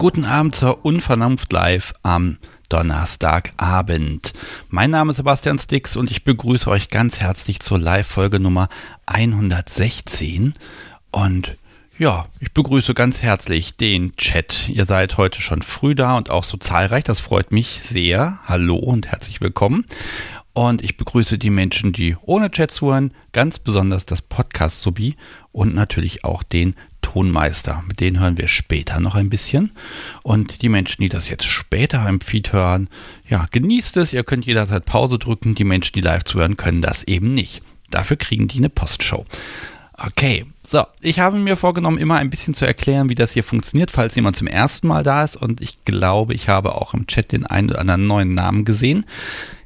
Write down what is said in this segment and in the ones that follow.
Guten Abend zur Unvernunft Live am Donnerstagabend. Mein Name ist Sebastian Stix und ich begrüße euch ganz herzlich zur Live-Folge Nummer 116. Und ja, ich begrüße ganz herzlich den Chat. Ihr seid heute schon früh da und auch so zahlreich. Das freut mich sehr. Hallo und herzlich willkommen. Und ich begrüße die Menschen, die ohne Chat zuhören, ganz besonders das Podcast-Subi und natürlich auch den Tonmeister. Mit denen hören wir später noch ein bisschen. Und die Menschen, die das jetzt später im Feed hören, ja, genießt es. Ihr könnt jederzeit Pause drücken. Die Menschen, die live zuhören, können das eben nicht. Dafür kriegen die eine Postshow. Okay, so, ich habe mir vorgenommen, immer ein bisschen zu erklären, wie das hier funktioniert, falls jemand zum ersten Mal da ist. Und ich glaube, ich habe auch im Chat den einen oder anderen neuen Namen gesehen.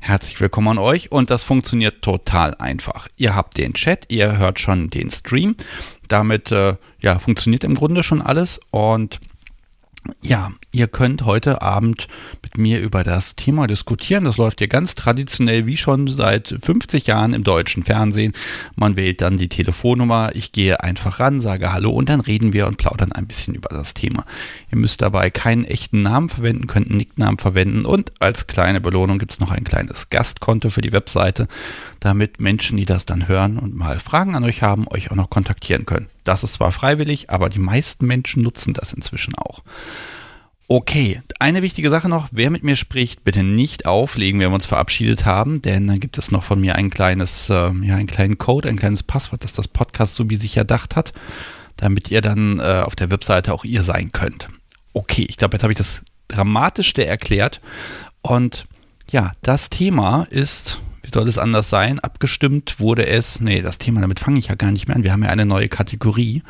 Herzlich willkommen an euch und das funktioniert total einfach. Ihr habt den Chat, ihr hört schon den Stream. Damit äh, ja, funktioniert im Grunde schon alles und ja, ihr könnt heute Abend mit mir über das Thema diskutieren. Das läuft hier ganz traditionell wie schon seit 50 Jahren im deutschen Fernsehen. Man wählt dann die Telefonnummer, ich gehe einfach ran, sage Hallo und dann reden wir und plaudern ein bisschen über das Thema. Ihr müsst dabei keinen echten Namen verwenden, könnt einen Nicknamen verwenden und als kleine Belohnung gibt es noch ein kleines Gastkonto für die Webseite, damit Menschen, die das dann hören und mal Fragen an euch haben, euch auch noch kontaktieren können. Das ist zwar freiwillig, aber die meisten Menschen nutzen das inzwischen auch. Okay, eine wichtige Sache noch, wer mit mir spricht, bitte nicht auflegen, wenn wir uns verabschiedet haben, denn dann gibt es noch von mir ein kleines, äh, ja, einen kleinen Code, ein kleines Passwort, das das Podcast so wie sich erdacht hat, damit ihr dann äh, auf der Webseite auch ihr sein könnt. Okay, ich glaube, jetzt habe ich das dramatischste erklärt und ja, das Thema ist soll es anders sein? Abgestimmt wurde es, nee, das Thema, damit fange ich ja gar nicht mehr an. Wir haben ja eine neue Kategorie.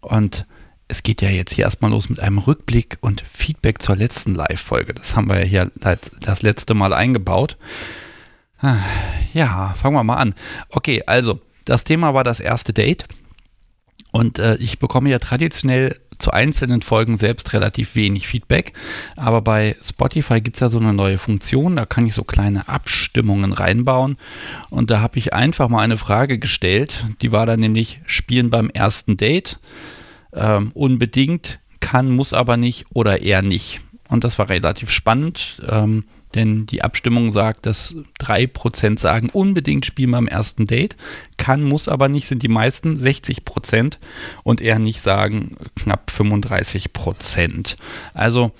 Und es geht ja jetzt hier erstmal los mit einem Rückblick und Feedback zur letzten Live-Folge. Das haben wir ja hier das letzte Mal eingebaut. Ah, ja, fangen wir mal an. Okay, also, das Thema war das erste Date. Und äh, ich bekomme ja traditionell zu einzelnen Folgen selbst relativ wenig Feedback. Aber bei Spotify gibt es ja so eine neue Funktion, da kann ich so kleine Abstimmungen reinbauen. Und da habe ich einfach mal eine Frage gestellt. Die war dann nämlich, spielen beim ersten Date. Ähm, unbedingt, kann, muss aber nicht oder eher nicht. Und das war relativ spannend. Ähm, denn die Abstimmung sagt, dass 3% sagen, unbedingt spielen wir am ersten Date. Kann, muss aber nicht, sind die meisten 60% und eher nicht sagen knapp 35%. Also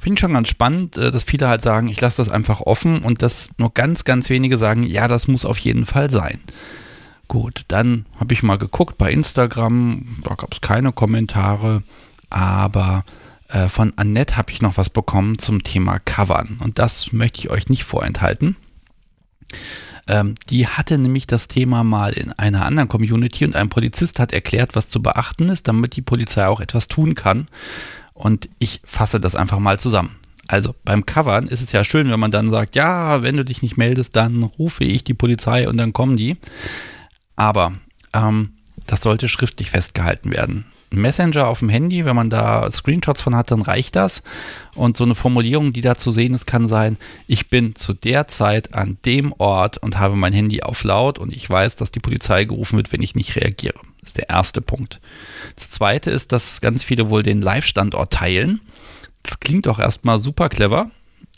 finde ich schon ganz spannend, äh, dass viele halt sagen, ich lasse das einfach offen und dass nur ganz, ganz wenige sagen, ja, das muss auf jeden Fall sein. Gut, dann habe ich mal geguckt bei Instagram, da gab es keine Kommentare, aber äh, von Annette habe ich noch was bekommen zum Thema Covern. Und das möchte ich euch nicht vorenthalten. Ähm, die hatte nämlich das Thema mal in einer anderen Community und ein Polizist hat erklärt, was zu beachten ist, damit die Polizei auch etwas tun kann. Und ich fasse das einfach mal zusammen. Also beim Covern ist es ja schön, wenn man dann sagt, ja, wenn du dich nicht meldest, dann rufe ich die Polizei und dann kommen die. Aber ähm, das sollte schriftlich festgehalten werden. Messenger auf dem Handy, wenn man da Screenshots von hat, dann reicht das. Und so eine Formulierung, die da zu sehen ist, kann sein, ich bin zu der Zeit an dem Ort und habe mein Handy auf laut und ich weiß, dass die Polizei gerufen wird, wenn ich nicht reagiere. Das ist der erste Punkt. Das zweite ist, dass ganz viele wohl den Live-Standort teilen. Das klingt auch erstmal super clever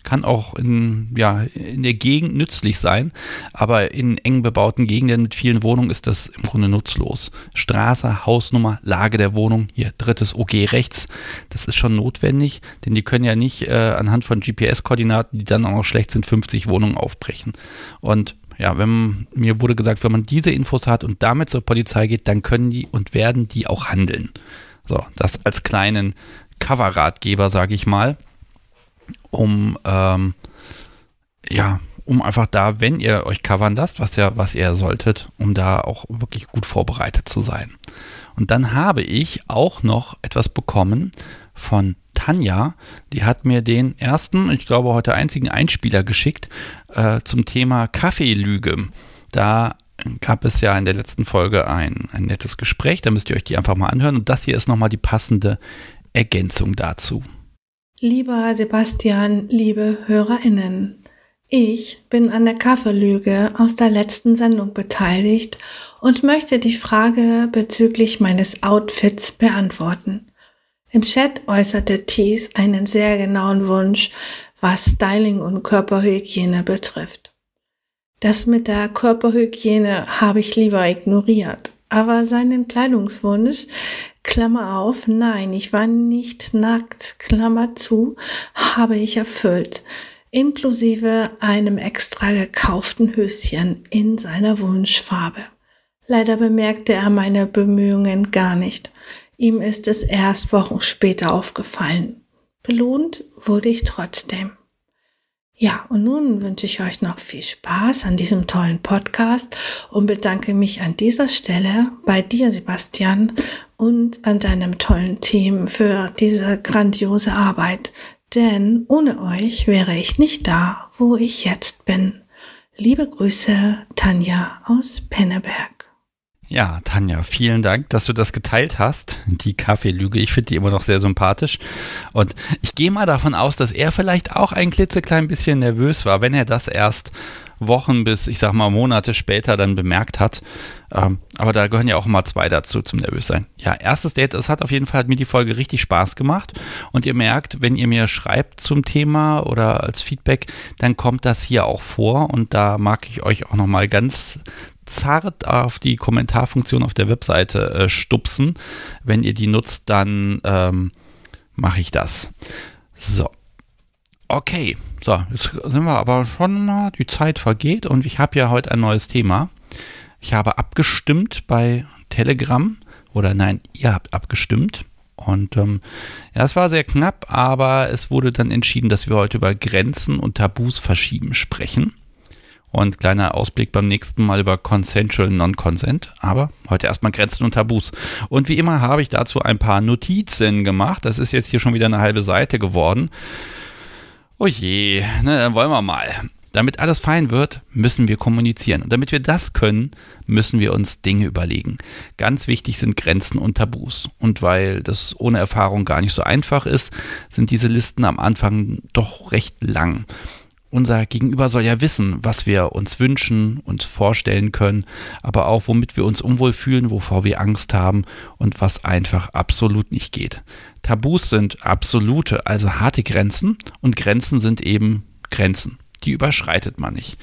kann auch in, ja, in der Gegend nützlich sein, aber in eng bebauten Gegenden mit vielen Wohnungen ist das im Grunde nutzlos. Straße, Hausnummer, Lage der Wohnung, hier drittes OG rechts, das ist schon notwendig, denn die können ja nicht äh, anhand von GPS-Koordinaten, die dann auch noch schlecht sind, 50 Wohnungen aufbrechen. Und ja, wenn mir wurde gesagt, wenn man diese Infos hat und damit zur Polizei geht, dann können die und werden die auch handeln. So, das als kleinen Cover-Ratgeber, sage ich mal um ähm, ja, um einfach da, wenn ihr euch covern lasst, was ja, was ihr solltet, um da auch wirklich gut vorbereitet zu sein. Und dann habe ich auch noch etwas bekommen von Tanja, die hat mir den ersten, ich glaube heute einzigen Einspieler geschickt äh, zum Thema Kaffeelüge. Da gab es ja in der letzten Folge ein, ein nettes Gespräch, da müsst ihr euch die einfach mal anhören. Und das hier ist nochmal die passende Ergänzung dazu. Lieber Sebastian, liebe Hörerinnen, ich bin an der Kaffeelüge aus der letzten Sendung beteiligt und möchte die Frage bezüglich meines Outfits beantworten. Im Chat äußerte Thies einen sehr genauen Wunsch, was Styling und Körperhygiene betrifft. Das mit der Körperhygiene habe ich lieber ignoriert, aber seinen Kleidungswunsch, Klammer auf, nein, ich war nicht nackt, Klammer zu, habe ich erfüllt, inklusive einem extra gekauften Höschen in seiner Wunschfarbe. Leider bemerkte er meine Bemühungen gar nicht. Ihm ist es erst Wochen später aufgefallen. Belohnt wurde ich trotzdem. Ja, und nun wünsche ich euch noch viel Spaß an diesem tollen Podcast und bedanke mich an dieser Stelle bei dir, Sebastian, und an deinem tollen Team für diese grandiose Arbeit. Denn ohne euch wäre ich nicht da, wo ich jetzt bin. Liebe Grüße, Tanja aus Penneberg. Ja, Tanja, vielen Dank, dass du das geteilt hast. Die Kaffeelüge, ich finde die immer noch sehr sympathisch. Und ich gehe mal davon aus, dass er vielleicht auch ein klitzeklein bisschen nervös war, wenn er das erst Wochen bis, ich sag mal, Monate später dann bemerkt hat. Ähm, aber da gehören ja auch immer zwei dazu zum Nervössein. Ja, erstes Date, es hat auf jeden Fall hat mir die Folge richtig Spaß gemacht. Und ihr merkt, wenn ihr mir schreibt zum Thema oder als Feedback, dann kommt das hier auch vor. Und da mag ich euch auch nochmal ganz zart auf die Kommentarfunktion auf der Webseite äh, stupsen. Wenn ihr die nutzt, dann ähm, mache ich das. So. Okay, so, jetzt sind wir aber schon mal, die Zeit vergeht und ich habe ja heute ein neues Thema. Ich habe abgestimmt bei Telegram oder nein, ihr habt abgestimmt. Und ähm, ja, es war sehr knapp, aber es wurde dann entschieden, dass wir heute über Grenzen und Tabus verschieben sprechen. Und kleiner Ausblick beim nächsten Mal über Consensual Non-Consent. Aber heute erstmal Grenzen und Tabus. Und wie immer habe ich dazu ein paar Notizen gemacht. Das ist jetzt hier schon wieder eine halbe Seite geworden. Oh je, ne, dann wollen wir mal. Damit alles fein wird, müssen wir kommunizieren. Und damit wir das können, müssen wir uns Dinge überlegen. Ganz wichtig sind Grenzen und Tabus. Und weil das ohne Erfahrung gar nicht so einfach ist, sind diese Listen am Anfang doch recht lang unser Gegenüber soll ja wissen, was wir uns wünschen, uns vorstellen können, aber auch womit wir uns unwohl fühlen, wovor wir Angst haben und was einfach absolut nicht geht. Tabus sind absolute, also harte Grenzen und Grenzen sind eben Grenzen. Die überschreitet man nicht.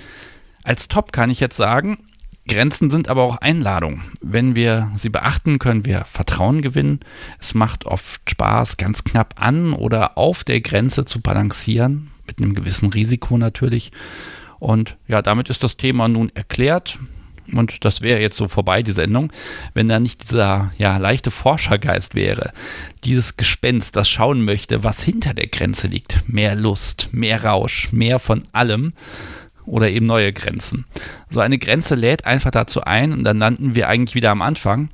Als Top kann ich jetzt sagen, Grenzen sind aber auch Einladungen. Wenn wir sie beachten, können wir Vertrauen gewinnen. Es macht oft Spaß, ganz knapp an oder auf der Grenze zu balancieren, mit einem gewissen Risiko natürlich. Und ja, damit ist das Thema nun erklärt. Und das wäre jetzt so vorbei, die Sendung, wenn da nicht dieser ja, leichte Forschergeist wäre. Dieses Gespenst, das schauen möchte, was hinter der Grenze liegt. Mehr Lust, mehr Rausch, mehr von allem oder eben neue Grenzen. So eine Grenze lädt einfach dazu ein und dann landen wir eigentlich wieder am Anfang,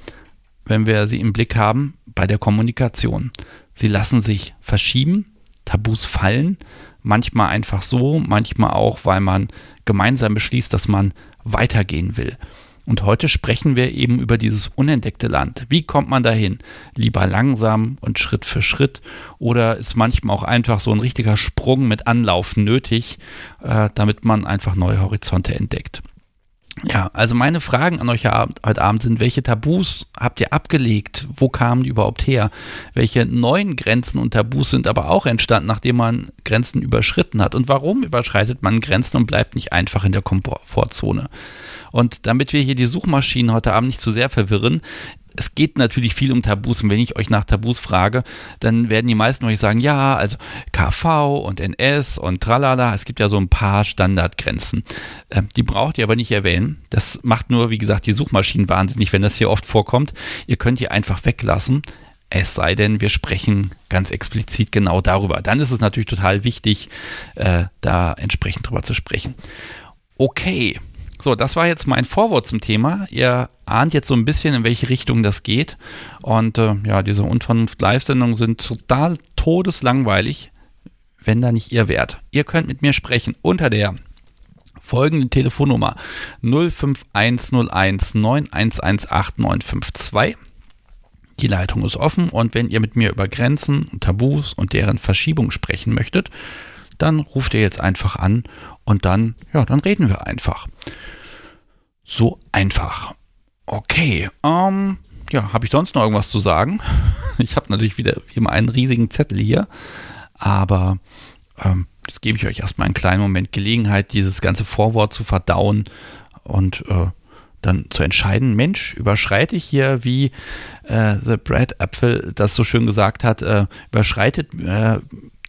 wenn wir sie im Blick haben, bei der Kommunikation. Sie lassen sich verschieben, Tabus fallen manchmal einfach so, manchmal auch, weil man gemeinsam beschließt, dass man weitergehen will. Und heute sprechen wir eben über dieses unentdeckte Land. Wie kommt man dahin? Lieber langsam und Schritt für Schritt oder ist manchmal auch einfach so ein richtiger Sprung mit Anlauf nötig, äh, damit man einfach neue Horizonte entdeckt? Ja, also meine Fragen an euch heute Abend sind, welche Tabus habt ihr abgelegt? Wo kamen die überhaupt her? Welche neuen Grenzen und Tabus sind aber auch entstanden, nachdem man Grenzen überschritten hat? Und warum überschreitet man Grenzen und bleibt nicht einfach in der Komfortzone? Und damit wir hier die Suchmaschinen heute Abend nicht zu sehr verwirren, es geht natürlich viel um Tabus und wenn ich euch nach Tabus frage, dann werden die meisten euch sagen, ja, also KV und NS und tralala, es gibt ja so ein paar Standardgrenzen. Äh, die braucht ihr aber nicht erwähnen. Das macht nur, wie gesagt, die Suchmaschinen wahnsinnig, wenn das hier oft vorkommt. Ihr könnt die einfach weglassen. Es sei denn, wir sprechen ganz explizit genau darüber. Dann ist es natürlich total wichtig, äh, da entsprechend drüber zu sprechen. Okay, so, das war jetzt mein Vorwort zum Thema. Ihr ahnt jetzt so ein bisschen, in welche Richtung das geht. Und äh, ja, diese Unvernunft-Live-Sendungen sind total todeslangweilig, wenn da nicht ihr wärt. Ihr könnt mit mir sprechen unter der folgenden Telefonnummer 05101 9118952. Die Leitung ist offen und wenn ihr mit mir über Grenzen, Tabus und deren Verschiebung sprechen möchtet, dann ruft ihr jetzt einfach an und dann, ja, dann reden wir einfach. So einfach. Okay, ähm, ja, habe ich sonst noch irgendwas zu sagen? Ich habe natürlich wieder wie immer einen riesigen Zettel hier, aber ähm, jetzt gebe ich euch erstmal einen kleinen Moment Gelegenheit, dieses ganze Vorwort zu verdauen und äh, dann zu entscheiden, Mensch, überschreite ich hier, wie äh, The Brad Apfel das so schön gesagt hat, äh, überschreitet äh,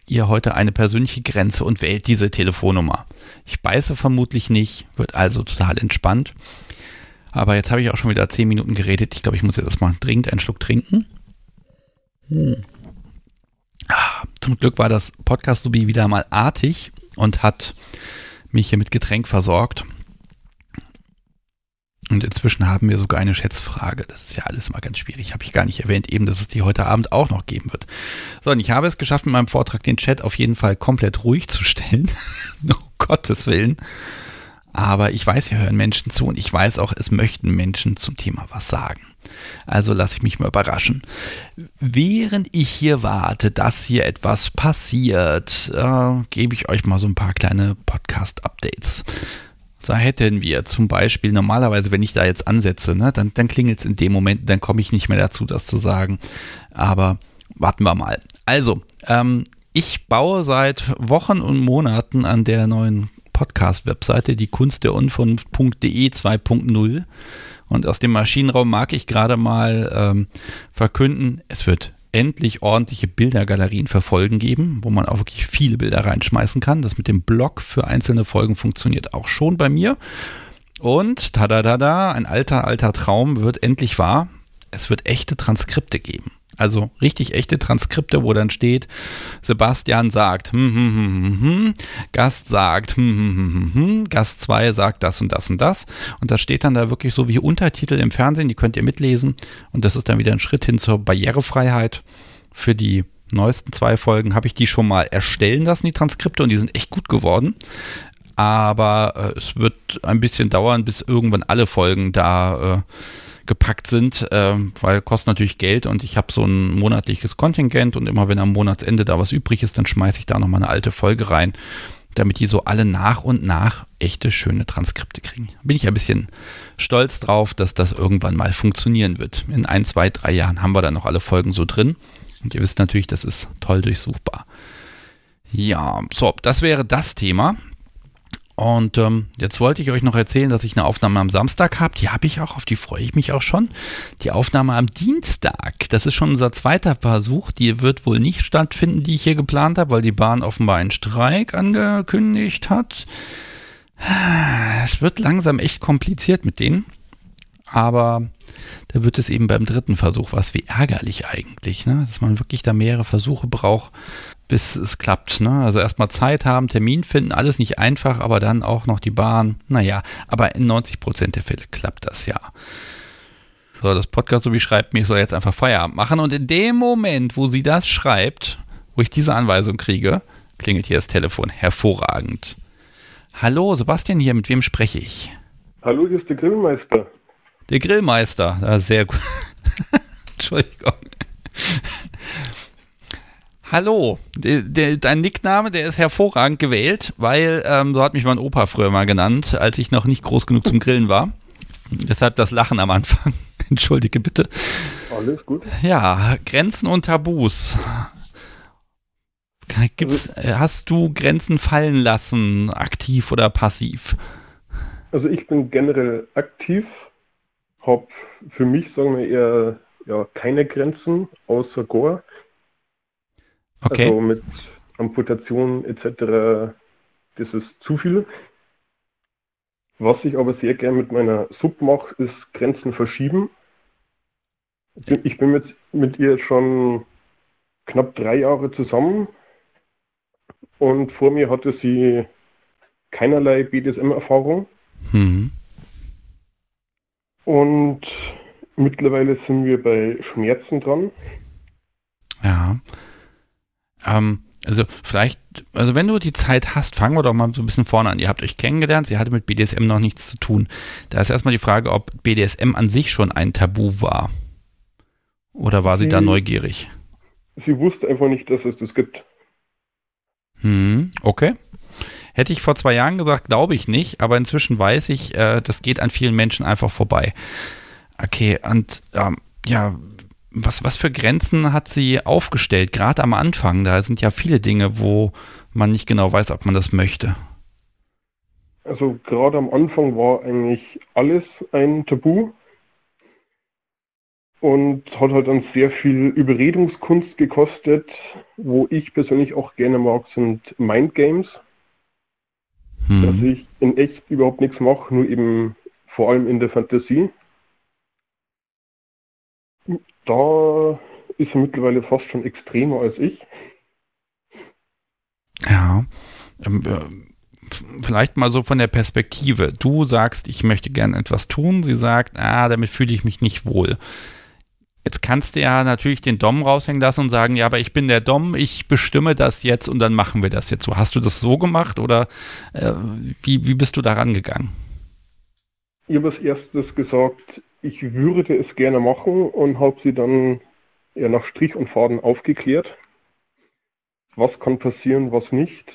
ihr heute eine persönliche Grenze und wählt diese Telefonnummer. Ich beiße vermutlich nicht, wird also total entspannt. Aber jetzt habe ich auch schon wieder zehn Minuten geredet. Ich glaube, ich muss jetzt erstmal dringend einen Schluck trinken. Hm. Ah, zum Glück war das Podcast-Subi wieder mal artig und hat mich hier mit Getränk versorgt. Und inzwischen haben wir sogar eine Schätzfrage. Das ist ja alles mal ganz schwierig. Habe ich gar nicht erwähnt, eben, dass es die heute Abend auch noch geben wird. So, und ich habe es geschafft, mit meinem Vortrag den Chat auf jeden Fall komplett ruhig zu stellen. um Gottes Willen. Aber ich weiß ja, hören Menschen zu und ich weiß auch, es möchten Menschen zum Thema was sagen. Also lasse ich mich mal überraschen. Während ich hier warte, dass hier etwas passiert, äh, gebe ich euch mal so ein paar kleine Podcast-Updates. Da hätten wir zum Beispiel normalerweise, wenn ich da jetzt ansetze, ne, dann, dann klingelt es in dem Moment, dann komme ich nicht mehr dazu, das zu sagen. Aber warten wir mal. Also, ähm, ich baue seit Wochen und Monaten an der neuen Podcast-Webseite, die Kunst der Unvernunft.de 2.0. Und aus dem Maschinenraum mag ich gerade mal ähm, verkünden, es wird endlich ordentliche Bildergalerien für Folgen geben, wo man auch wirklich viele Bilder reinschmeißen kann. Das mit dem Blog für einzelne Folgen funktioniert auch schon bei mir. Und tada da da, ein alter, alter Traum wird endlich wahr. Es wird echte Transkripte geben. Also richtig echte Transkripte, wo dann steht, Sebastian sagt, hm, hm, hm, hm, hm, Gast sagt, hm, hm, hm, hm, hm, Gast 2 sagt das und das und das. Und das steht dann da wirklich so wie Untertitel im Fernsehen, die könnt ihr mitlesen. Und das ist dann wieder ein Schritt hin zur Barrierefreiheit. Für die neuesten zwei Folgen habe ich die schon mal erstellen lassen, die Transkripte, und die sind echt gut geworden aber äh, es wird ein bisschen dauern, bis irgendwann alle Folgen da äh, gepackt sind, äh, weil kostet natürlich Geld und ich habe so ein monatliches Kontingent und immer wenn am Monatsende da was übrig ist, dann schmeiße ich da nochmal eine alte Folge rein, damit die so alle nach und nach echte schöne Transkripte kriegen. Bin ich ein bisschen stolz drauf, dass das irgendwann mal funktionieren wird. In ein, zwei, drei Jahren haben wir dann noch alle Folgen so drin und ihr wisst natürlich, das ist toll durchsuchbar. Ja, so, das wäre das Thema. Und ähm, jetzt wollte ich euch noch erzählen, dass ich eine Aufnahme am Samstag habe. Die habe ich auch, auf die freue ich mich auch schon. Die Aufnahme am Dienstag, das ist schon unser zweiter Versuch. Die wird wohl nicht stattfinden, die ich hier geplant habe, weil die Bahn offenbar einen Streik angekündigt hat. Es wird langsam echt kompliziert mit denen. Aber da wird es eben beim dritten Versuch was wie ärgerlich eigentlich, ne? dass man wirklich da mehrere Versuche braucht, bis es klappt. Ne? Also erstmal Zeit haben, Termin finden, alles nicht einfach, aber dann auch noch die Bahn. Naja, aber in 90 Prozent der Fälle klappt das ja. So, das Podcast so wie schreibt mir, ich soll jetzt einfach Feierabend machen. Und in dem Moment, wo sie das schreibt, wo ich diese Anweisung kriege, klingelt hier das Telefon. Hervorragend. Hallo, Sebastian hier, mit wem spreche ich? Hallo, hier ist der Grillmeister. Der Grillmeister, ja, sehr gut. Entschuldigung. Hallo, de, de, dein Nickname, der ist hervorragend gewählt, weil ähm, so hat mich mein Opa früher mal genannt, als ich noch nicht groß genug zum Grillen war. Deshalb das Lachen am Anfang. Entschuldige bitte. Alles gut. Ja, Grenzen und Tabus. Gibt's, also, hast du Grenzen fallen lassen, aktiv oder passiv? Also ich bin generell aktiv, habe für mich, sagen wir eher, ja, keine Grenzen außer Gore. Okay. Also mit Amputation etc. Das ist zu viel. Was ich aber sehr gern mit meiner Sub mache, ist Grenzen verschieben. Ich bin mit, mit ihr schon knapp drei Jahre zusammen und vor mir hatte sie keinerlei BDSM-Erfahrung. Mhm. Und mittlerweile sind wir bei Schmerzen dran. Ja. Ähm, also vielleicht, also wenn du die Zeit hast, fangen wir doch mal so ein bisschen vorne an. Ihr habt euch kennengelernt, sie hatte mit BDSM noch nichts zu tun. Da ist erstmal die Frage, ob BDSM an sich schon ein Tabu war. Oder war sie, sie da neugierig? Sie wusste einfach nicht, dass es das gibt. Hm, okay. Hätte ich vor zwei Jahren gesagt, glaube ich nicht, aber inzwischen weiß ich, äh, das geht an vielen Menschen einfach vorbei. Okay, und ähm, ja, was, was für Grenzen hat sie aufgestellt? Gerade am Anfang, da sind ja viele Dinge, wo man nicht genau weiß, ob man das möchte. Also gerade am Anfang war eigentlich alles ein Tabu und hat halt dann sehr viel Überredungskunst gekostet. Wo ich persönlich auch gerne mag, sind Mindgames. Hm. Dass ich in echt überhaupt nichts mache, nur eben vor allem in der Fantasie. Da ist er mittlerweile fast schon extremer als ich. Ja. Ähm, äh, vielleicht mal so von der Perspektive. Du sagst, ich möchte gerne etwas tun. Sie sagt, ah, damit fühle ich mich nicht wohl. Jetzt kannst du ja natürlich den Dom raushängen lassen und sagen, ja, aber ich bin der Dom, ich bestimme das jetzt und dann machen wir das jetzt so. Hast du das so gemacht oder äh, wie, wie bist du da rangegangen? Ich habe als erstes gesagt, ich würde es gerne machen und habe sie dann ja, nach Strich und Faden aufgeklärt. Was kann passieren, was nicht.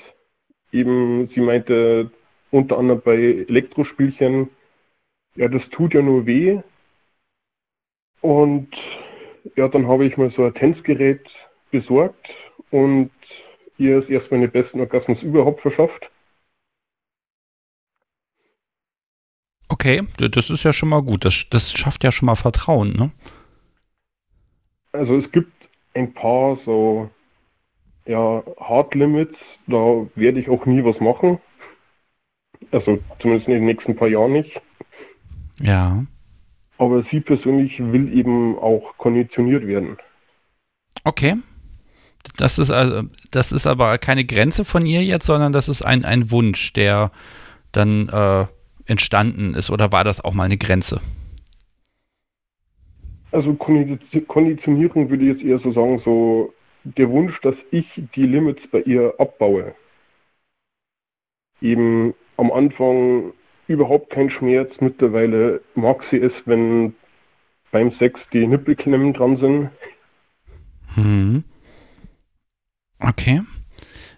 Eben, sie meinte unter anderem bei Elektrospielchen, ja, das tut ja nur weh. Und ja, dann habe ich mal so ein Tänzgerät besorgt und ihr ist erst meine besten Orgasmus überhaupt verschafft. Okay, das ist ja schon mal gut. Das, das schafft ja schon mal Vertrauen, ne? Also es gibt ein paar so ja, Hard Limits, da werde ich auch nie was machen. Also zumindest in den nächsten paar Jahren nicht. Ja. Aber sie persönlich will eben auch konditioniert werden. Okay. Das ist also, das ist aber keine Grenze von ihr jetzt, sondern das ist ein, ein Wunsch, der dann äh, entstanden ist oder war das auch mal eine Grenze? Also Konditionierung würde ich jetzt eher so sagen, so der Wunsch, dass ich die Limits bei ihr abbaue. Eben am Anfang überhaupt kein Schmerz, mittlerweile mag sie es, wenn beim Sex die Nippelklemmen dran sind. Hm. Okay.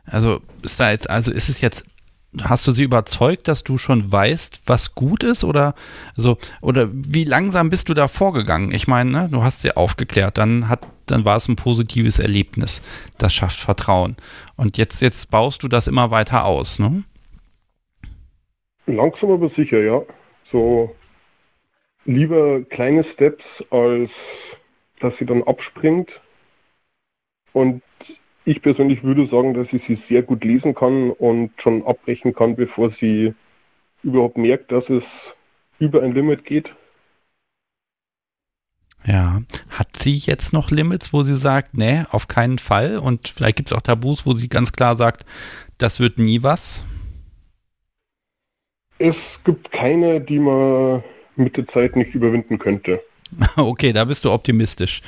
Also ist da jetzt, also ist es jetzt hast du sie überzeugt, dass du schon weißt, was gut ist oder so oder wie langsam bist du da vorgegangen? Ich meine, ne, du hast sie aufgeklärt, dann hat dann war es ein positives Erlebnis. Das schafft Vertrauen. Und jetzt jetzt baust du das immer weiter aus, ne? Langsam aber sicher, ja. So lieber kleine Steps als dass sie dann abspringt. Und ich persönlich würde sagen, dass ich sie sehr gut lesen kann und schon abbrechen kann, bevor sie überhaupt merkt, dass es über ein Limit geht. Ja. Hat sie jetzt noch Limits, wo sie sagt, nee, auf keinen Fall? Und vielleicht gibt es auch Tabus, wo sie ganz klar sagt, das wird nie was? Es gibt keine, die man mit der Zeit nicht überwinden könnte. Okay, da bist du optimistisch.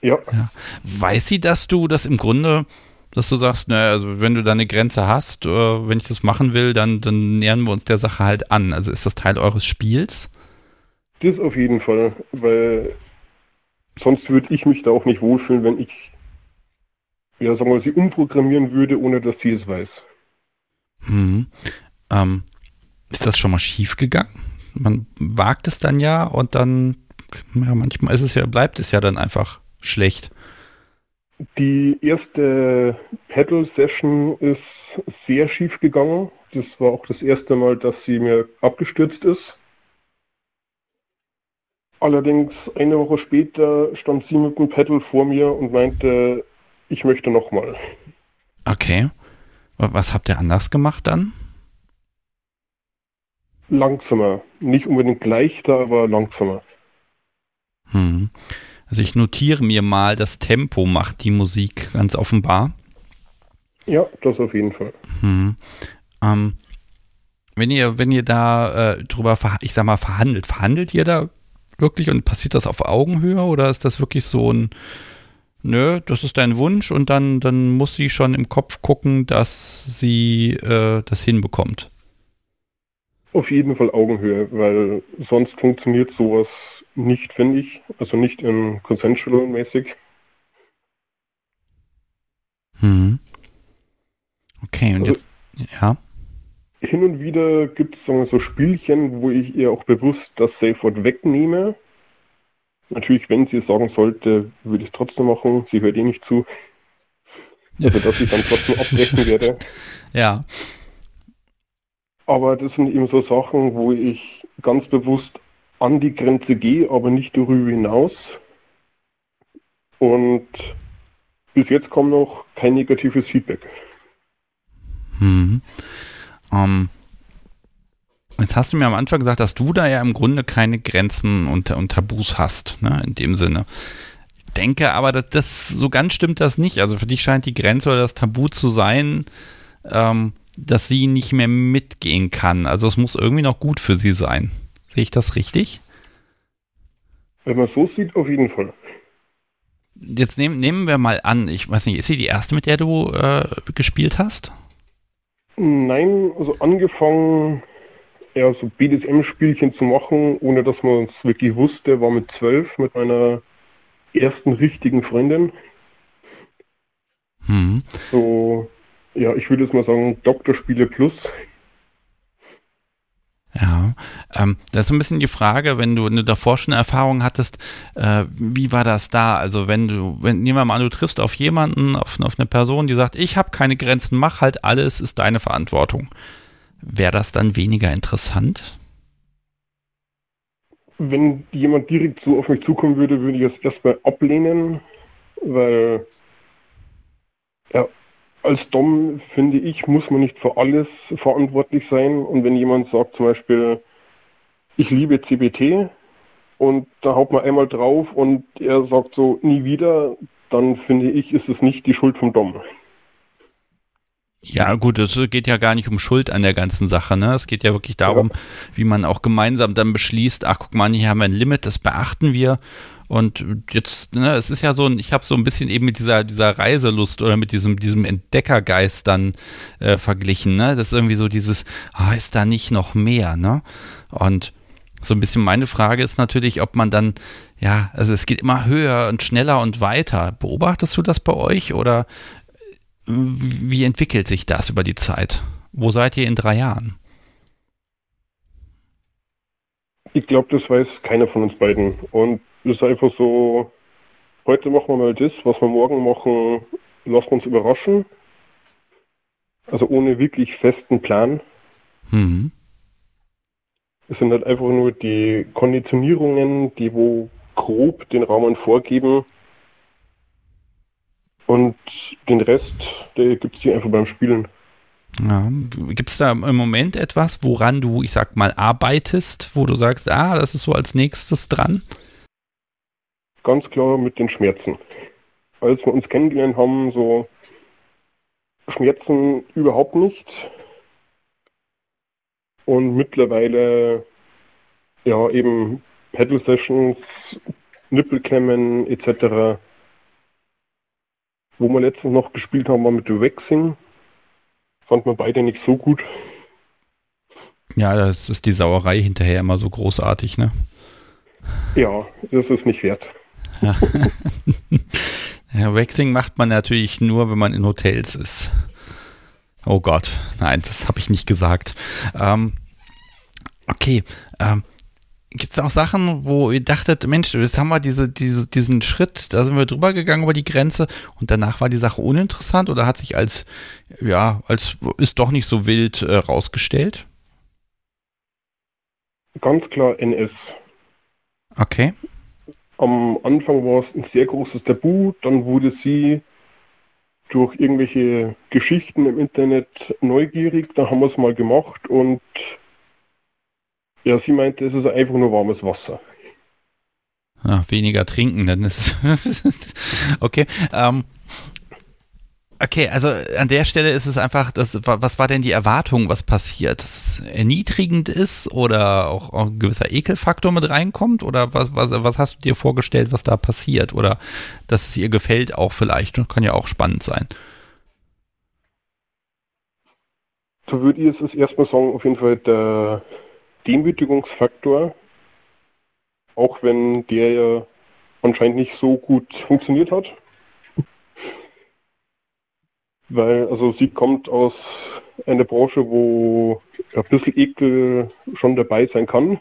Ja. ja. Weiß sie, dass du das im Grunde, dass du sagst, naja, also wenn du da eine Grenze hast, äh, wenn ich das machen will, dann, dann nähern wir uns der Sache halt an. Also ist das Teil eures Spiels? Das auf jeden Fall, weil sonst würde ich mich da auch nicht wohlfühlen, wenn ich, ja, sagen wir, sie umprogrammieren würde, ohne dass sie es weiß. Hm. Ähm, ist das schon mal schief gegangen? Man wagt es dann ja und dann, ja, manchmal ist es ja, bleibt es ja dann einfach schlecht? Die erste Pedal-Session ist sehr schief gegangen. Das war auch das erste Mal, dass sie mir abgestürzt ist. Allerdings eine Woche später stand sie mit dem Pedal vor mir und meinte, ich möchte nochmal. Okay. Was habt ihr anders gemacht dann? Langsamer. Nicht unbedingt leichter, aber langsamer. Hm. Also ich notiere mir mal, das Tempo macht die Musik ganz offenbar. Ja, das auf jeden Fall. Hm. Ähm, wenn ihr, wenn ihr da äh, drüber, ich sag mal, verhandelt, verhandelt ihr da wirklich und passiert das auf Augenhöhe oder ist das wirklich so ein, nö, das ist dein Wunsch und dann, dann muss sie schon im Kopf gucken, dass sie äh, das hinbekommt? Auf jeden Fall Augenhöhe, weil sonst funktioniert sowas nicht, finde ich. Also nicht in consensual-mäßig. Hm. Okay, und also, jetzt, ja. Hin und wieder gibt es so Spielchen, wo ich ihr auch bewusst das Safe Word wegnehme. Natürlich, wenn sie es sagen sollte, würde ich es trotzdem machen. Sie hört eh nicht zu. Also, dass ich dann trotzdem abbrechen werde. Ja. Aber das sind eben so Sachen, wo ich ganz bewusst an die Grenze gehe, aber nicht darüber hinaus. Und bis jetzt kommt noch kein negatives Feedback. Hm. Um, jetzt hast du mir am Anfang gesagt, dass du da ja im Grunde keine Grenzen und, und Tabus hast, ne, in dem Sinne. Ich denke aber, dass das so ganz stimmt das nicht. Also für dich scheint die Grenze oder das Tabu zu sein, ähm, dass sie nicht mehr mitgehen kann. Also es muss irgendwie noch gut für sie sein. Sehe ich das richtig? Wenn man so sieht, auf jeden Fall. Jetzt nehm, nehmen wir mal an, ich weiß nicht, ist sie die erste, mit der du äh, gespielt hast? Nein, also angefangen, ja, so BDSM-Spielchen zu machen, ohne dass man es wirklich wusste, war mit zwölf mit meiner ersten richtigen Freundin. Hm. So, ja, ich würde jetzt mal sagen, Doktorspiele plus. Ja, ähm, das ist ein bisschen die Frage, wenn du, wenn davor schon Erfahrung hattest, äh, wie war das da? Also wenn du, wenn nehmen wir mal an, du triffst auf jemanden, auf, auf eine Person, die sagt, ich habe keine Grenzen, mach halt alles, ist deine Verantwortung. Wäre das dann weniger interessant? Wenn jemand direkt so auf mich zukommen würde, würde ich es erstmal ablehnen, weil als Dom, finde ich, muss man nicht für alles verantwortlich sein. Und wenn jemand sagt zum Beispiel, ich liebe CBT und da haut man einmal drauf und er sagt so nie wieder, dann finde ich, ist es nicht die Schuld vom Dom. Ja, gut, es geht ja gar nicht um Schuld an der ganzen Sache, ne? Es geht ja wirklich darum, ja. wie man auch gemeinsam dann beschließt, ach guck mal, hier haben wir ein Limit, das beachten wir und jetzt, ne, es ist ja so ein, ich habe so ein bisschen eben mit dieser, dieser Reiselust oder mit diesem, diesem Entdeckergeist dann äh, verglichen, ne? Das ist irgendwie so dieses, ah, ist da nicht noch mehr, ne? Und so ein bisschen meine Frage ist natürlich, ob man dann, ja, also es geht immer höher und schneller und weiter. Beobachtest du das bei euch oder wie entwickelt sich das über die Zeit? Wo seid ihr in drei Jahren? Ich glaube, das weiß keiner von uns beiden. Und ist einfach so, heute machen wir mal das, was wir morgen machen, lassen wir uns überraschen. Also ohne wirklich festen Plan. Mhm. Es sind halt einfach nur die Konditionierungen, die wo grob den Rahmen vorgeben. Und den Rest, der gibt es hier einfach beim Spielen. Ja, Gibt es da im Moment etwas, woran du, ich sag mal, arbeitest, wo du sagst, ah, das ist so als nächstes dran? Ganz klar mit den Schmerzen. Als wir uns kennengelernt haben, so Schmerzen überhaupt nicht. Und mittlerweile, ja, eben Pedal Sessions, Nippelklemmen etc. Wo wir letztens noch gespielt haben, war mit Waxing fand man beide nicht so gut. Ja, das ist die Sauerei hinterher immer so großartig, ne? Ja, das ist nicht wert. Ja. ja, Waxing macht man natürlich nur, wenn man in Hotels ist. Oh Gott, nein, das habe ich nicht gesagt. Ähm, okay, ähm, Gibt es auch Sachen, wo ihr dachtet, Mensch, jetzt haben wir diese, diese, diesen Schritt, da sind wir drüber gegangen über die Grenze und danach war die Sache uninteressant oder hat sich als, ja, als ist doch nicht so wild äh, rausgestellt? Ganz klar NS. Okay. Am Anfang war es ein sehr großes Tabu, dann wurde sie durch irgendwelche Geschichten im Internet neugierig, dann haben wir es mal gemacht und ja, sie meinte, es ist einfach nur warmes Wasser. Ja, weniger trinken, dann ist okay. Ähm, okay, also an der Stelle ist es einfach, das, was war denn die Erwartung, was passiert? Dass es erniedrigend ist oder auch, auch ein gewisser Ekelfaktor mit reinkommt? Oder was, was, was hast du dir vorgestellt, was da passiert? Oder dass es ihr gefällt auch vielleicht? Kann ja auch spannend sein. So würde ich es erstmal sagen, auf jeden Fall der Demütigungsfaktor, auch wenn der ja anscheinend nicht so gut funktioniert hat. Weil, also sie kommt aus einer Branche, wo ein bisschen Ekel schon dabei sein kann.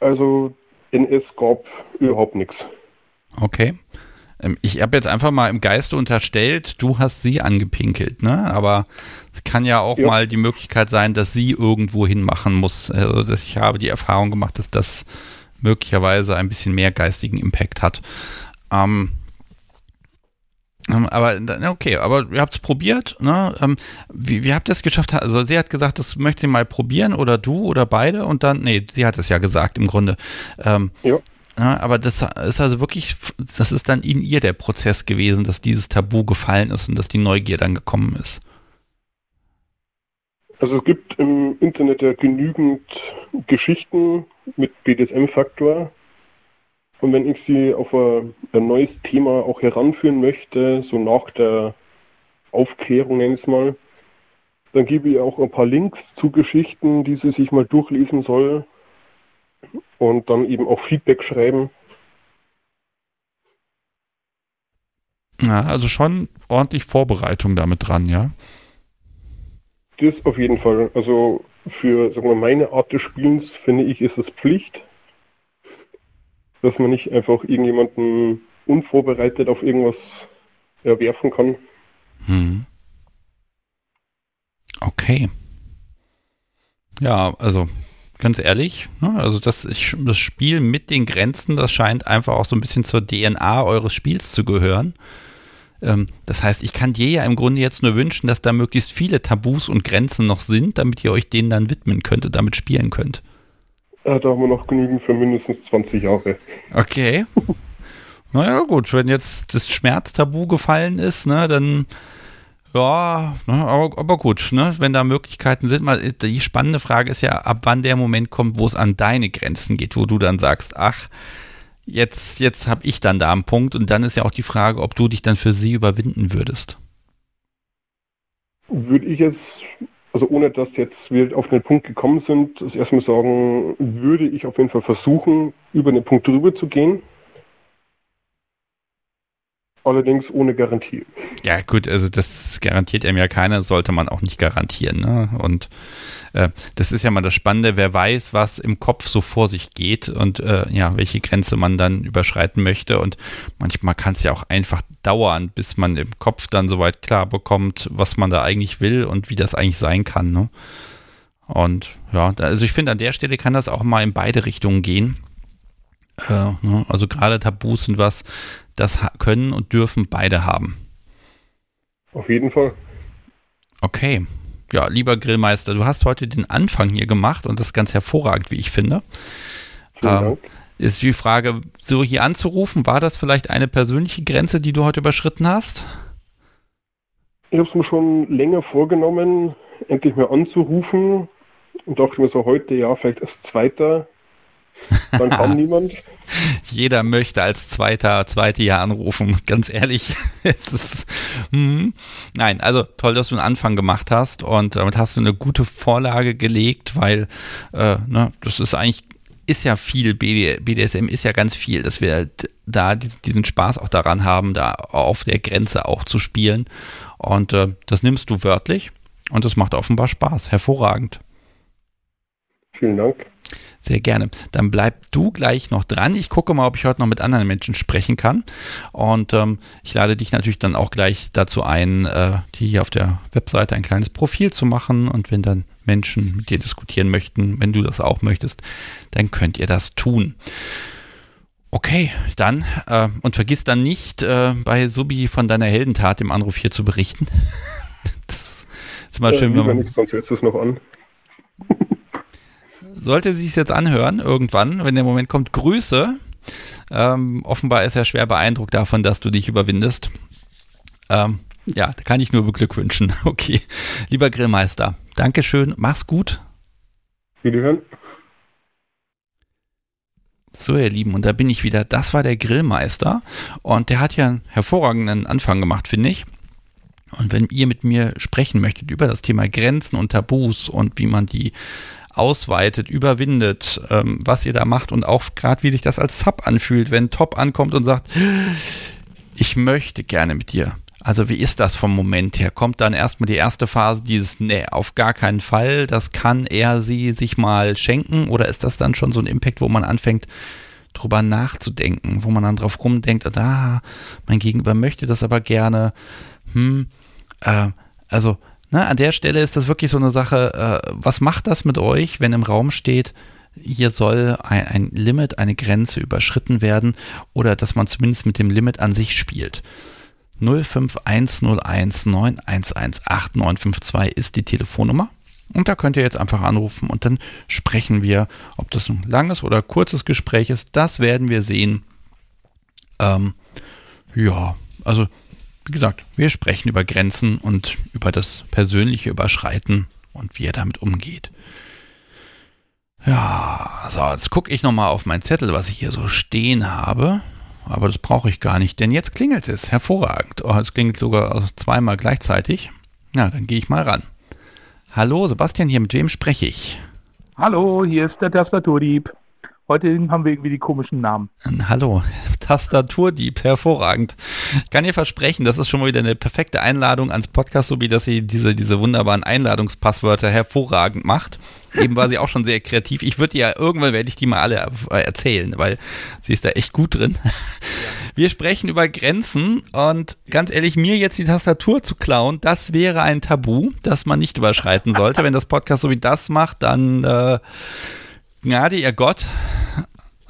Also NS gab überhaupt nichts. Okay. Ähm, ich habe jetzt einfach mal im Geiste unterstellt, du hast sie angepinkelt, ne? Aber es kann ja auch ja. mal die Möglichkeit sein, dass sie irgendwo hinmachen muss. Also dass ich habe die Erfahrung gemacht, dass das möglicherweise ein bisschen mehr geistigen Impact hat. Ähm, ähm aber okay, aber ihr habt es probiert, ne? Ähm, wie, wie habt ihr es geschafft? Also sie hat gesagt, das möchte sie mal probieren oder du oder beide und dann, nee, sie hat es ja gesagt im Grunde. Ähm, ja. Ja, aber das ist also wirklich, das ist dann in ihr der Prozess gewesen, dass dieses Tabu gefallen ist und dass die Neugier dann gekommen ist. Also es gibt im Internet ja genügend Geschichten mit BDSM-Faktor. Und wenn ich sie auf ein, ein, neues Thema auch heranführen möchte, so nach der Aufklärung nenne ich es mal, dann gebe ich auch ein paar Links zu Geschichten, die sie sich mal durchlesen soll und dann eben auch Feedback schreiben. Ja, also schon ordentlich Vorbereitung damit dran, ja? Das auf jeden Fall. Also für sagen wir, meine Art des Spielens finde ich, ist es Pflicht, dass man nicht einfach irgendjemanden unvorbereitet auf irgendwas erwerfen kann. Hm. Okay. Ja, also ganz ehrlich. Ne? Also das, das Spiel mit den Grenzen, das scheint einfach auch so ein bisschen zur DNA eures Spiels zu gehören. Ähm, das heißt, ich kann dir ja im Grunde jetzt nur wünschen, dass da möglichst viele Tabus und Grenzen noch sind, damit ihr euch denen dann widmen könnt und damit spielen könnt. Da haben wir noch genügend für mindestens 20 Jahre. Okay. naja, gut, wenn jetzt das Schmerztabu gefallen ist, ne, dann ja, ne, aber, aber, gut, ne, wenn da Möglichkeiten sind, mal die spannende Frage ist ja, ab wann der Moment kommt, wo es an deine Grenzen geht, wo du dann sagst, ach, jetzt, jetzt habe ich dann da einen Punkt und dann ist ja auch die Frage, ob du dich dann für sie überwinden würdest. Würde ich jetzt, also ohne dass jetzt wir auf den Punkt gekommen sind, das erstmal sagen, würde ich auf jeden Fall versuchen, über den Punkt drüber zu gehen allerdings ohne Garantie. Ja, gut, also das garantiert einem ja keiner, sollte man auch nicht garantieren. Ne? Und äh, das ist ja mal das Spannende, wer weiß, was im Kopf so vor sich geht und äh, ja, welche Grenze man dann überschreiten möchte. Und manchmal kann es ja auch einfach dauern, bis man im Kopf dann soweit klar bekommt, was man da eigentlich will und wie das eigentlich sein kann. Ne? Und ja, also ich finde, an der Stelle kann das auch mal in beide Richtungen gehen. Äh, ne? Also gerade Tabus sind was, das können und dürfen beide haben. Auf jeden Fall. Okay. Ja, lieber Grillmeister, du hast heute den Anfang hier gemacht und das ganz hervorragend, wie ich finde. Ähm, ist die Frage, so hier anzurufen, war das vielleicht eine persönliche Grenze, die du heute überschritten hast? Ich habe es mir schon länger vorgenommen, endlich mal anzurufen und dachte mir so heute, ja, vielleicht als zweiter dann kam niemand. Jeder möchte als zweiter, zweite Jahr anrufen. Ganz ehrlich, es ist, hm. nein, also toll, dass du einen Anfang gemacht hast und damit hast du eine gute Vorlage gelegt, weil, äh, ne, das ist eigentlich, ist ja viel, BDSM ist ja ganz viel, dass wir da diesen Spaß auch daran haben, da auf der Grenze auch zu spielen. Und äh, das nimmst du wörtlich und das macht offenbar Spaß. Hervorragend. Vielen Dank. Sehr gerne. Dann bleib du gleich noch dran. Ich gucke mal, ob ich heute noch mit anderen Menschen sprechen kann. Und ähm, ich lade dich natürlich dann auch gleich dazu ein, äh, hier auf der Webseite ein kleines Profil zu machen. Und wenn dann Menschen mit dir diskutieren möchten, wenn du das auch möchtest, dann könnt ihr das tun. Okay, dann äh, und vergiss dann nicht, äh, bei Subi von deiner Heldentat im Anruf hier zu berichten. das ist mal schön, wenn man. Sonst hört es noch an sollte sich jetzt anhören, irgendwann, wenn der Moment kommt, Grüße. Ähm, offenbar ist er schwer beeindruckt davon, dass du dich überwindest. Ähm, ja, da kann ich nur beglückwünschen. Okay. Lieber Grillmeister, Dankeschön, mach's gut. Wiederhören. So, ihr Lieben, und da bin ich wieder. Das war der Grillmeister. Und der hat ja einen hervorragenden Anfang gemacht, finde ich. Und wenn ihr mit mir sprechen möchtet über das Thema Grenzen und Tabus und wie man die ausweitet, überwindet, ähm, was ihr da macht und auch gerade wie sich das als Sub anfühlt, wenn Top ankommt und sagt, ich möchte gerne mit dir. Also wie ist das vom Moment her? Kommt dann erstmal die erste Phase dieses, nee, auf gar keinen Fall, das kann er sie sich mal schenken oder ist das dann schon so ein Impact, wo man anfängt, drüber nachzudenken, wo man dann drauf rumdenkt, ah, mein Gegenüber möchte das aber gerne. Hm, äh, also, na, an der Stelle ist das wirklich so eine Sache, äh, was macht das mit euch, wenn im Raum steht, hier soll ein, ein Limit, eine Grenze überschritten werden oder dass man zumindest mit dem Limit an sich spielt. 05101911892 ist die Telefonnummer. Und da könnt ihr jetzt einfach anrufen und dann sprechen wir, ob das ein langes oder kurzes Gespräch ist. Das werden wir sehen. Ähm, ja, also wie gesagt, wir sprechen über Grenzen und über das persönliche Überschreiten und wie er damit umgeht. Ja, so, jetzt gucke ich nochmal auf mein Zettel, was ich hier so stehen habe. Aber das brauche ich gar nicht, denn jetzt klingelt es. Hervorragend. Oh, es klingelt sogar zweimal gleichzeitig. Ja, dann gehe ich mal ran. Hallo, Sebastian hier, mit wem spreche ich? Hallo, hier ist der Tastaturdieb. Heute haben wir irgendwie die komischen Namen. Hallo, Tastaturdieb, hervorragend. Ich kann dir versprechen, das ist schon mal wieder eine perfekte Einladung ans Podcast, so wie dass sie diese, diese wunderbaren Einladungspasswörter hervorragend macht. Eben war sie auch schon sehr kreativ. Ich würde ja irgendwann werde ich die mal alle äh, erzählen, weil sie ist da echt gut drin. Wir sprechen über Grenzen und ganz ehrlich, mir jetzt die Tastatur zu klauen, das wäre ein Tabu, das man nicht überschreiten sollte. Wenn das Podcast so wie das macht, dann äh, Gnade ihr Gott.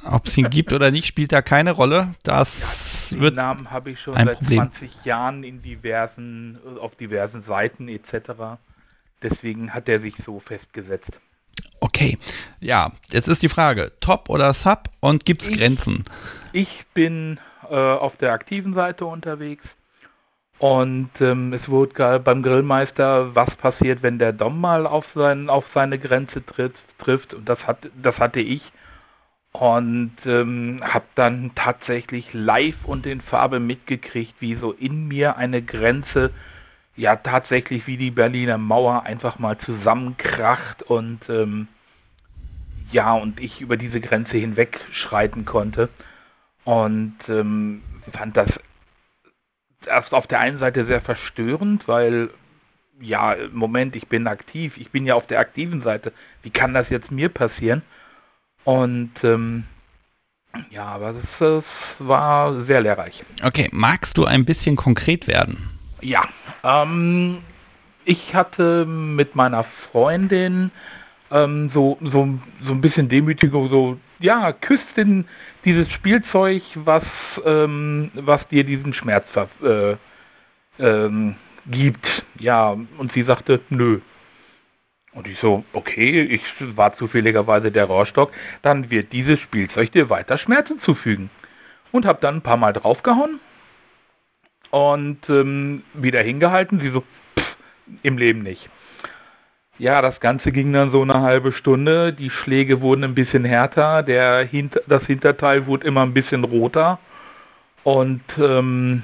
Ob es ihn gibt oder nicht, spielt da keine Rolle. Das ja, wird. Namen habe ich schon seit Problem. 20 Jahren in diversen, auf diversen Seiten etc. Deswegen hat er sich so festgesetzt. Okay, ja, jetzt ist die Frage: Top oder Sub und gibt es Grenzen? Ich bin äh, auf der aktiven Seite unterwegs und ähm, es wurde beim Grillmeister, was passiert, wenn der Dom mal auf, sein, auf seine Grenze tritt, trifft. Und das, hat, das hatte ich. Und ähm, habe dann tatsächlich live und in Farbe mitgekriegt, wie so in mir eine Grenze, ja tatsächlich wie die Berliner Mauer einfach mal zusammenkracht und ähm, ja, und ich über diese Grenze hinweg schreiten konnte. Und ähm, fand das erst auf der einen Seite sehr verstörend, weil ja, Moment, ich bin aktiv, ich bin ja auf der aktiven Seite. Wie kann das jetzt mir passieren? Und ähm, ja, aber das, das war sehr lehrreich. Okay, magst du ein bisschen konkret werden? Ja, ähm, ich hatte mit meiner Freundin ähm, so, so, so ein bisschen Demütigung, so, ja, küsst den, dieses Spielzeug, was, ähm, was dir diesen Schmerz äh, ähm, gibt. Ja, und sie sagte, nö. Und ich so, okay, ich war zufälligerweise der Rohrstock, dann wird dieses Spielzeug dir weiter Schmerzen zufügen. Und hab dann ein paar Mal draufgehauen und ähm, wieder hingehalten. Sie so, pff, im Leben nicht. Ja, das Ganze ging dann so eine halbe Stunde. Die Schläge wurden ein bisschen härter. Der Hinter das Hinterteil wurde immer ein bisschen roter. Und ähm,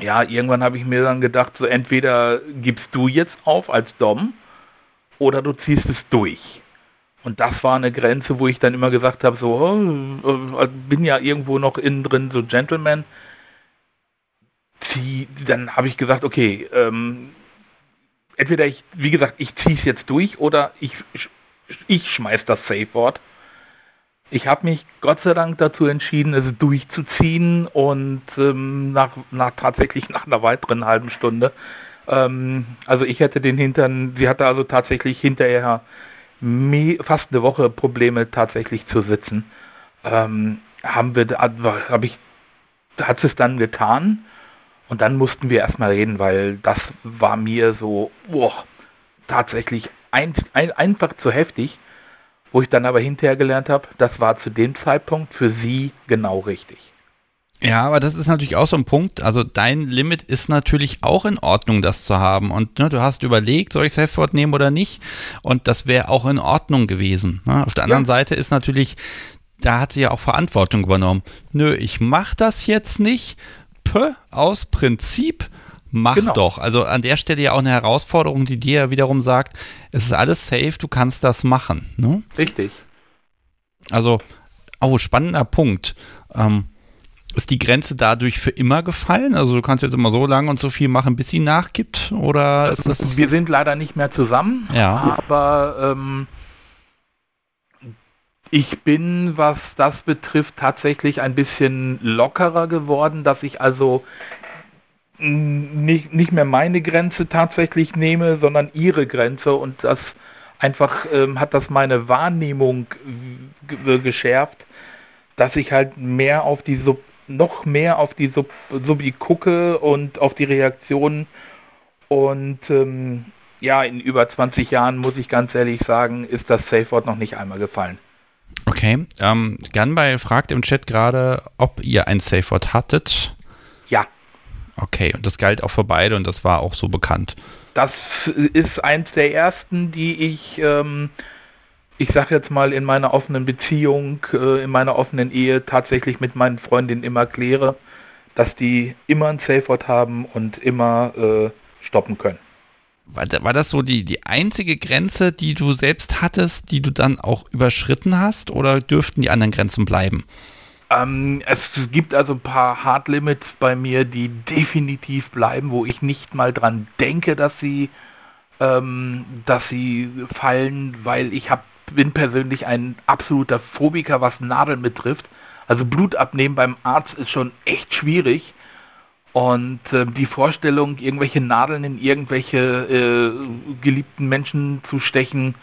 ja, irgendwann habe ich mir dann gedacht, so entweder gibst du jetzt auf als Dom oder du ziehst es durch. Und das war eine Grenze, wo ich dann immer gesagt habe, so, oh, äh, bin ja irgendwo noch innen drin, so Gentleman. Zieh, dann habe ich gesagt, okay, ähm, entweder ich, wie gesagt, ich ziehe es jetzt durch oder ich, ich schmeiß das Safe-Wort. Ich habe mich Gott sei Dank dazu entschieden, es durchzuziehen und ähm, nach, nach tatsächlich nach einer weiteren halben Stunde. Ähm, also ich hätte den Hintern, sie hatte also tatsächlich hinterher fast eine Woche Probleme tatsächlich zu sitzen. Ähm, haben wir, habe ich, hat es dann getan und dann mussten wir erstmal reden, weil das war mir so oh, tatsächlich ein, ein, einfach zu heftig. Wo ich dann aber hinterher gelernt habe, das war zu dem Zeitpunkt für sie genau richtig. Ja, aber das ist natürlich auch so ein Punkt. Also dein Limit ist natürlich auch in Ordnung, das zu haben. Und ne, du hast überlegt, soll ich Safeword nehmen oder nicht? Und das wäre auch in Ordnung gewesen. Ne? Auf der anderen ja. Seite ist natürlich, da hat sie ja auch Verantwortung übernommen. Nö, ich mach das jetzt nicht, Pö, aus Prinzip, mach genau. doch. Also an der Stelle ja auch eine Herausforderung, die dir ja wiederum sagt, es ist alles safe, du kannst das machen. Ne? Richtig. Also, oh, spannender Punkt. Ähm, ist die Grenze dadurch für immer gefallen? Also du kannst jetzt immer so lange und so viel machen, bis sie nachgibt? Oder ist das. Wir sind leider nicht mehr zusammen, ja. aber ähm, Ich bin, was das betrifft, tatsächlich ein bisschen lockerer geworden, dass ich also nicht, nicht mehr meine Grenze tatsächlich nehme, sondern ihre Grenze und das einfach ähm, hat das meine Wahrnehmung geschärft, dass ich halt mehr auf die Sub noch mehr auf die Sub Subi gucke und auf die Reaktionen und ähm, ja, in über 20 Jahren muss ich ganz ehrlich sagen, ist das Safe Word noch nicht einmal gefallen. Okay, ähm, Gunby fragt im Chat gerade, ob ihr ein Safe Word hattet. Ja. Okay, und das galt auch für beide und das war auch so bekannt. Das ist eins der ersten, die ich, ähm, ich sag jetzt mal, in meiner offenen Beziehung, äh, in meiner offenen Ehe tatsächlich mit meinen Freundinnen immer kläre, dass die immer ein Safe Word haben und immer äh, stoppen können. War, war das so die, die einzige Grenze, die du selbst hattest, die du dann auch überschritten hast oder dürften die anderen Grenzen bleiben? Ähm, es gibt also ein paar Hard Limits bei mir, die definitiv bleiben, wo ich nicht mal dran denke, dass sie, ähm, dass sie fallen, weil ich hab, bin persönlich ein absoluter Phobiker, was Nadeln betrifft. Also Blut abnehmen beim Arzt ist schon echt schwierig. Und äh, die Vorstellung, irgendwelche Nadeln in irgendwelche äh, geliebten Menschen zu stechen,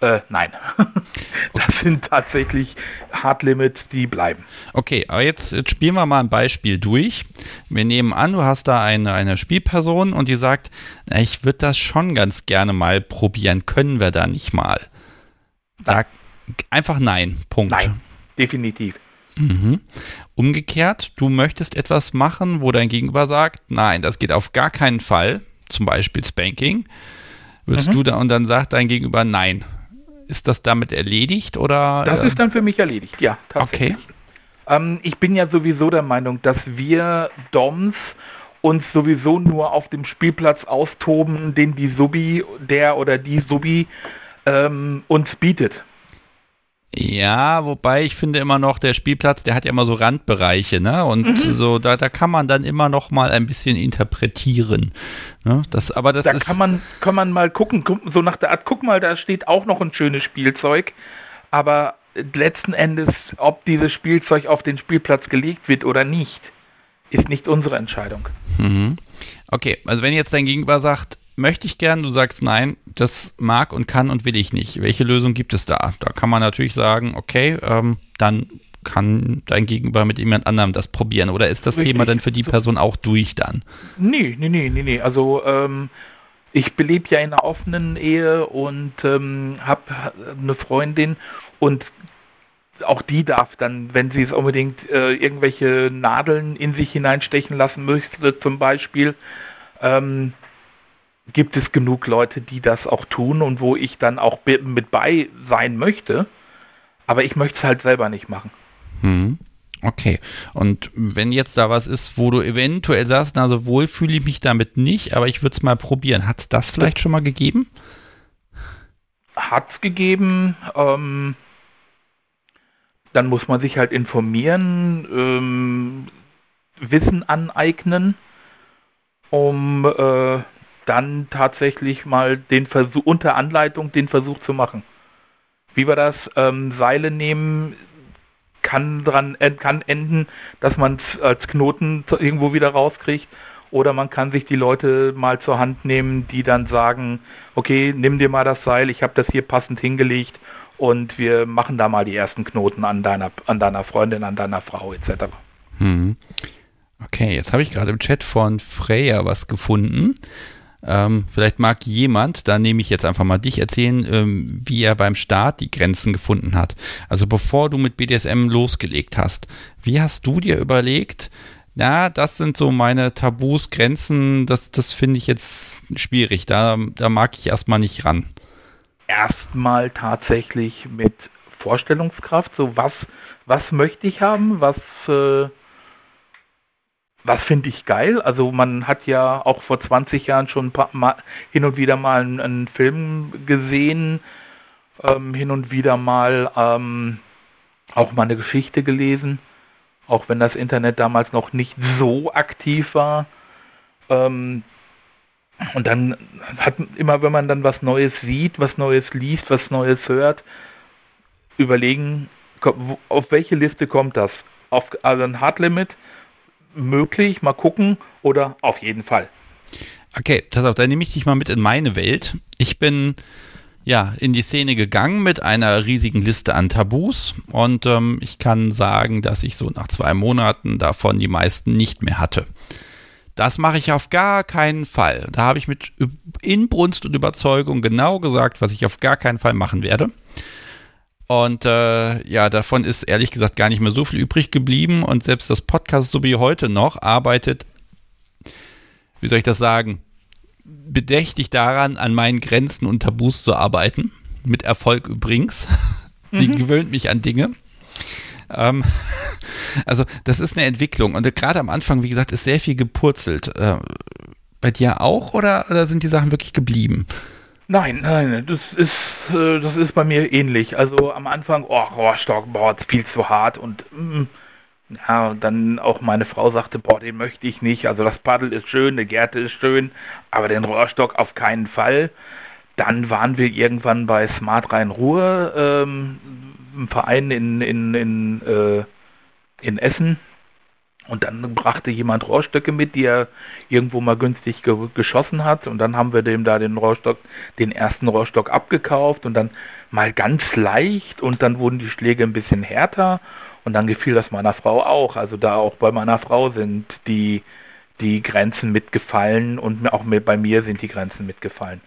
äh, nein. das sind tatsächlich Hard Limits, die bleiben. Okay, aber jetzt, jetzt, spielen wir mal ein Beispiel durch. Wir nehmen an, du hast da eine, eine Spielperson und die sagt, na, ich würde das schon ganz gerne mal probieren. Können wir da nicht mal? Sag einfach nein. Punkt. Nein, definitiv. Mhm. Umgekehrt, du möchtest etwas machen, wo dein Gegenüber sagt, nein, das geht auf gar keinen Fall, zum Beispiel Spanking, würdest mhm. du da und dann sagt dein Gegenüber nein. Ist das damit erledigt oder? Das äh, ist dann für mich erledigt, ja. Okay. Ähm, ich bin ja sowieso der Meinung, dass wir Doms uns sowieso nur auf dem Spielplatz austoben, den die Subi, der oder die Subi ähm, uns bietet. Ja, wobei ich finde immer noch, der Spielplatz, der hat ja immer so Randbereiche, ne? Und mhm. so, da, da kann man dann immer noch mal ein bisschen interpretieren. Ne? Das, aber das da ist. kann man, kann man mal gucken, so nach der Art, guck mal, da steht auch noch ein schönes Spielzeug. Aber letzten Endes, ob dieses Spielzeug auf den Spielplatz gelegt wird oder nicht, ist nicht unsere Entscheidung. Mhm. Okay, also wenn jetzt dein Gegenüber sagt, möchte ich gern, du sagst nein, das mag und kann und will ich nicht. Welche Lösung gibt es da? Da kann man natürlich sagen, okay, ähm, dann kann dein Gegenüber mit jemand anderem das probieren. Oder ist das Richtig. Thema dann für die Person auch durch dann? Nee, nee, nee, nee, nee. Also ähm, ich belebe ja in einer offenen Ehe und ähm, habe eine Freundin und auch die darf dann, wenn sie es unbedingt äh, irgendwelche Nadeln in sich hineinstechen lassen möchte, zum Beispiel, ähm, gibt es genug Leute, die das auch tun und wo ich dann auch mit bei sein möchte. Aber ich möchte es halt selber nicht machen. Hm. Okay. Und wenn jetzt da was ist, wo du eventuell sagst, also wohl fühle ich mich damit nicht, aber ich würde es mal probieren. Hat es das vielleicht schon mal gegeben? Hat es gegeben. Ähm, dann muss man sich halt informieren, ähm, Wissen aneignen, um äh, dann tatsächlich mal den Versuch, unter Anleitung den Versuch zu machen. Wie wir das ähm, Seile nehmen, kann dran äh, kann enden, dass man es als Knoten irgendwo wieder rauskriegt. Oder man kann sich die Leute mal zur Hand nehmen, die dann sagen, okay, nimm dir mal das Seil, ich habe das hier passend hingelegt und wir machen da mal die ersten Knoten an deiner, an deiner Freundin, an deiner Frau etc. Hm. Okay, jetzt habe ich gerade im Chat von Freya was gefunden. Ähm, vielleicht mag jemand, da nehme ich jetzt einfach mal dich erzählen, ähm, wie er beim Start die Grenzen gefunden hat. Also bevor du mit BDSM losgelegt hast, wie hast du dir überlegt, na, das sind so meine Tabus, Grenzen, das, das finde ich jetzt schwierig, da, da mag ich erstmal nicht ran. Erstmal tatsächlich mit Vorstellungskraft, so was, was möchte ich haben, was äh was finde ich geil. Also man hat ja auch vor 20 Jahren schon mal, hin und wieder mal einen, einen Film gesehen, ähm, hin und wieder mal ähm, auch mal eine Geschichte gelesen, auch wenn das Internet damals noch nicht so aktiv war. Ähm, und dann hat immer, wenn man dann was Neues sieht, was Neues liest, was Neues hört, überlegen, auf welche Liste kommt das? Auf also ein Hard Limit möglich, mal gucken oder auf jeden Fall. Okay, pass auf, dann nehme ich dich mal mit in meine Welt. Ich bin ja in die Szene gegangen mit einer riesigen Liste an Tabus und ähm, ich kann sagen, dass ich so nach zwei Monaten davon die meisten nicht mehr hatte. Das mache ich auf gar keinen Fall. Da habe ich mit Inbrunst und Überzeugung genau gesagt, was ich auf gar keinen Fall machen werde. Und äh, ja, davon ist ehrlich gesagt gar nicht mehr so viel übrig geblieben. Und selbst das Podcast, so wie heute noch, arbeitet, wie soll ich das sagen, bedächtig daran, an meinen Grenzen und Tabus zu arbeiten. Mit Erfolg übrigens. Sie mhm. gewöhnt mich an Dinge. Ähm, also, das ist eine Entwicklung. Und gerade am Anfang, wie gesagt, ist sehr viel gepurzelt. Äh, bei dir auch oder, oder sind die Sachen wirklich geblieben? Nein, nein, das ist, äh, das ist bei mir ähnlich. Also am Anfang, oh, Rohrstock, boah, viel zu hart und mm, ja, und dann auch meine Frau sagte, boah, den möchte ich nicht. Also das Paddel ist schön, eine Gerte ist schön, aber den Rohrstock auf keinen Fall. Dann waren wir irgendwann bei Smart Rhein-Ruhr, ähm, ein Verein in, in, in, äh, in Essen. Und dann brachte jemand Rohrstöcke mit, die er irgendwo mal günstig ge geschossen hat. Und dann haben wir dem da den Rohrstock, den ersten Rohrstock abgekauft und dann mal ganz leicht und dann wurden die Schläge ein bisschen härter und dann gefiel das meiner Frau auch. Also da auch bei meiner Frau sind die, die Grenzen mitgefallen und auch bei mir sind die Grenzen mitgefallen.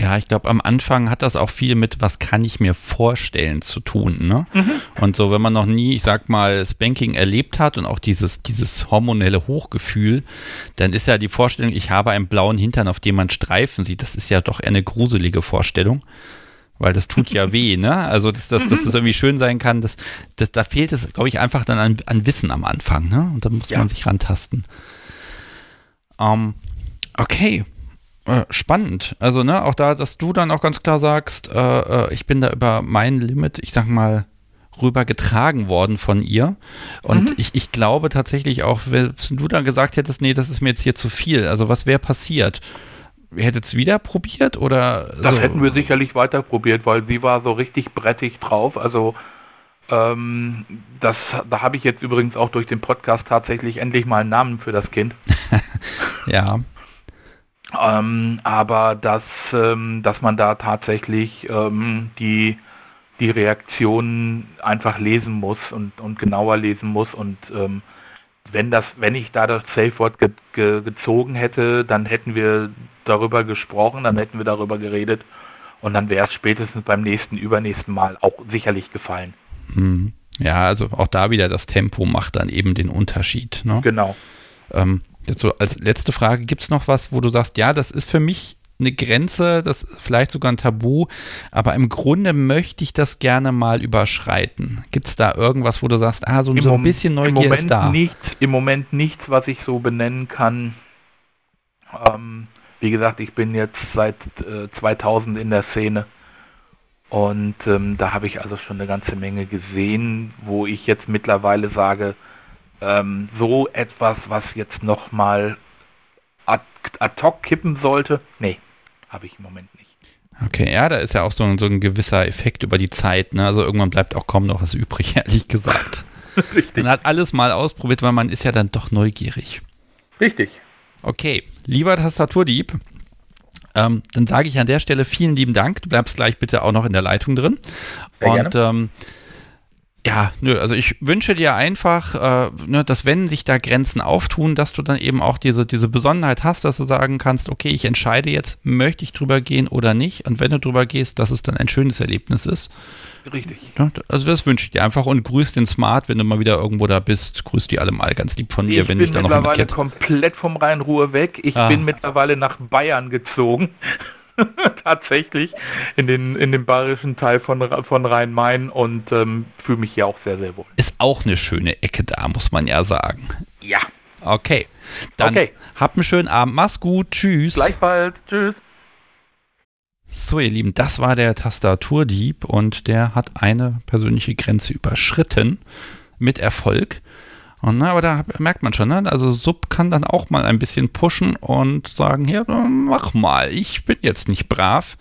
Ja, ich glaube, am Anfang hat das auch viel mit, was kann ich mir vorstellen zu tun. Ne? Mhm. Und so, wenn man noch nie, ich sag mal, Spanking erlebt hat und auch dieses, dieses hormonelle Hochgefühl, dann ist ja die Vorstellung, ich habe einen blauen Hintern, auf dem man Streifen sieht, das ist ja doch eher eine gruselige Vorstellung weil das tut ja weh, ne? Also, dass, dass, dass das irgendwie schön sein kann, das, das, da fehlt es, glaube ich, einfach dann an, an Wissen am Anfang, ne? Und da muss ja. man sich rantasten. Ähm, okay. Äh, spannend. Also, ne, auch da, dass du dann auch ganz klar sagst, äh, äh, ich bin da über mein Limit, ich sag mal, rüber getragen worden von ihr. Und mhm. ich, ich glaube tatsächlich auch, wenn du dann gesagt hättest, nee, das ist mir jetzt hier zu viel. Also, was wäre passiert? ihr hättet es wieder probiert oder Das so? hätten wir sicherlich weiter probiert, weil sie war so richtig brettig drauf. Also ähm, das, da habe ich jetzt übrigens auch durch den Podcast tatsächlich endlich mal einen Namen für das Kind. ja. Ähm, aber dass, ähm, dass man da tatsächlich ähm, die, die Reaktionen einfach lesen muss und, und genauer lesen muss und ähm, wenn das, wenn ich da das Safe Word ge ge gezogen hätte, dann hätten wir darüber gesprochen, dann hätten wir darüber geredet und dann wäre es spätestens beim nächsten, übernächsten Mal auch sicherlich gefallen. Mhm. Ja, also auch da wieder das Tempo macht dann eben den Unterschied. Ne? Genau. Ähm, jetzt so als letzte Frage, gibt es noch was, wo du sagst, ja, das ist für mich eine Grenze, das ist vielleicht sogar ein Tabu, aber im Grunde möchte ich das gerne mal überschreiten. Gibt es da irgendwas, wo du sagst, ah, so, so ein bisschen Neugier ist da? Nichts, Im Moment nichts, was ich so benennen kann. Ähm, wie gesagt, ich bin jetzt seit äh, 2000 in der Szene und ähm, da habe ich also schon eine ganze Menge gesehen, wo ich jetzt mittlerweile sage, ähm, so etwas, was jetzt nochmal ad, ad hoc kippen sollte, nee, habe ich im Moment nicht. Okay, ja, da ist ja auch so ein, so ein gewisser Effekt über die Zeit. Ne? Also irgendwann bleibt auch kaum noch was übrig, ehrlich gesagt. Richtig. Man hat alles mal ausprobiert, weil man ist ja dann doch neugierig. Richtig. Okay, lieber Tastaturdieb, ähm, dann sage ich an der Stelle vielen lieben Dank. Du bleibst gleich bitte auch noch in der Leitung drin. Sehr Und ähm, ja, nö, also ich wünsche dir einfach, äh, ne, dass wenn sich da Grenzen auftun, dass du dann eben auch diese, diese Besonnenheit hast, dass du sagen kannst, okay, ich entscheide jetzt, möchte ich drüber gehen oder nicht. Und wenn du drüber gehst, dass es dann ein schönes Erlebnis ist. Richtig. Ne, also das wünsche ich dir einfach und grüß den Smart, wenn du mal wieder irgendwo da bist. Grüß die alle mal ganz lieb von mir, ich wenn ich da noch. Ich bin mittlerweile komplett vom Rhein-Ruhr weg. Ich ah. bin mittlerweile nach Bayern gezogen. tatsächlich in den, in dem bayerischen Teil von, von Rhein-Main und ähm, fühle mich hier auch sehr, sehr wohl. Ist auch eine schöne Ecke da, muss man ja sagen. Ja. Okay. Dann okay. habt einen schönen Abend. Mach's gut. Tschüss. Gleichfalls. Tschüss. So, ihr Lieben, das war der Tastaturdieb und der hat eine persönliche Grenze überschritten mit Erfolg. Und, ne, aber da merkt man schon, ne? Also Sub kann dann auch mal ein bisschen pushen und sagen, ja, mach mal, ich bin jetzt nicht brav.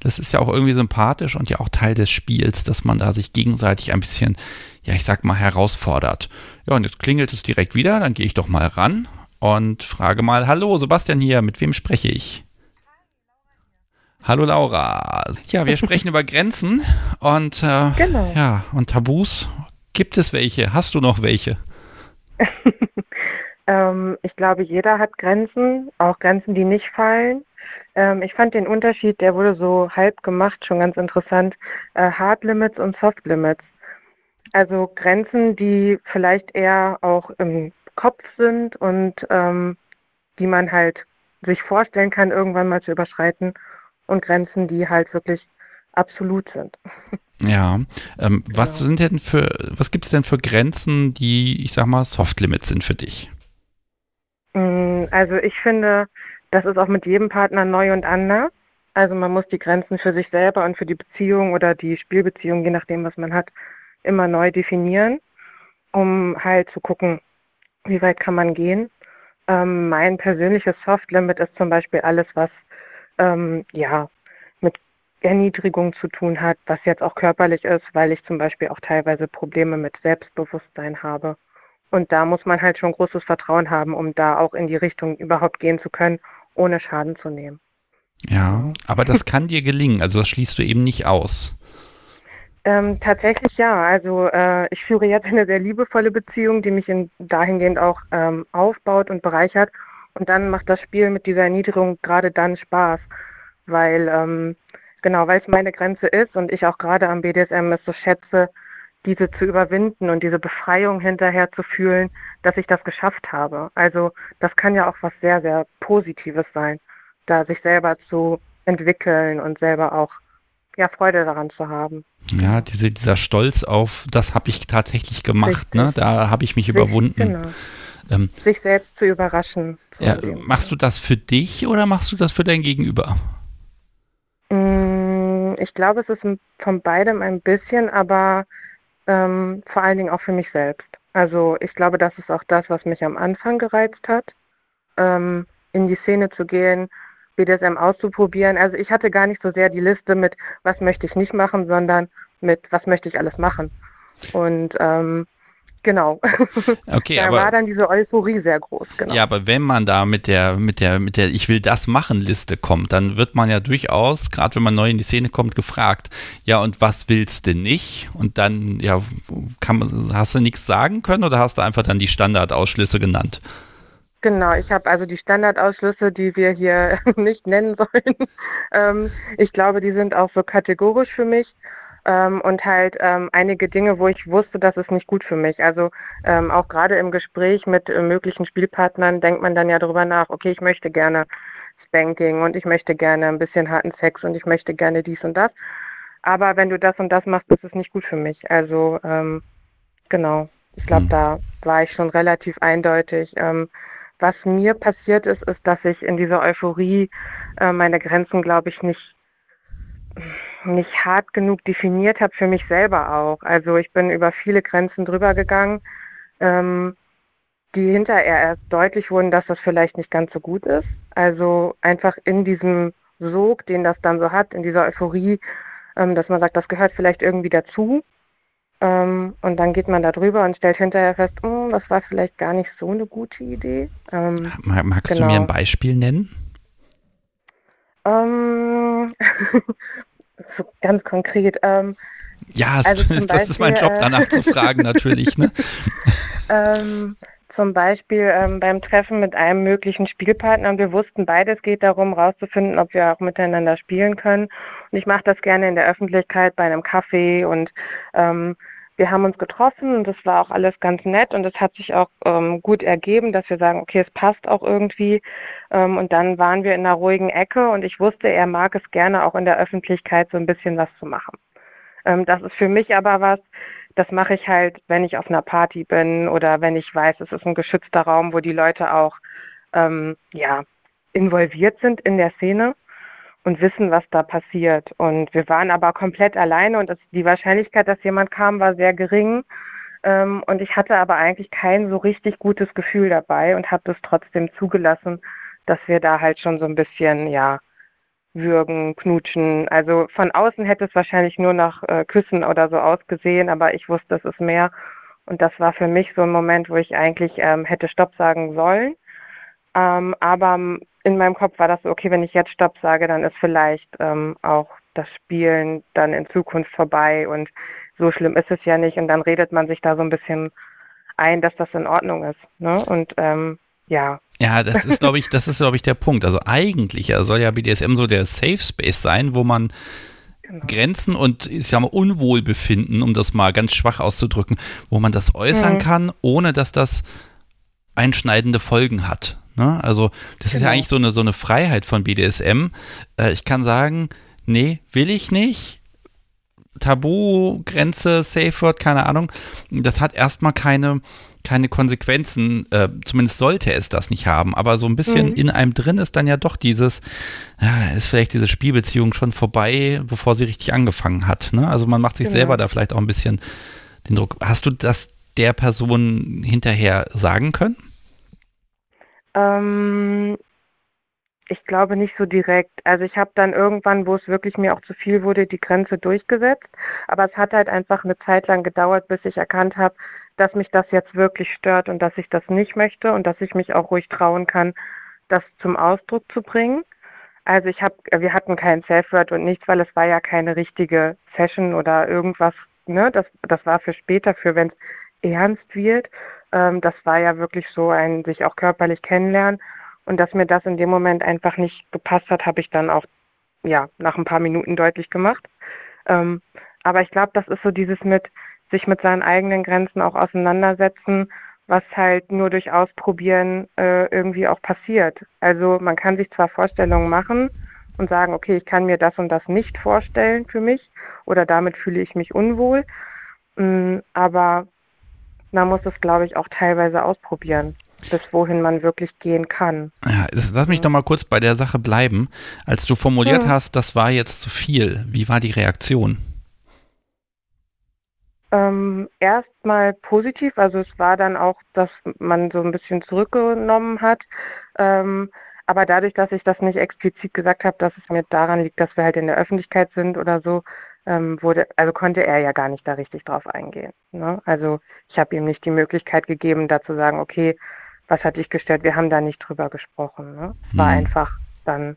Das ist ja auch irgendwie sympathisch und ja auch Teil des Spiels, dass man da sich gegenseitig ein bisschen, ja, ich sag mal, herausfordert. Ja, und jetzt klingelt es direkt wieder, dann gehe ich doch mal ran und frage mal, hallo, Sebastian hier, mit wem spreche ich? Hallo Laura. Ja, wir sprechen über Grenzen und äh, genau. ja und Tabus. Gibt es welche? Hast du noch welche? ähm, ich glaube, jeder hat Grenzen, auch Grenzen, die nicht fallen. Ähm, ich fand den Unterschied, der wurde so halb gemacht, schon ganz interessant. Äh, Hard Limits und Soft Limits. Also Grenzen, die vielleicht eher auch im Kopf sind und ähm, die man halt sich vorstellen kann, irgendwann mal zu überschreiten und Grenzen, die halt wirklich absolut sind. Ja, ähm, genau. was sind denn für, was gibt es denn für Grenzen, die, ich sag mal, Soft Limits sind für dich? Mm, also ich finde, das ist auch mit jedem Partner neu und anders. Also man muss die Grenzen für sich selber und für die Beziehung oder die Spielbeziehung, je nachdem, was man hat, immer neu definieren, um halt zu gucken, wie weit kann man gehen. Ähm, mein persönliches Soft Limit ist zum Beispiel alles, was ähm, ja Erniedrigung zu tun hat, was jetzt auch körperlich ist, weil ich zum Beispiel auch teilweise Probleme mit Selbstbewusstsein habe. Und da muss man halt schon großes Vertrauen haben, um da auch in die Richtung überhaupt gehen zu können, ohne Schaden zu nehmen. Ja, aber das kann dir gelingen, also das schließt du eben nicht aus. Ähm, tatsächlich ja. Also äh, ich führe jetzt eine sehr liebevolle Beziehung, die mich in, dahingehend auch ähm, aufbaut und bereichert. Und dann macht das Spiel mit dieser Erniedrigung gerade dann Spaß, weil ähm, genau, weil es meine Grenze ist und ich auch gerade am BDSM es so schätze, diese zu überwinden und diese Befreiung hinterher zu fühlen, dass ich das geschafft habe. Also das kann ja auch was sehr, sehr Positives sein, da sich selber zu entwickeln und selber auch ja, Freude daran zu haben. Ja, diese, dieser Stolz auf, das habe ich tatsächlich gemacht, ne? Da habe ich mich Richtig, überwunden. Genau. Ähm, sich selbst zu überraschen. Ja, machst du das für dich oder machst du das für dein Gegenüber? Mm, ich glaube, es ist von beidem ein bisschen, aber ähm, vor allen Dingen auch für mich selbst. Also ich glaube, das ist auch das, was mich am Anfang gereizt hat, ähm, in die Szene zu gehen, BDSM auszuprobieren. Also ich hatte gar nicht so sehr die Liste mit, was möchte ich nicht machen, sondern mit, was möchte ich alles machen. Und ähm, Genau. Okay, da aber, war dann diese Euphorie sehr groß, genau. Ja, aber wenn man da mit der, mit der, mit der Ich will das machen Liste kommt, dann wird man ja durchaus, gerade wenn man neu in die Szene kommt, gefragt, ja, und was willst du nicht? Und dann, ja, kann, hast du nichts sagen können oder hast du einfach dann die Standardausschlüsse genannt? Genau, ich habe also die Standardausschlüsse, die wir hier nicht nennen sollen. ähm, ich glaube, die sind auch so kategorisch für mich ähm, und halt ähm, einige Dinge, wo ich wusste, das ist nicht gut für mich. Also ähm, auch gerade im Gespräch mit äh, möglichen Spielpartnern denkt man dann ja darüber nach, okay, ich möchte gerne Spanking und ich möchte gerne ein bisschen harten Sex und ich möchte gerne dies und das. Aber wenn du das und das machst, ist es nicht gut für mich. Also ähm, genau, ich glaube, mhm. da war ich schon relativ eindeutig. Ähm, was mir passiert ist, ist, dass ich in dieser Euphorie äh, meine Grenzen, glaube ich, nicht nicht hart genug definiert habe für mich selber auch. Also ich bin über viele Grenzen drüber gegangen, ähm, die hinterher erst deutlich wurden, dass das vielleicht nicht ganz so gut ist. Also einfach in diesem Sog, den das dann so hat, in dieser Euphorie, ähm, dass man sagt, das gehört vielleicht irgendwie dazu. Ähm, und dann geht man da drüber und stellt hinterher fest, oh, das war vielleicht gar nicht so eine gute Idee. Ähm, Magst genau. du mir ein Beispiel nennen? So ganz konkret. Ähm, ja, also das Beispiel, ist mein Job, danach äh, zu fragen, natürlich. Ne? ähm, zum Beispiel ähm, beim Treffen mit einem möglichen Spielpartner und wir wussten beide, es geht darum, rauszufinden, ob wir auch miteinander spielen können. Und ich mache das gerne in der Öffentlichkeit bei einem Kaffee und ähm, wir haben uns getroffen und das war auch alles ganz nett und es hat sich auch ähm, gut ergeben, dass wir sagen, okay, es passt auch irgendwie. Ähm, und dann waren wir in einer ruhigen Ecke und ich wusste, er mag es gerne auch in der Öffentlichkeit so ein bisschen was zu machen. Ähm, das ist für mich aber was, das mache ich halt, wenn ich auf einer Party bin oder wenn ich weiß, es ist ein geschützter Raum, wo die Leute auch ähm, ja involviert sind in der Szene und wissen, was da passiert. Und wir waren aber komplett alleine und das, die Wahrscheinlichkeit, dass jemand kam, war sehr gering. Ähm, und ich hatte aber eigentlich kein so richtig gutes Gefühl dabei und habe das trotzdem zugelassen, dass wir da halt schon so ein bisschen, ja, würgen, knutschen. Also von außen hätte es wahrscheinlich nur nach äh, Küssen oder so ausgesehen, aber ich wusste, es ist mehr. Und das war für mich so ein Moment, wo ich eigentlich ähm, hätte Stopp sagen sollen. Ähm, aber in meinem Kopf war das so, okay, wenn ich jetzt Stopp sage, dann ist vielleicht ähm, auch das Spielen dann in Zukunft vorbei und so schlimm ist es ja nicht. Und dann redet man sich da so ein bisschen ein, dass das in Ordnung ist. Ne? Und ähm, ja. Ja, das ist, glaube ich, das ist, glaube ich, der Punkt. Also eigentlich soll ja BDSM so der Safe Space sein, wo man genau. Grenzen und ich sag mal Unwohlbefinden, um das mal ganz schwach auszudrücken, wo man das äußern mhm. kann, ohne dass das einschneidende Folgen hat. Ne? Also das genau. ist ja genau. eigentlich so eine, so eine Freiheit von BDSM. Äh, ich kann sagen, nee, will ich nicht. Tabu, Grenze, Safe Word, keine Ahnung. Das hat erstmal keine, keine Konsequenzen, äh, zumindest sollte es das nicht haben, aber so ein bisschen mhm. in einem drin ist dann ja doch dieses, ja, ist vielleicht diese Spielbeziehung schon vorbei, bevor sie richtig angefangen hat. Ne? Also man macht sich genau. selber da vielleicht auch ein bisschen den Druck. Hast du das der Person hinterher sagen können? Ähm, ich glaube nicht so direkt. Also ich habe dann irgendwann, wo es wirklich mir auch zu viel wurde, die Grenze durchgesetzt. Aber es hat halt einfach eine Zeit lang gedauert, bis ich erkannt habe, dass mich das jetzt wirklich stört und dass ich das nicht möchte und dass ich mich auch ruhig trauen kann, das zum Ausdruck zu bringen. Also ich habe, wir hatten kein Self-Word und nichts, weil es war ja keine richtige Session oder irgendwas. Ne, das, das war für später, für wenn es ernst wird. Ähm, das war ja wirklich so ein sich auch körperlich kennenlernen. Und dass mir das in dem Moment einfach nicht gepasst hat, habe ich dann auch ja nach ein paar Minuten deutlich gemacht. Ähm, aber ich glaube, das ist so dieses mit sich mit seinen eigenen Grenzen auch auseinandersetzen, was halt nur durch Ausprobieren äh, irgendwie auch passiert. Also man kann sich zwar Vorstellungen machen und sagen, okay, ich kann mir das und das nicht vorstellen für mich oder damit fühle ich mich unwohl, mh, mm, aber man muss es, glaube ich, auch teilweise ausprobieren, bis wohin man wirklich gehen kann. Ja, lass mich doch mal kurz bei der Sache bleiben. Als du formuliert ja. hast, das war jetzt zu viel, wie war die Reaktion? Ähm, Erstmal positiv, also es war dann auch, dass man so ein bisschen zurückgenommen hat. Ähm, aber dadurch, dass ich das nicht explizit gesagt habe, dass es mir daran liegt, dass wir halt in der Öffentlichkeit sind oder so, ähm, wurde, also konnte er ja gar nicht da richtig drauf eingehen. Ne? Also ich habe ihm nicht die Möglichkeit gegeben, da zu sagen, okay, was hat dich gestört? Wir haben da nicht drüber gesprochen. Ne? Es war mhm. einfach dann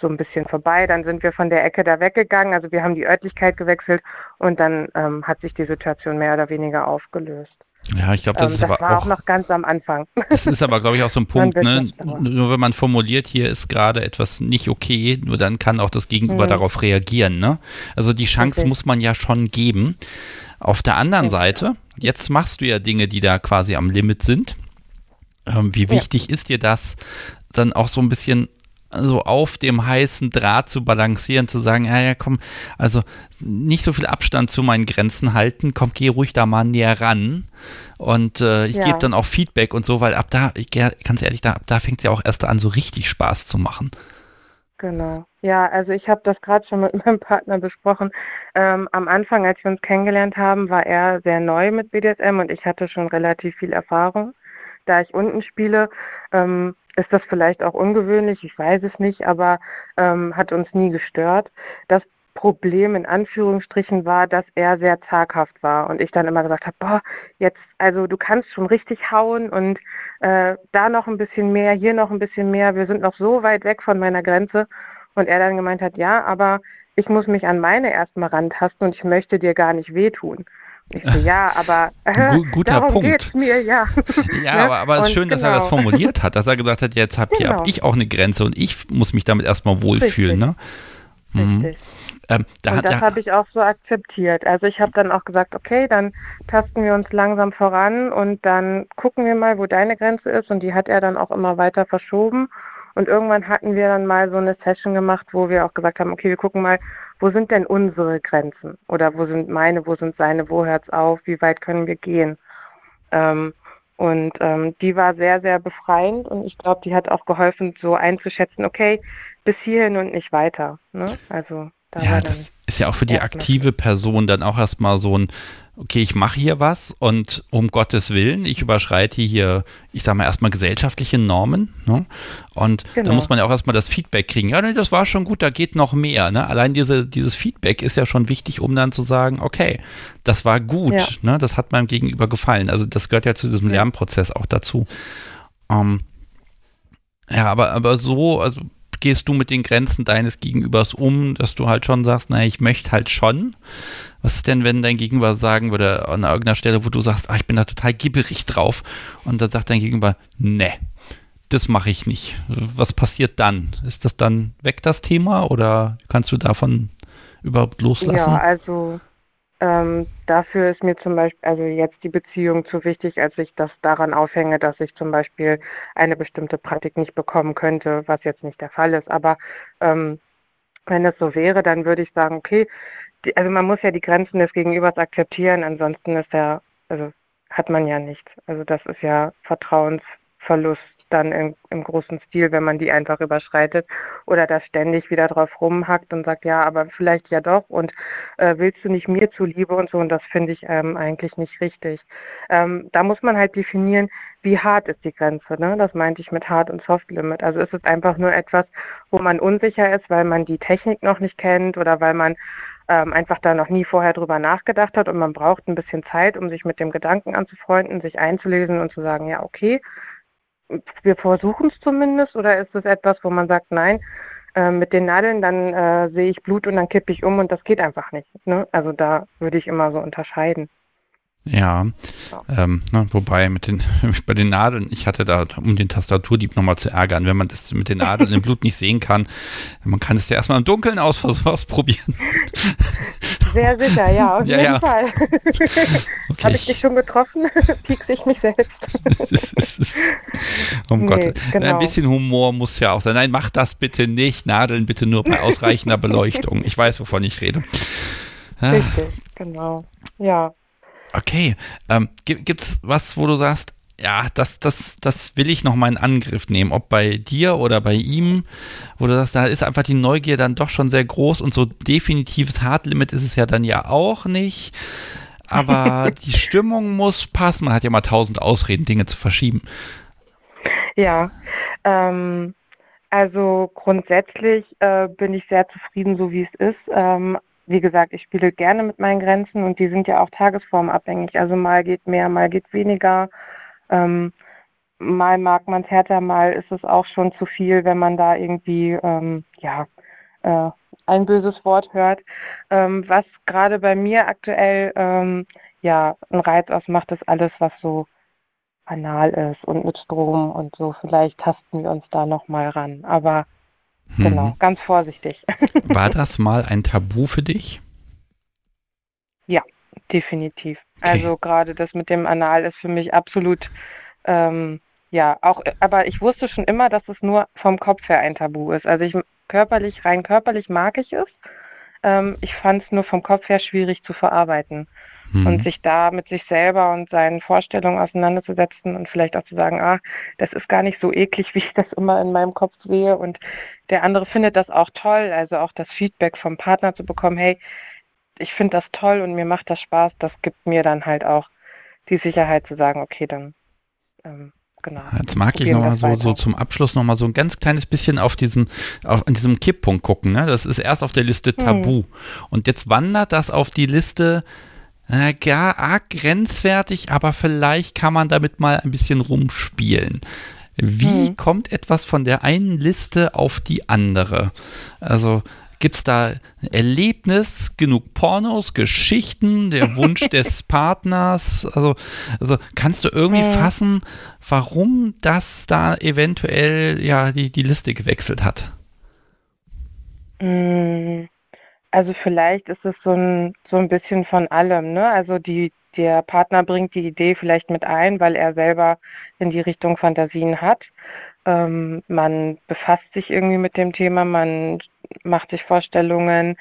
so ein bisschen vorbei. Dann sind wir von der Ecke da weggegangen. Also wir haben die Örtlichkeit gewechselt und dann ähm, hat sich die Situation mehr oder weniger aufgelöst. Ja, ich glaube, das ähm, ist das aber war auch, auch noch ganz am Anfang. Das ist aber, glaube ich, auch so ein Punkt, ne? Nur wenn man formuliert, hier ist gerade etwas nicht okay, nur dann kann auch das Gegenüber mhm. darauf reagieren, ne? Also die Chance okay. muss man ja schon geben. Auf der anderen okay. Seite, jetzt machst du ja Dinge, die da quasi am Limit sind. Ähm, wie wichtig ja. ist dir das, dann auch so ein bisschen so auf dem heißen Draht zu balancieren, zu sagen, ja, ja, komm, also nicht so viel Abstand zu meinen Grenzen halten, komm, geh ruhig da mal näher ran und äh, ich ja. gebe dann auch Feedback und so, weil ab da, ich ganz ehrlich, da, ab da fängt es ja auch erst an, so richtig Spaß zu machen. Genau. Ja, also ich habe das gerade schon mit meinem Partner besprochen. Ähm, am Anfang, als wir uns kennengelernt haben, war er sehr neu mit BDSM und ich hatte schon relativ viel Erfahrung. Da ich unten spiele, ähm, ist das vielleicht auch ungewöhnlich, ich weiß es nicht, aber ähm, hat uns nie gestört. Das Problem in Anführungsstrichen war, dass er sehr zaghaft war und ich dann immer gesagt habe, boah, jetzt, also du kannst schon richtig hauen und äh, da noch ein bisschen mehr, hier noch ein bisschen mehr, wir sind noch so weit weg von meiner Grenze und er dann gemeint hat, ja, aber ich muss mich an meine erstmal rantasten und ich möchte dir gar nicht wehtun. So, ja, aber äh, guter Punkt. Geht's mir, ja. ja, aber, aber es ist schön, dass genau. er das genau. formuliert hat, dass er gesagt hat, jetzt habe genau. hab ich auch eine Grenze und ich muss mich damit erstmal wohlfühlen. Ne? Mhm. Ähm, da, und das habe ich auch so akzeptiert. Also ich habe dann auch gesagt, okay, dann tasten wir uns langsam voran und dann gucken wir mal, wo deine Grenze ist. Und die hat er dann auch immer weiter verschoben. Und irgendwann hatten wir dann mal so eine Session gemacht, wo wir auch gesagt haben, okay, wir gucken mal, wo sind denn unsere Grenzen? Oder wo sind meine, wo sind seine, wo hört's auf, wie weit können wir gehen? Ähm, und ähm, die war sehr, sehr befreiend und ich glaube, die hat auch geholfen, so einzuschätzen, okay, bis hierhin und nicht weiter. Ne? Also Da ja, das ist ja auch für die aktive Person dann auch erstmal so ein, okay, ich mache hier was und um Gottes Willen, ich überschreite hier, ich sage mal erstmal gesellschaftliche Normen. Ne? Und genau. da muss man ja auch erstmal das Feedback kriegen. Ja, nee, das war schon gut, da geht noch mehr. Ne? Allein diese, dieses Feedback ist ja schon wichtig, um dann zu sagen, okay, das war gut, ja. ne? das hat meinem Gegenüber gefallen. Also das gehört ja zu diesem Lernprozess auch dazu. Ähm, ja, aber, aber so, also gehst du mit den Grenzen deines Gegenübers um, dass du halt schon sagst, naja, ich möchte halt schon. Was ist denn, wenn dein Gegenüber sagen würde, an irgendeiner Stelle, wo du sagst, ah, ich bin da total gibberig drauf und dann sagt dein Gegenüber, ne, das mache ich nicht. Was passiert dann? Ist das dann weg, das Thema, oder kannst du davon überhaupt loslassen? Ja, also ähm, dafür ist mir zum Beispiel, also jetzt die Beziehung zu wichtig, als ich das daran aufhänge, dass ich zum Beispiel eine bestimmte Praktik nicht bekommen könnte, was jetzt nicht der Fall ist. Aber ähm, wenn es so wäre, dann würde ich sagen, okay, die, also man muss ja die Grenzen des Gegenübers akzeptieren, ansonsten ist ja, also hat man ja nichts. Also das ist ja Vertrauensverlust dann im, im großen Stil, wenn man die einfach überschreitet oder da ständig wieder drauf rumhackt und sagt, ja, aber vielleicht ja doch und äh, willst du nicht mir zuliebe und so und das finde ich ähm, eigentlich nicht richtig. Ähm, da muss man halt definieren, wie hart ist die Grenze, ne? Das meinte ich mit Hard und Soft Limit. Also ist es einfach nur etwas, wo man unsicher ist, weil man die Technik noch nicht kennt oder weil man ähm, einfach da noch nie vorher drüber nachgedacht hat und man braucht ein bisschen Zeit, um sich mit dem Gedanken anzufreunden, sich einzulesen und zu sagen, ja, okay, wir versuchen es zumindest oder ist es etwas, wo man sagt, nein, äh, mit den Nadeln, dann äh, sehe ich Blut und dann kippe ich um und das geht einfach nicht. Ne? Also da würde ich immer so unterscheiden. Ja, ähm, ne, wobei mit den, bei den Nadeln, ich hatte da, um den Tastaturdieb nochmal zu ärgern, wenn man das mit den Nadeln im Blut nicht sehen kann, man kann es ja erstmal im Dunkeln aus, ausprobieren. Sehr sicher, ja, auf ja, jeden ja. Fall. Okay. Habe ich dich schon getroffen? Piekse ich mich selbst. um nee, Gott, genau. ein bisschen Humor muss ja auch sein. Nein, mach das bitte nicht. Nadeln bitte nur bei ausreichender Beleuchtung. Ich weiß, wovon ich rede. Richtig, genau. Ja. Okay. Ähm, Gibt es was, wo du sagst, ja, das, das, das will ich noch mal in Angriff nehmen, ob bei dir oder bei ihm, wo du sagst, da ist einfach die Neugier dann doch schon sehr groß und so definitives Hardlimit ist es ja dann ja auch nicht. Aber die Stimmung muss passen. Man hat ja mal tausend Ausreden, Dinge zu verschieben. Ja, ähm, also grundsätzlich äh, bin ich sehr zufrieden, so wie es ist. Ähm, wie gesagt, ich spiele gerne mit meinen Grenzen und die sind ja auch tagesformabhängig. Also mal geht mehr, mal geht weniger. Ähm, mal mag man es härter, mal ist es auch schon zu viel, wenn man da irgendwie, ähm, ja, äh, ein böses Wort hört. Ähm, was gerade bei mir aktuell, ähm, ja, einen Reiz ausmacht, ist alles, was so banal ist und mit Strom und so. Vielleicht tasten wir uns da nochmal ran. Aber Mhm. Genau, ganz vorsichtig. War das mal ein Tabu für dich? Ja, definitiv. Okay. Also gerade das mit dem Anal ist für mich absolut, ähm, ja, auch, aber ich wusste schon immer, dass es nur vom Kopf her ein Tabu ist. Also ich körperlich, rein körperlich mag ich es. Ähm, ich fand es nur vom Kopf her schwierig zu verarbeiten mhm. und sich da mit sich selber und seinen Vorstellungen auseinanderzusetzen und vielleicht auch zu sagen, ah, das ist gar nicht so eklig, wie ich das immer in meinem Kopf sehe und der andere findet das auch toll, also auch das Feedback vom Partner zu bekommen, hey, ich finde das toll und mir macht das Spaß, das gibt mir dann halt auch die Sicherheit zu sagen, okay, dann ähm, Genau. Jetzt mag ich nochmal so, so zum Abschluss nochmal so ein ganz kleines bisschen auf diesem, auf, an diesem Kipppunkt gucken. Ne? Das ist erst auf der Liste Tabu. Hm. Und jetzt wandert das auf die Liste äh, ja, arg grenzwertig, aber vielleicht kann man damit mal ein bisschen rumspielen. Wie hm. kommt etwas von der einen Liste auf die andere? Also gibt es da Erlebnis, genug Pornos, Geschichten, der Wunsch des Partners? Also, also kannst du irgendwie hm. fassen, warum das da eventuell ja die, die Liste gewechselt hat? Hm. Also vielleicht ist es so ein, so ein bisschen von allem, ne? Also die, der Partner bringt die Idee vielleicht mit ein, weil er selber in die Richtung Fantasien hat. Ähm, man befasst sich irgendwie mit dem Thema, man macht sich Vorstellungen,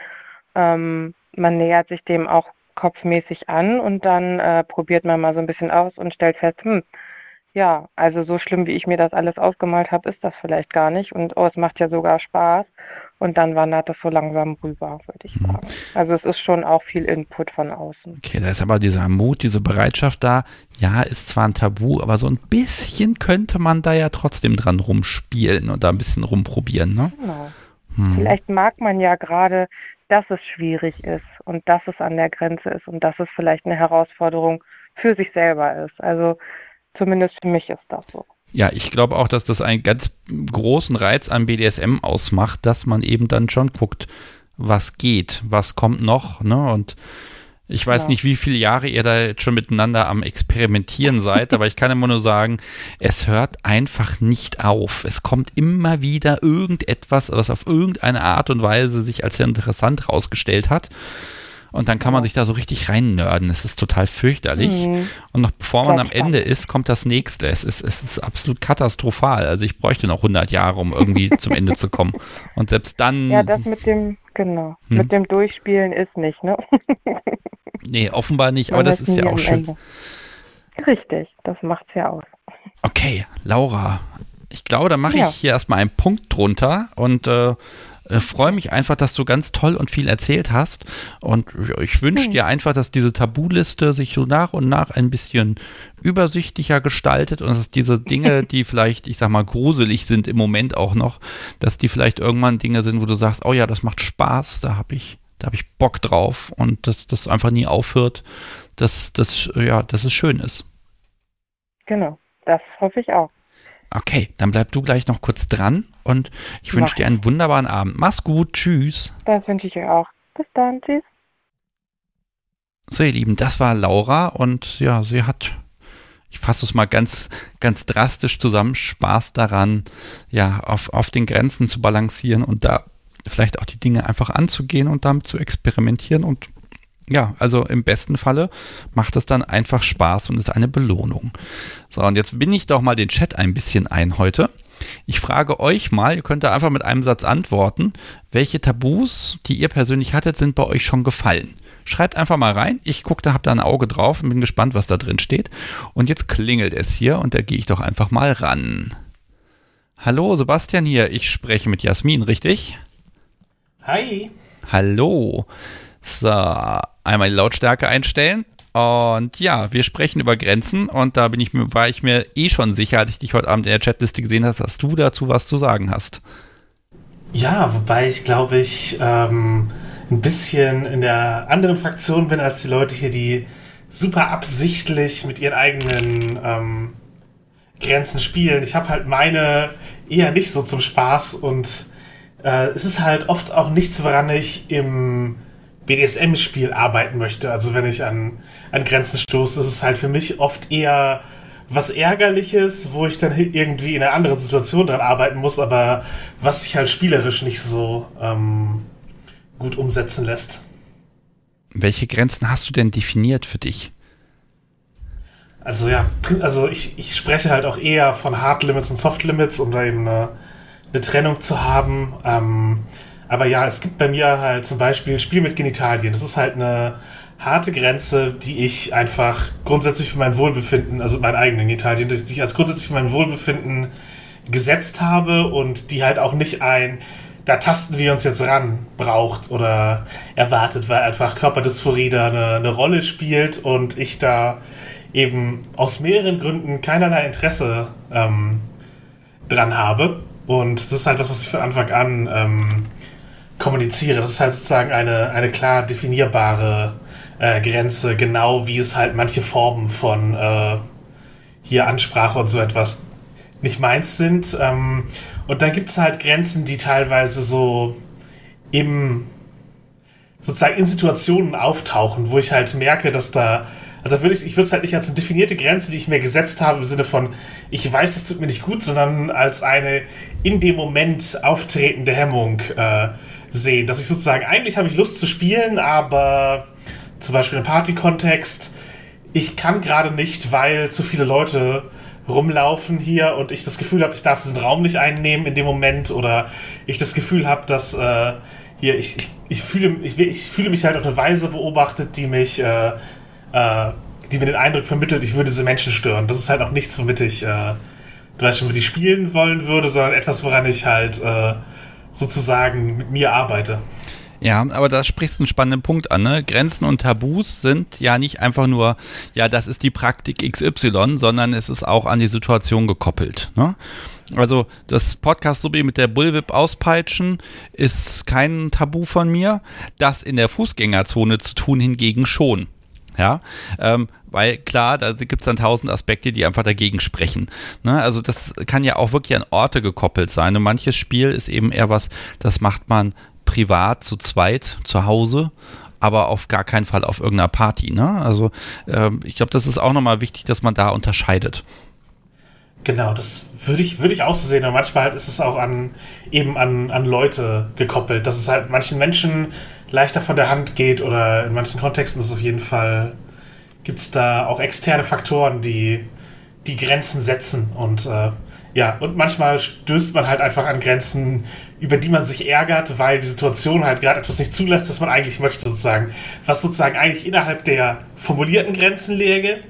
ähm, man nähert sich dem auch kopfmäßig an und dann äh, probiert man mal so ein bisschen aus und stellt fest, hm, ja, also so schlimm, wie ich mir das alles ausgemalt habe, ist das vielleicht gar nicht und oh, es macht ja sogar Spaß Und dann wandert das so langsam rüber, würde ich Mhm. sagen. Also es ist schon auch viel Input von außen. Okay, da ist aber dieser Mut, diese Bereitschaft da. Ja, ist zwar ein Tabu, aber so ein bisschen könnte man da ja trotzdem dran rumspielen und da ein bisschen rumprobieren, ne? Genau. Hm. Vielleicht mag man ja gerade, dass es schwierig ist und dass es an der Grenze ist und dass es vielleicht eine Herausforderung für sich selber ist. Also zumindest für mich ist das so. Ja, ich glaube auch, dass das einen ganz großen Reiz an BDSM ausmacht, dass man eben dann schon guckt, was geht, was kommt noch, ne? Und ich weiß Ja. nicht, wie viele Jahre ihr da jetzt schon miteinander am Experimentieren seid, aber ich kann immer nur sagen, es hört einfach nicht auf. Es kommt immer wieder irgendetwas, was auf irgendeine Art und Weise sich als sehr interessant rausgestellt hat. Und dann kann man sich da so richtig reinnörden. Es ist total fürchterlich. Mhm. Und noch bevor man am Ende ist, kommt das nächste. Es ist, es ist absolut katastrophal. Also ich bräuchte noch 100 Jahre, um irgendwie zum Ende zu kommen. Und selbst dann, Ja, das mit dem, genau, Hm. mit dem Durchspielen ist nicht, ne? nee, offenbar nicht, aber das weiß ist ja auch schön. Ende. Richtig, das macht's ja aus. Okay, Laura, ich glaube, da mache Ja. ich hier erstmal einen Punkt drunter und äh, äh, freue mich einfach, dass du ganz toll und viel erzählt hast. Und ich wünsche Hm. dir einfach, dass diese Tabuliste sich so nach und nach ein bisschen übersichtlicher gestaltet und dass diese Dinge, die vielleicht, ich sag mal, gruselig sind im Moment auch noch, dass die vielleicht irgendwann Dinge sind, wo du sagst, oh ja, das macht Spaß, da habe ich, da habe ich Bock drauf und dass das einfach nie aufhört, dass das, ja, dass es schön ist. Genau, das hoffe ich auch. Okay, dann bleib du gleich noch kurz dran und ich wünsche dir einen wunderbaren Abend. Mach's gut, tschüss. Das wünsche ich euch auch. Bis dann, tschüss. So, ihr Lieben, das war Laura und ja, sie hat, ich fasse es mal ganz, ganz drastisch zusammen, Spaß daran, ja, auf, auf den Grenzen zu balancieren und da vielleicht auch die Dinge einfach anzugehen und damit zu experimentieren und ja, also im besten Falle macht es dann einfach Spaß und ist eine Belohnung. So, und jetzt bin ich doch mal den Chat ein bisschen ein heute. Ich frage euch mal, ihr könnt da einfach mit einem Satz antworten, welche Tabus, die ihr persönlich hattet, sind bei euch schon gefallen? Schreibt einfach mal rein. Ich gucke, da habt da ein Auge drauf und bin gespannt, was da drin steht. Und jetzt klingelt es hier und da gehe ich doch einfach mal ran. Hallo, Sebastian hier. Ich spreche mit Jasmin, richtig? Hi. Hallo. So, einmal die Lautstärke einstellen. Und ja, wir sprechen über Grenzen und da bin ich mir, war ich mir eh schon sicher, als ich dich heute Abend in der Chatliste gesehen habe, dass du dazu was zu sagen hast. Ja, wobei ich glaube ich ähm, ein bisschen in der anderen Fraktion bin als die Leute hier, die super absichtlich mit ihren eigenen ähm, Grenzen spielen. Ich habe halt meine eher nicht so zum Spaß und äh, es ist halt oft auch nichts, woran ich im BDSM-Spiel arbeiten möchte. Also wenn ich an, an Grenzen stoße, ist es halt für mich oft eher was Ärgerliches, wo ich dann irgendwie in einer anderen Situation dran arbeiten muss, aber was sich halt spielerisch nicht so ähm, gut umsetzen lässt. Welche Grenzen hast du denn definiert für dich? Also ja, also ich, ich spreche halt auch eher von Hard Limits und Soft Limits, um da eben eine, eine Trennung zu haben. Ähm, aber ja, es gibt bei mir halt zum Beispiel Spiel mit Genitalien. Das ist halt eine harte Grenze, die ich einfach grundsätzlich für mein Wohlbefinden, also mein eigenen Genitalien, die ich als grundsätzlich für mein Wohlbefinden gesetzt habe und die halt auch nicht ein, da tasten wir uns jetzt ran, braucht oder erwartet, weil einfach Körperdysphorie da eine, eine Rolle spielt und ich da eben aus mehreren Gründen keinerlei Interesse ähm, dran habe. Und das ist halt was, was ich von Anfang an ähm, kommuniziere. Das ist halt sozusagen eine, eine klar definierbare äh, Grenze, genau wie es halt manche Formen von äh, hier Ansprache und so etwas nicht meins sind. Ähm, und dann gibt es halt Grenzen, die teilweise so im sozusagen in Situationen auftauchen, wo ich halt merke, dass da also würde ich, ich würde es halt nicht als eine definierte Grenze, die ich mir gesetzt habe, im Sinne von, ich weiß, es tut mir nicht gut, sondern als eine in dem Moment auftretende Hemmung äh, sehen. Dass ich sozusagen, eigentlich habe ich Lust zu spielen, aber zum Beispiel im Party-Kontext, ich kann gerade nicht, weil zu viele Leute rumlaufen hier und ich das Gefühl habe, ich darf diesen Raum nicht einnehmen in dem Moment oder ich das Gefühl habe, dass äh, hier, ich, ich, ich, fühle, ich, ich fühle mich halt auf eine Weise beobachtet, die mich äh, äh, die mir den Eindruck vermittelt, ich würde diese Menschen stören. Das ist halt auch nichts, womit ich, äh, weißt schon, womit ich spielen wollen würde, sondern etwas, woran ich halt äh, sozusagen mit mir arbeite. Ja, aber da sprichst du einen spannenden Punkt an. Ne? Grenzen und Tabus sind ja nicht einfach nur, ja, das ist die Praktik XY, sondern es ist auch an die Situation gekoppelt. Ne? Also das Podcast-Subi mit der Bullwhip auspeitschen ist kein Tabu von mir. Das in der Fußgängerzone zu tun hingegen schon. Ja, ähm, weil klar, da gibt es dann tausend Aspekte, die einfach dagegen sprechen. Ne? Also das kann ja auch wirklich an Orte gekoppelt sein. Und manches Spiel ist eben eher was, das macht man privat zu zweit zu Hause aber auf gar keinen Fall auf irgendeiner Party. Ne? Also ähm, ich glaube, das ist auch nochmal wichtig, dass man da unterscheidet. Genau, das würde ich, würde ich auch so sehen. Und manchmal halt ist es auch an eben an, an Leute gekoppelt, dass es halt manchen Menschen leichter von der Hand geht oder in manchen Kontexten ist es auf jeden Fall, gibt es da auch externe Faktoren, die die Grenzen setzen und äh, ja, und manchmal stößt man halt einfach an Grenzen, über die man sich ärgert, weil die Situation halt gerade etwas nicht zulässt, was man eigentlich möchte, sozusagen. Was sozusagen eigentlich innerhalb der formulierten Grenzen läge,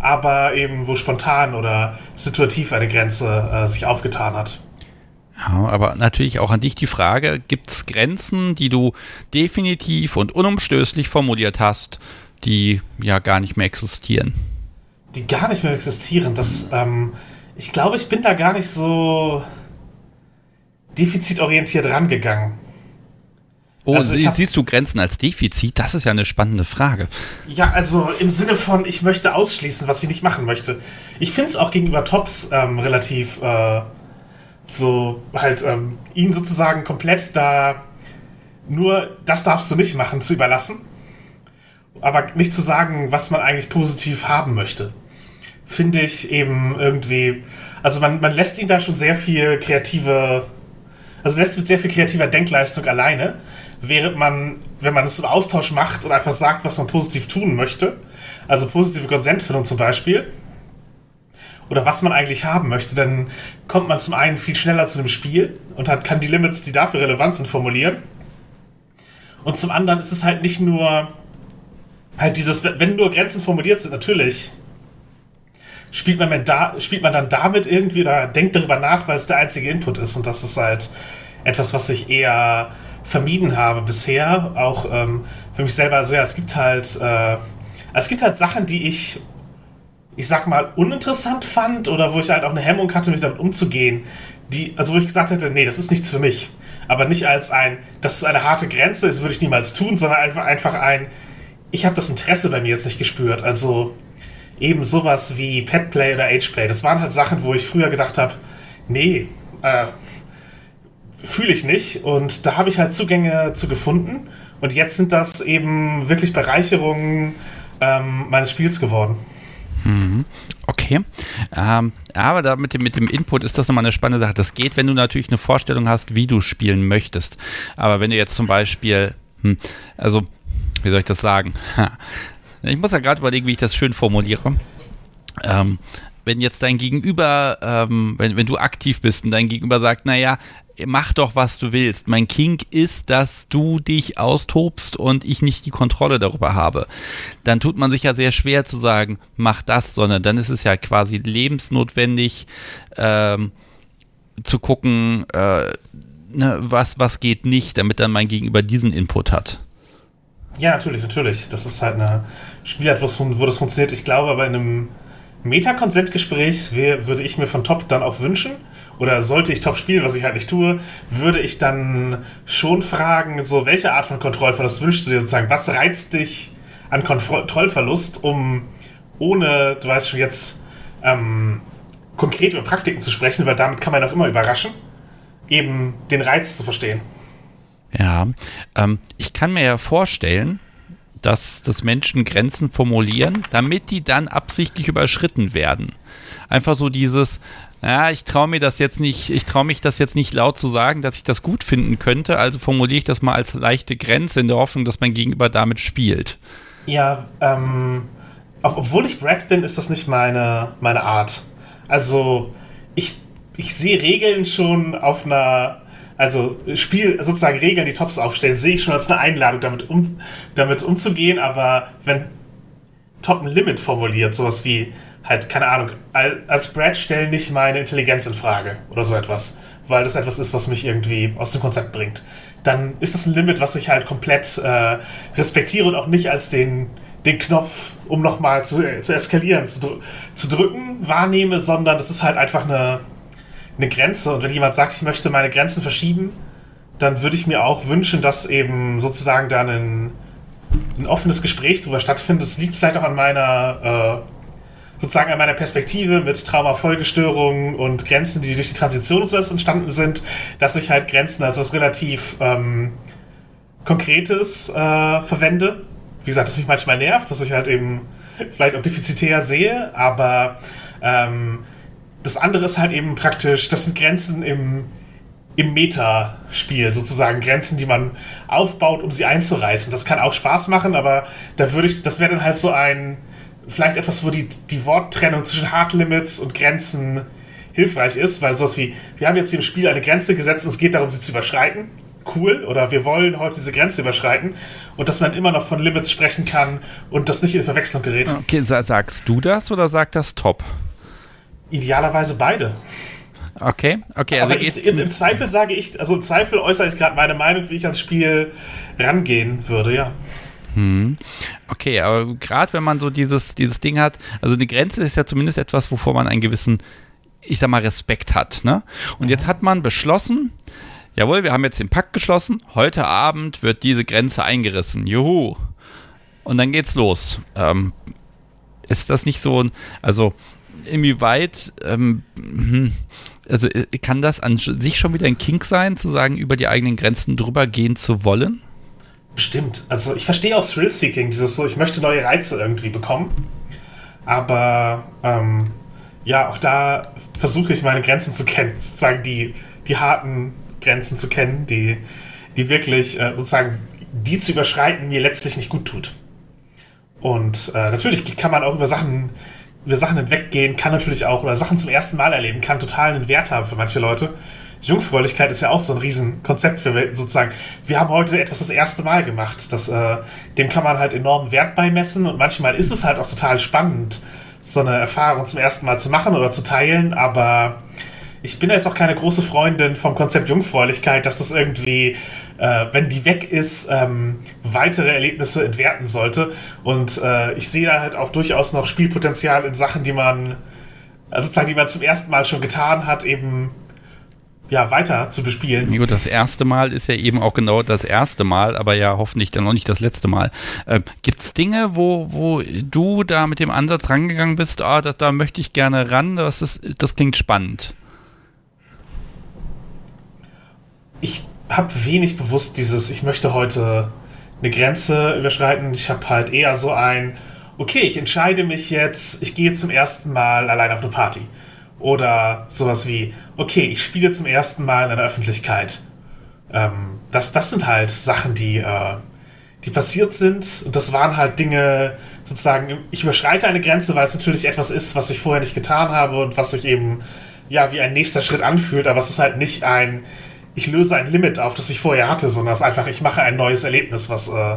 aber eben wo spontan oder situativ eine Grenze äh, sich aufgetan hat. Ja, aber natürlich auch an dich die Frage, gibt es Grenzen, die du definitiv und unumstößlich formuliert hast, die ja gar nicht mehr existieren? Die gar nicht mehr existieren, das... Ähm, ich glaube, ich bin da gar nicht so defizitorientiert rangegangen. Oh, also sie, hab, siehst du Grenzen als Defizit? Das ist ja eine spannende Frage. Ja, also im Sinne von, ich möchte ausschließen, was ich nicht machen möchte. Ich finde es auch gegenüber Tops ähm, relativ äh, so, halt, ähm, ihn sozusagen komplett da nur, das darfst du nicht machen, zu überlassen. Aber nicht zu sagen, was man eigentlich positiv haben möchte finde ich eben irgendwie, also man, man lässt ihn da schon sehr viel kreative, also man lässt mit sehr viel kreativer Denkleistung alleine, während man, wenn man es im Austausch macht und einfach sagt, was man positiv tun möchte, also positive Konsentfindung zum Beispiel, oder was man eigentlich haben möchte, dann kommt man zum einen viel schneller zu dem Spiel und hat, kann die Limits, die dafür relevant sind, formulieren. Und zum anderen ist es halt nicht nur halt dieses, wenn nur Grenzen formuliert sind, natürlich spielt man, da, spielt man dann damit irgendwie oder denkt darüber nach, weil es der einzige Input ist. Und das ist halt etwas, was ich eher vermieden habe bisher. Auch ähm, für mich selber. Also ja, es gibt halt, äh, es gibt halt Sachen, die ich, ich sag mal, uninteressant fand oder wo ich halt auch eine Hemmung hatte, mich damit umzugehen. Die, also wo ich gesagt hätte, nee, das ist nichts für mich. Aber nicht als ein, das ist eine harte Grenze, das würde ich niemals tun, sondern einfach, einfach ein, ich habe das Interesse bei mir jetzt nicht gespürt. Also eben sowas wie Petplay oder Ageplay. Das waren halt Sachen, wo ich früher gedacht habe, nee, äh, fühle ich nicht. Und da habe ich halt Zugänge zu gefunden. Und jetzt sind das eben wirklich Bereicherungen ähm, meines Spiels geworden. Mhm. Okay. Ähm, aber da mit dem, mit dem Input ist das nochmal eine spannende Sache. Das geht, wenn du natürlich eine Vorstellung hast, wie du spielen möchtest. Aber wenn du jetzt zum Beispiel, hm, also, wie soll ich das sagen? Ich muss ja gerade überlegen, wie ich das schön formuliere. Ähm, wenn jetzt dein Gegenüber, ähm, wenn, wenn du aktiv bist und dein Gegenüber sagt, naja, mach doch, was du willst. Mein Kink ist, dass du dich austobst und ich nicht die Kontrolle darüber habe. Dann tut man sich ja sehr schwer zu sagen, mach das, sondern dann ist es ja quasi lebensnotwendig ähm, zu gucken, äh, ne, was, was geht nicht, damit dann mein Gegenüber diesen Input hat. Ja, natürlich, natürlich. Das ist halt eine Spielart, wo das funktioniert. Ich glaube, aber in einem Meta-Konsent-Gespräch würde ich mir von Top dann auch wünschen, oder sollte ich Top spielen, was ich halt nicht tue, würde ich dann schon fragen, so welche Art von Kontrollverlust wünschst du dir sozusagen? Was reizt dich an Kontrollverlust, um ohne, du weißt schon jetzt, ähm, konkret über Praktiken zu sprechen, weil damit kann man auch immer überraschen, eben den Reiz zu verstehen. Ja, ähm, ich kann mir ja vorstellen, dass, dass Menschen Grenzen formulieren, damit die dann absichtlich überschritten werden. Einfach so dieses, ja, ich traue mir das jetzt nicht, ich traue mich das jetzt nicht laut zu sagen, dass ich das gut finden könnte, also formuliere ich das mal als leichte Grenze in der Hoffnung, dass mein Gegenüber damit spielt. Ja, ähm, obwohl ich Brad bin, ist das nicht meine, meine Art. Also, ich, ich sehe Regeln schon auf einer also Spiel, sozusagen Regeln, die Tops aufstellen, sehe ich schon als eine Einladung, damit, um, damit umzugehen, aber wenn Top ein Limit formuliert, sowas wie halt, keine Ahnung, als Brad stelle nicht meine Intelligenz in Frage oder so etwas, weil das etwas ist, was mich irgendwie aus dem Konzept bringt. Dann ist das ein Limit, was ich halt komplett äh, respektiere und auch nicht als den, den Knopf, um nochmal zu, zu eskalieren, zu, zu drücken, wahrnehme, sondern das ist halt einfach eine, eine Grenze. Und wenn jemand sagt, ich möchte meine Grenzen verschieben, dann würde ich mir auch wünschen, dass eben sozusagen dann ein, ein offenes Gespräch darüber stattfindet. Das liegt vielleicht auch an meiner äh, sozusagen an meiner Perspektive mit Traumafolgestörungen und Grenzen, die durch die Transition und so entstanden sind, dass ich halt Grenzen als was relativ ähm, Konkretes äh, verwende. Wie gesagt, das mich manchmal nervt, was ich halt eben vielleicht auch defizitär sehe, aber ähm, das andere ist halt eben praktisch, das sind Grenzen im, im Metaspiel, sozusagen Grenzen, die man aufbaut, um sie einzureißen. Das kann auch Spaß machen, aber da würde ich, das wäre dann halt so ein, vielleicht etwas, wo die, die Worttrennung zwischen Hard Limits und Grenzen hilfreich ist, weil sowas wie, wir haben jetzt hier im Spiel eine Grenze gesetzt und es geht darum, sie zu überschreiten. Cool, oder wir wollen heute diese Grenze überschreiten und dass man immer noch von Limits sprechen kann und das nicht in Verwechslung gerät. Okay, sagst du das oder sagt das Top? Idealerweise beide. Okay, okay. Also Aber ich, im, im, Zweifel sage ich, also im Zweifel äußere ich gerade meine Meinung, wie ich ans Spiel rangehen würde, ja. Hm. Okay, aber gerade wenn man so dieses, dieses Ding hat, also eine Grenze ist ja zumindest etwas, wovor man einen gewissen, ich sag mal, Respekt hat. Ne? Und jetzt hat man beschlossen, jawohl, wir haben jetzt den Pakt geschlossen, heute Abend wird diese Grenze eingerissen. Juhu. Und dann geht's los. Ähm, ist das nicht so ein, also inwieweit, ähm, hm, also äh, kann das an sich schon wieder ein Kink sein, zu sagen, über die eigenen Grenzen drüber gehen zu wollen? Bestimmt. Also ich verstehe auch Thrill-Seeking, dieses so, ich möchte neue Reize irgendwie bekommen. Aber ähm, ja, auch da versuche ich meine Grenzen zu kennen, sozusagen die, die harten Grenzen zu kennen, die, die wirklich äh, sozusagen die zu überschreiten mir letztlich nicht gut tut. Und äh, natürlich kann man auch über Sachen über Sachen hinweggehen, kann natürlich auch, oder Sachen zum ersten Mal erleben, kann total einen Wert haben für manche Leute. Jungfräulichkeit ist ja auch so ein Riesenkonzept für sozusagen. Wir haben heute etwas das erste Mal gemacht. Das, äh, dem kann man halt enormen Wert beimessen und manchmal ist es halt auch total spannend, so eine Erfahrung zum ersten Mal zu machen oder zu teilen, aber ich bin jetzt auch keine große Freundin vom Konzept Jungfräulichkeit, dass das irgendwie, äh, wenn die weg ist, ähm, weitere Erlebnisse entwerten sollte. Und äh, ich sehe da halt auch durchaus noch Spielpotenzial in Sachen, die man, also sozusagen, die man zum ersten Mal schon getan hat, eben ja, weiter zu bespielen. Ja, das erste Mal ist ja eben auch genau das erste Mal, aber ja hoffentlich dann noch nicht das letzte Mal. Äh, Gibt es Dinge, wo, wo du da mit dem Ansatz rangegangen bist, ah, da, da möchte ich gerne ran, das, ist, das klingt spannend? Ich habe wenig bewusst dieses, ich möchte heute eine Grenze überschreiten. Ich habe halt eher so ein, okay, ich entscheide mich jetzt, ich gehe zum ersten Mal allein auf eine Party. Oder sowas wie, okay, ich spiele zum ersten Mal in einer Öffentlichkeit. Ähm, das, das sind halt Sachen, die, äh, die passiert sind. Und das waren halt Dinge, sozusagen, ich überschreite eine Grenze, weil es natürlich etwas ist, was ich vorher nicht getan habe und was sich eben, ja, wie ein nächster Schritt anfühlt. Aber es ist halt nicht ein, ich löse ein Limit auf, das ich vorher hatte, sondern es ist einfach, ich mache ein neues Erlebnis, was, äh,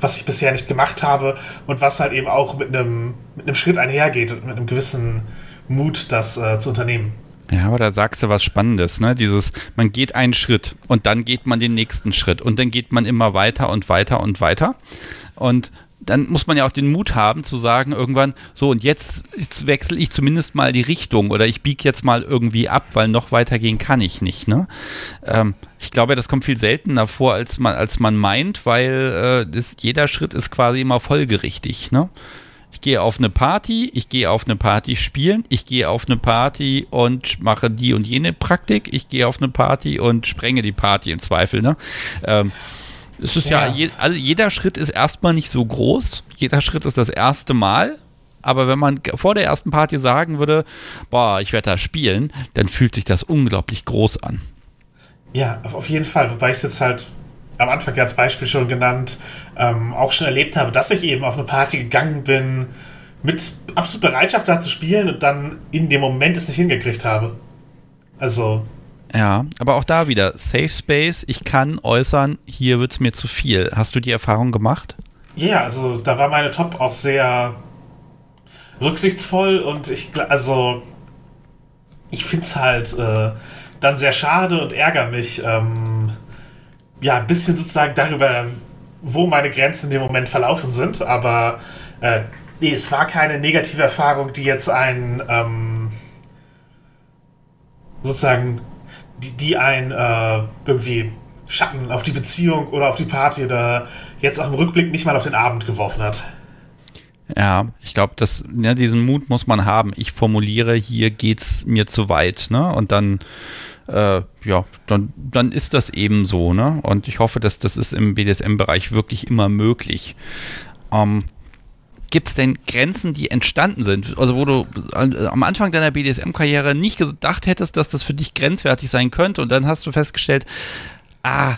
was ich bisher nicht gemacht habe und was halt eben auch mit einem, mit einem Schritt einhergeht und mit einem gewissen Mut, das äh, zu unternehmen. Ja, aber da sagst du was Spannendes, ne? Dieses, man geht einen Schritt und dann geht man den nächsten Schritt und dann geht man immer weiter und weiter und weiter. Und dann muss man ja auch den Mut haben zu sagen, irgendwann, so und jetzt, jetzt wechsle ich zumindest mal die Richtung oder ich biege jetzt mal irgendwie ab, weil noch weitergehen kann ich nicht. Ne? Ähm, ich glaube, das kommt viel seltener vor, als man, als man meint, weil äh, das, jeder Schritt ist quasi immer folgerichtig. Ne? Ich gehe auf eine Party, ich gehe auf eine Party spielen, ich gehe auf eine Party und mache die und jene Praktik, ich gehe auf eine Party und sprenge die Party im Zweifel. Ne? Ähm, es ist ja, ja je, also jeder Schritt ist erstmal nicht so groß, jeder Schritt ist das erste Mal. Aber wenn man vor der ersten Party sagen würde, boah, ich werde da spielen, dann fühlt sich das unglaublich groß an. Ja, auf jeden Fall. Wobei ich es jetzt halt am Anfang als Beispiel schon genannt, ähm, auch schon erlebt habe, dass ich eben auf eine Party gegangen bin, mit absolut Bereitschaft da zu spielen und dann in dem Moment es nicht hingekriegt habe. Also. Ja, aber auch da wieder, Safe Space, ich kann äußern, hier wird es mir zu viel. Hast du die Erfahrung gemacht? Ja, also da war meine Top auch sehr rücksichtsvoll und ich, also, ich finde es halt äh, dann sehr schade und ärgere mich, ähm, ja, ein bisschen sozusagen darüber, wo meine Grenzen in dem Moment verlaufen sind, aber äh, nee, es war keine negative Erfahrung, die jetzt ein, ähm, sozusagen, die, die ein äh, irgendwie Schatten auf die Beziehung oder auf die Party oder jetzt auch im Rückblick nicht mal auf den Abend geworfen hat. Ja, ich glaube, dass ja, diesen Mut muss man haben. Ich formuliere, hier geht's mir zu weit, ne? Und dann, äh, ja, dann, dann ist das eben so, ne? Und ich hoffe, dass das ist im BDSM-Bereich wirklich immer möglich. Ähm, Gibt es denn Grenzen, die entstanden sind? Also, wo du äh, am Anfang deiner BDSM-Karriere nicht gedacht hättest, dass das für dich grenzwertig sein könnte und dann hast du festgestellt, ah,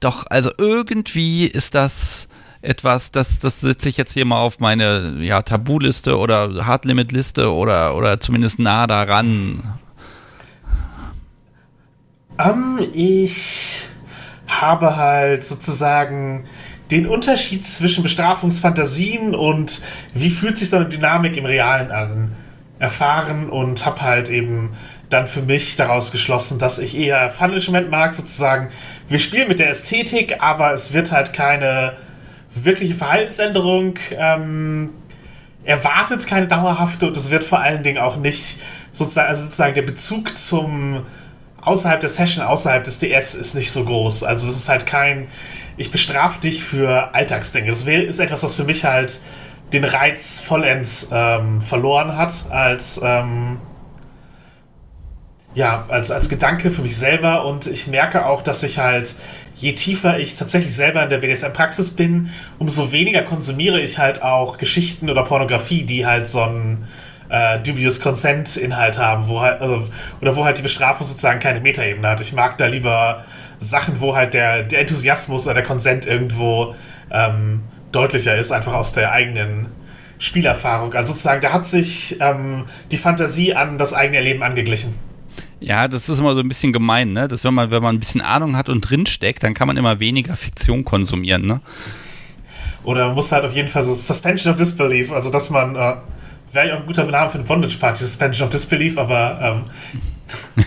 doch, also irgendwie ist das etwas, das, das setze ich jetzt hier mal auf meine ja, Tabuliste oder Hardlimit-Liste oder, oder zumindest nah daran. Um, ähm, ich habe halt sozusagen den Unterschied zwischen Bestrafungsfantasien und wie fühlt sich so eine Dynamik im Realen an erfahren und habe halt eben dann für mich daraus geschlossen, dass ich eher Punishment mag, sozusagen. Wir spielen mit der Ästhetik, aber es wird halt keine wirkliche Verhaltensänderung ähm, erwartet, keine dauerhafte und es wird vor allen Dingen auch nicht sozusagen, also sozusagen der Bezug zum außerhalb der Session, außerhalb des DS ist nicht so groß. Also es ist halt kein, ich bestrafe dich für Alltagsdinge. Das ist etwas, was für mich halt den Reiz vollends ähm, verloren hat als ähm, ja, als, als Gedanke für mich selber und ich merke auch, dass ich halt, je tiefer ich tatsächlich selber in der BDSM-Praxis bin, umso weniger konsumiere ich halt auch Geschichten oder Pornografie, die halt so einen äh, dubious Consent-Inhalt haben, wo halt, also, oder wo halt die Bestrafung sozusagen keine Metaebene hat. Ich mag da lieber Sachen, wo halt der, der Enthusiasmus oder der Consent irgendwo ähm, deutlicher ist, einfach aus der eigenen Spielerfahrung. Also sozusagen, da hat sich ähm, die Fantasie an das eigene Erleben angeglichen. Ja, das ist immer so ein bisschen gemein, ne? Dass wenn man, wenn man ein bisschen Ahnung hat und drinsteckt, dann kann man immer weniger Fiktion konsumieren, ne? Oder man muss halt auf jeden Fall so Suspension of Disbelief, also dass man, äh, wäre ja auch ein guter Name für eine Bondage Party, Suspension of Disbelief, aber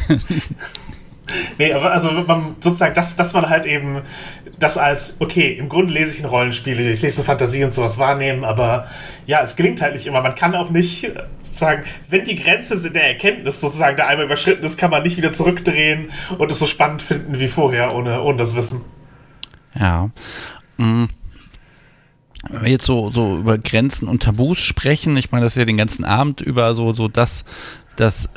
ähm, nee, aber also man, sozusagen, dass, dass man halt eben das als, okay, im Grunde lese ich ein Rollenspiel, ich lese Fantasie und sowas wahrnehmen, aber ja, es gelingt halt nicht immer. Man kann auch nicht sozusagen, wenn die Grenze der Erkenntnis sozusagen da einmal überschritten ist, kann man nicht wieder zurückdrehen und es so spannend finden wie vorher, ohne, ohne das Wissen. Ja. Mhm wenn wir jetzt so, so über Grenzen und Tabus sprechen, ich meine, das ist ja den ganzen Abend über so, so das, das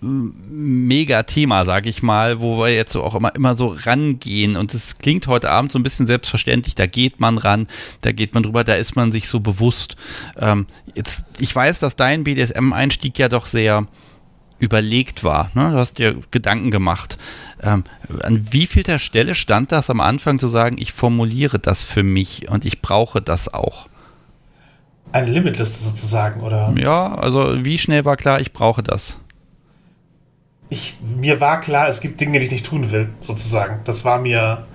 Mega-Thema, sag ich mal, wo wir jetzt so auch immer, immer so rangehen. Und es klingt heute Abend so ein bisschen selbstverständlich. Da geht man ran, da geht man drüber, da ist man sich so bewusst. Ähm, jetzt, ich weiß, dass dein BDSM-Einstieg ja doch sehr überlegt war. Ne? Du hast dir Gedanken gemacht. Ähm, an wie vielter Stelle stand das am Anfang zu sagen, ich formuliere das für mich und ich brauche das auch? Eine Limitliste sozusagen, oder? Ja, also wie schnell war klar, ich brauche das? Ich, mir war klar, es gibt Dinge, die ich nicht tun will, sozusagen. Das war mir,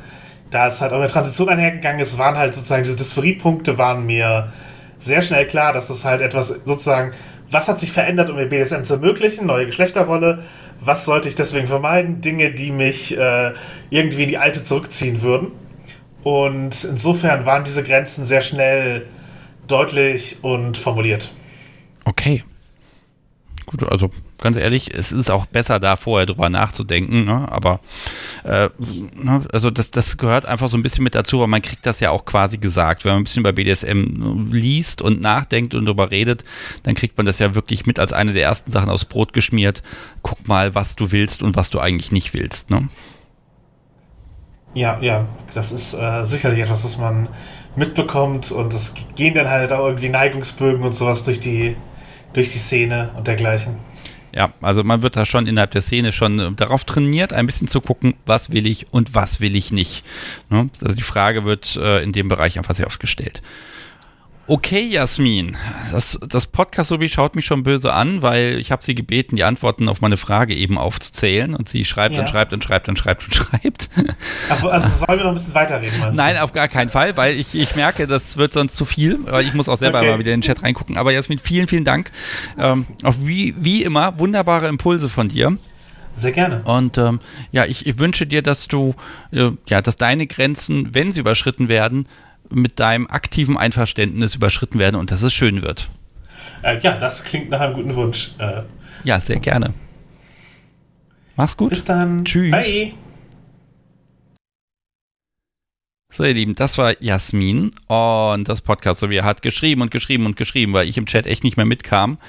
da es halt auch eine Transition einhergegangen ist, waren halt sozusagen diese Dysphorie-Punkte waren mir sehr schnell klar, dass das halt etwas sozusagen, was hat sich verändert, um mir BDSM zu ermöglichen, neue Geschlechterrolle, was sollte ich deswegen vermeiden, Dinge, die mich äh, irgendwie in die alte zurückziehen würden. Und insofern waren diese Grenzen sehr schnell deutlich und formuliert. Okay. Gut, also ganz ehrlich, es ist auch besser, da vorher drüber nachzudenken, ne? aber äh, ne? also das, das gehört einfach so ein bisschen mit dazu, weil man kriegt das ja auch quasi gesagt. Wenn man ein bisschen bei BDSM liest und nachdenkt und drüber redet, dann kriegt man das ja wirklich mit als eine der ersten Sachen aufs Brot geschmiert. Guck mal, was du willst und was du eigentlich nicht willst. Ne? Ja, ja, das ist äh, sicherlich etwas, was man mitbekommt und es gehen dann halt auch irgendwie Neigungsbögen und sowas durch die, durch die Szene und dergleichen. Ja, also man wird da schon innerhalb der Szene schon äh, darauf trainiert, ein bisschen zu gucken, was will ich und was will ich nicht. Ne? Also die Frage wird äh, in dem Bereich einfach sehr oft gestellt. Okay, Jasmin, das, das Podcast sowie schaut mich schon böse an, weil ich habe sie gebeten, die Antworten auf meine Frage eben aufzuzählen und sie schreibt ja. und schreibt und schreibt und schreibt und schreibt. also sollen wir noch ein bisschen weiterreden, meinst Nein, du? auf gar keinen Fall, weil ich, ich merke, das wird sonst zu viel, weil ich muss auch selber okay. mal wieder in den Chat reingucken. Aber Jasmin, vielen, vielen Dank. Ähm, auf wie, wie immer wunderbare Impulse von dir. Sehr gerne. Und ähm, ja, ich, ich, wünsche dir, dass du, äh, ja, dass deine Grenzen, wenn sie überschritten werden, mit deinem aktiven Einverständnis überschritten werden und dass es schön wird. Äh, ja, das klingt nach einem guten Wunsch. Äh, ja, sehr gerne. Mach's gut. Bis dann. Tschüss. Bye. So, ihr Lieben, das war Jasmin und das Podcast, so wie er hat geschrieben und geschrieben und geschrieben, weil ich im Chat echt nicht mehr mitkam.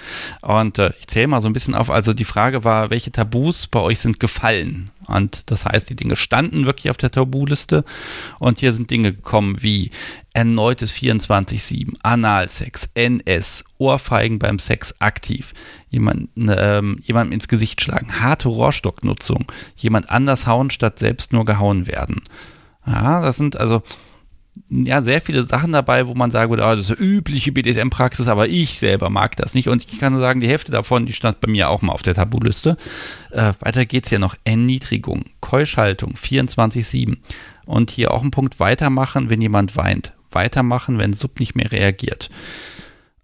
Und äh, ich zähle mal so ein bisschen auf. Also die Frage war, welche Tabus bei euch sind gefallen? Und das heißt, die Dinge standen wirklich auf der Tabuliste und hier sind Dinge gekommen wie erneutes 24-7, Analsex, NS, Ohrfeigen beim Sex aktiv, jemand, ähm, jemandem ins Gesicht schlagen, harte Rohrstocknutzung, jemand anders hauen statt selbst nur gehauen werden. Ja, das sind also ja sehr viele Sachen dabei, wo man sagen würde, oh, das ist eine übliche BDSM-Praxis, aber ich selber mag das nicht. Und ich kann nur sagen, die Hälfte davon, die stand bei mir auch mal auf der Tabuliste. Äh, weiter geht's ja noch. Erniedrigung, Keuschhaltung, 24-7. Und hier auch ein Punkt weitermachen, wenn jemand weint. Weitermachen, wenn Sub nicht mehr reagiert.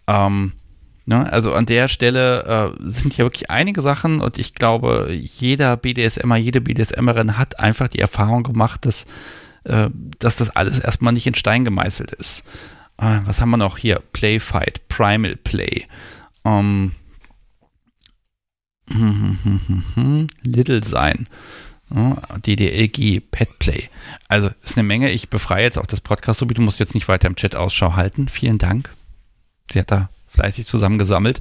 Ähm, Ne, also an der Stelle äh, sind ja wirklich einige Sachen und ich glaube, jeder BDSMer, jede BDSMerin hat einfach die Erfahrung gemacht, dass äh, dass das alles erstmal nicht in Stein gemeißelt ist. Äh, was haben wir noch hier? Playfight, Primal Play. Ähm, Little sein. DDLG, Petplay. Also ist eine Menge. Ich befreie jetzt auch das Podcast, so wie du musst jetzt nicht weiter im Chat Ausschau halten. Vielen Dank. Sie hat da fleißig zusammengesammelt.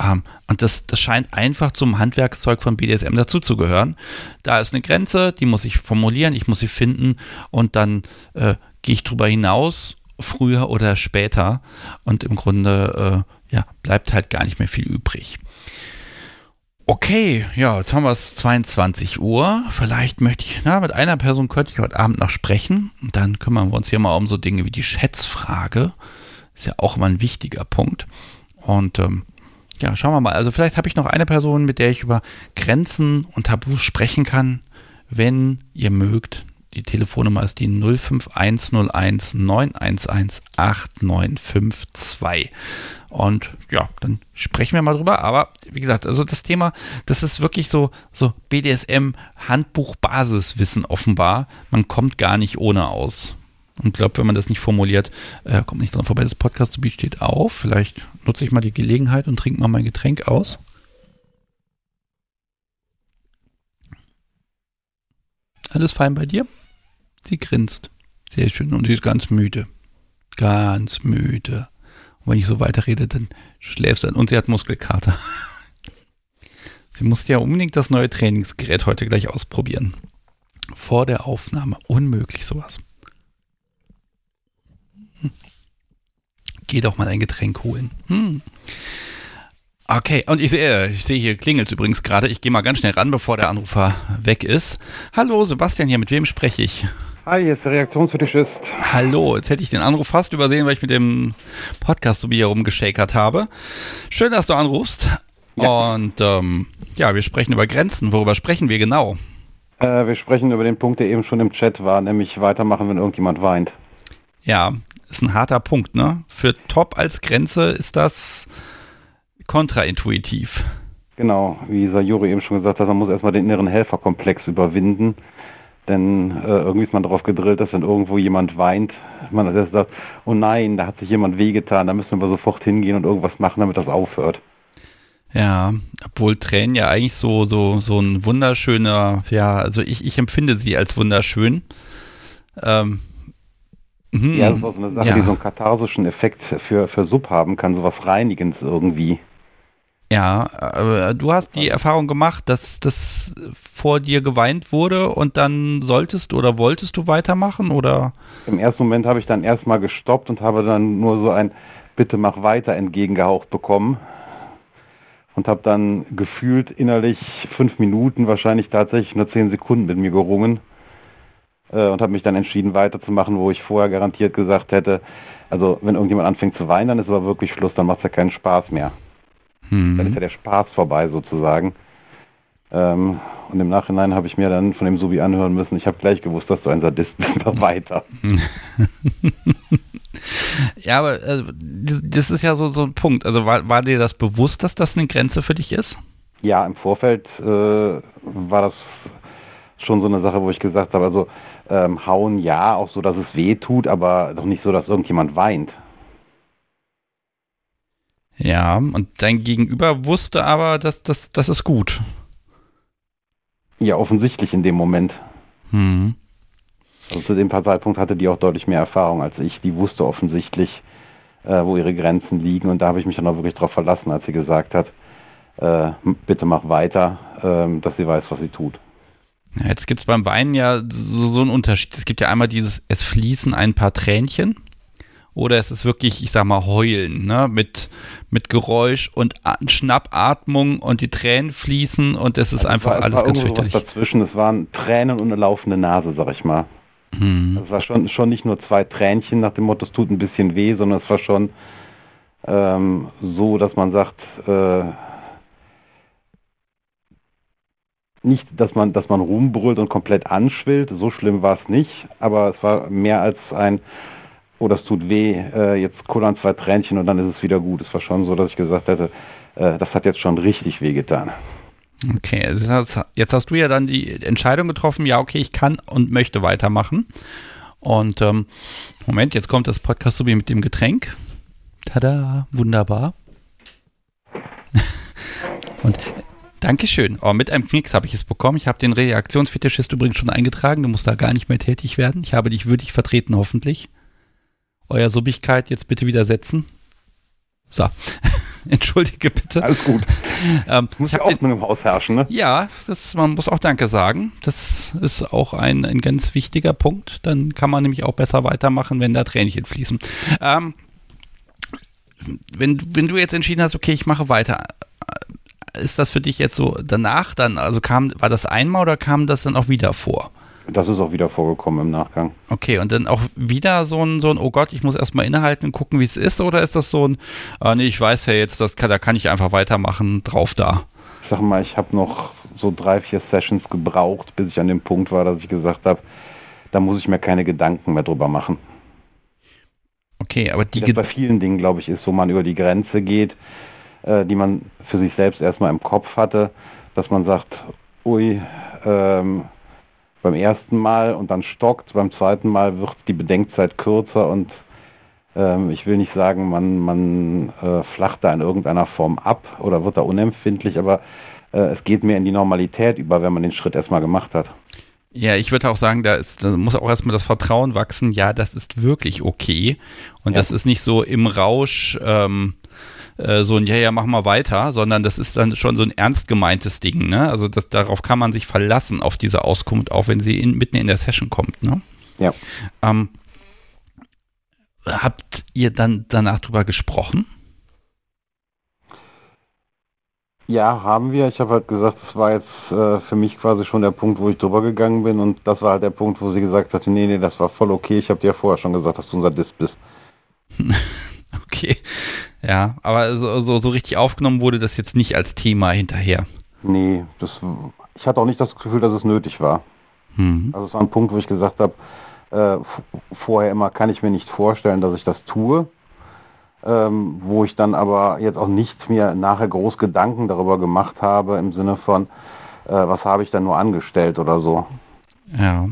Ähm, und das, das scheint einfach zum Handwerkszeug von BDSM dazuzugehören. Da ist eine Grenze, die muss ich formulieren, ich muss sie finden und dann äh, gehe ich drüber hinaus, früher oder später. Und im Grunde äh, ja, bleibt halt gar nicht mehr viel übrig. Okay, ja, jetzt haben wir es 22 Uhr. Vielleicht möchte ich, na, mit einer Person könnte ich heute Abend noch sprechen. Und dann kümmern wir uns hier mal um so Dinge wie die Schätzfrage. Ist ja auch immer ein wichtiger Punkt. Und ähm, ja, schauen wir mal. Also vielleicht habe ich noch eine Person, mit der ich über Grenzen und Tabus sprechen kann. Wenn ihr mögt, die Telefonnummer ist die 05101 911 8952. Und ja, dann sprechen wir mal drüber. Aber wie gesagt, also das Thema, das ist wirklich so, so BDSM Handbuch Basiswissen offenbar. Man kommt gar nicht ohne aus. Und glaube, wenn man das nicht formuliert, äh, kommt nicht dran vorbei. Das Podcast to steht auf. Vielleicht nutze ich mal die Gelegenheit und trinke mal mein Getränk aus. Alles fein bei dir? Sie grinst. Sehr schön. Und sie ist ganz müde. Ganz müde. Und wenn ich so weiterrede, dann schläfst du. Und sie hat Muskelkater. sie musste ja unbedingt das neue Trainingsgerät heute gleich ausprobieren. Vor der Aufnahme. Unmöglich sowas. Geh doch mal ein Getränk holen. Hm. Okay, und ich sehe, ich sehe hier klingelt übrigens gerade. Ich gehe mal ganz schnell ran, bevor der Anrufer weg ist. Hallo, Sebastian hier, mit wem spreche ich? Hi, hier ist der Reaktionsfetischist. Hallo, jetzt hätte ich den Anruf fast übersehen, weil ich mit dem Podcast so wie hier rumgeschakert habe. Schön, dass du anrufst. Ja. Und ähm, ja, wir sprechen über Grenzen. Worüber sprechen wir genau? Äh, wir sprechen über den Punkt, der eben schon im Chat war, nämlich weitermachen, wenn irgendjemand weint. Ja, ist ein harter Punkt, ne? Für Top als Grenze ist das kontraintuitiv. Genau, wie Sayuri eben schon gesagt hat, man muss erstmal den inneren Helferkomplex überwinden. Denn äh, irgendwie ist man darauf gedrillt, dass wenn irgendwo jemand weint, man erst sagt, oh nein, da hat sich jemand wehgetan, da müssen wir sofort hingehen und irgendwas machen, damit das aufhört. Ja, obwohl Tränen ja eigentlich so, so, so ein wunderschöner, ja, also ich, ich empfinde sie als wunderschön. Ähm, Mhm. Ja, das ist auch so eine Sache, ja. die so einen katharsischen Effekt für, für Sub haben kann, sowas Reinigendes irgendwie. Ja, du hast die Erfahrung gemacht, dass das vor dir geweint wurde und dann solltest oder wolltest du weitermachen oder? Im ersten Moment habe ich dann erstmal gestoppt und habe dann nur so ein Bitte mach weiter entgegengehaucht bekommen und habe dann gefühlt innerlich fünf Minuten, wahrscheinlich tatsächlich nur zehn Sekunden mit mir gerungen und habe mich dann entschieden weiterzumachen, wo ich vorher garantiert gesagt hätte, also wenn irgendjemand anfängt zu weinen, dann ist aber wirklich Schluss, dann macht es ja keinen Spaß mehr. Hm. Dann ist ja der Spaß vorbei sozusagen. Ähm, und im Nachhinein habe ich mir dann von dem Subi anhören müssen, ich habe gleich gewusst, dass du ein Sadist bist, aber weiter. ja, aber äh, das ist ja so, so ein Punkt. Also war, war dir das bewusst, dass das eine Grenze für dich ist? Ja, im Vorfeld äh, war das schon so eine Sache, wo ich gesagt habe, also ähm, hauen ja, auch so, dass es weh tut, aber doch nicht so, dass irgendjemand weint. Ja, und dein Gegenüber wusste aber, dass das, das ist gut. Ja, offensichtlich in dem Moment. Hm. Also zu dem Zeitpunkt hatte die auch deutlich mehr Erfahrung als ich. Die wusste offensichtlich, äh, wo ihre Grenzen liegen. Und da habe ich mich dann auch wirklich darauf verlassen, als sie gesagt hat, äh, bitte mach weiter, äh, dass sie weiß, was sie tut. Ja, jetzt gibt es beim Weinen ja so, so einen Unterschied. Es gibt ja einmal dieses, es fließen ein paar Tränchen oder es ist wirklich, ich sag mal, heulen, ne? Mit, mit Geräusch und Schnappatmung und die Tränen fließen und es ist also einfach war, alles ganz fürchterlich. dazwischen, es waren Tränen und eine laufende Nase, sag ich mal. Hm. Es war schon, schon nicht nur zwei Tränchen nach dem Motto, es tut ein bisschen weh, sondern es war schon ähm, so, dass man sagt, äh, nicht, dass man, dass man rumbrüllt und komplett anschwillt, so schlimm war es nicht, aber es war mehr als ein oh, das tut weh, äh, jetzt kullern zwei Tränchen und dann ist es wieder gut. Es war schon so, dass ich gesagt hätte, äh, das hat jetzt schon richtig weh getan. Okay, jetzt hast du ja dann die Entscheidung getroffen, ja, okay, ich kann und möchte weitermachen. Und ähm, Moment, jetzt kommt das Podcast mit dem Getränk. Tada, wunderbar. und Dankeschön. Oh, mit einem Knicks habe ich es bekommen. Ich habe den Reaktionsfetischist übrigens schon eingetragen. Du musst da gar nicht mehr tätig werden. Ich habe dich würdig vertreten, hoffentlich euer Subbigkeit jetzt bitte widersetzen. So. Entschuldige bitte. Alles gut. Ähm, muss ja auch den, mit dem Haus herrschen, ne? Ja, das, man muss auch Danke sagen. Das ist auch ein, ein ganz wichtiger Punkt. Dann kann man nämlich auch besser weitermachen, wenn da Tränchen fließen. Ähm, wenn, wenn du jetzt entschieden hast, okay, ich mache weiter, ist das für dich jetzt so danach dann, also kam, war das einmal oder kam das dann auch wieder vor? Das ist auch wieder vorgekommen im Nachgang. Okay, und dann auch wieder so ein, so ein oh Gott, ich muss erstmal innehalten und gucken, wie es ist, oder ist das so ein, ah, nee, ich weiß ja jetzt, das kann, da kann ich einfach weitermachen, drauf da? Ich sag mal, ich habe noch so drei, vier Sessions gebraucht, bis ich an dem Punkt war, dass ich gesagt habe, da muss ich mir keine Gedanken mehr drüber machen. Okay, aber die. Das bei vielen Dingen, glaube ich, ist, wo man über die Grenze geht, äh, die man für sich selbst erstmal im Kopf hatte, dass man sagt, ui, ähm, beim ersten Mal und dann stockt, beim zweiten Mal wird die Bedenkzeit kürzer und ähm, ich will nicht sagen, man, man äh, flacht da in irgendeiner Form ab oder wird da unempfindlich, aber äh, es geht mehr in die Normalität über, wenn man den Schritt erstmal gemacht hat. Ja, ich würde auch sagen, da, ist, da muss auch erstmal das Vertrauen wachsen, ja, das ist wirklich okay. Und ja. das ist nicht so im Rausch, ähm, äh, so ein Ja, ja, mach mal weiter, sondern das ist dann schon so ein ernst gemeintes Ding. Ne? Also das, darauf kann man sich verlassen, auf diese Auskunft, auch wenn sie in, mitten in der Session kommt. Ne? Ja. Ähm, habt ihr dann danach drüber gesprochen? Ja, haben wir. Ich habe halt gesagt, das war jetzt äh, für mich quasi schon der Punkt, wo ich drüber gegangen bin und das war halt der Punkt, wo sie gesagt hatte, nee, nee, das war voll okay. Ich habe dir ja vorher schon gesagt, dass du unser Dis bist. okay. Ja, aber so, so, so richtig aufgenommen wurde das jetzt nicht als Thema hinterher. Nee, das, ich hatte auch nicht das Gefühl, dass es nötig war. Mhm. Also es war ein Punkt, wo ich gesagt habe, äh, vorher immer kann ich mir nicht vorstellen, dass ich das tue. Ähm, wo ich dann aber jetzt auch nicht mir nachher groß Gedanken darüber gemacht habe, im Sinne von, äh, was habe ich dann nur angestellt oder so. Ja.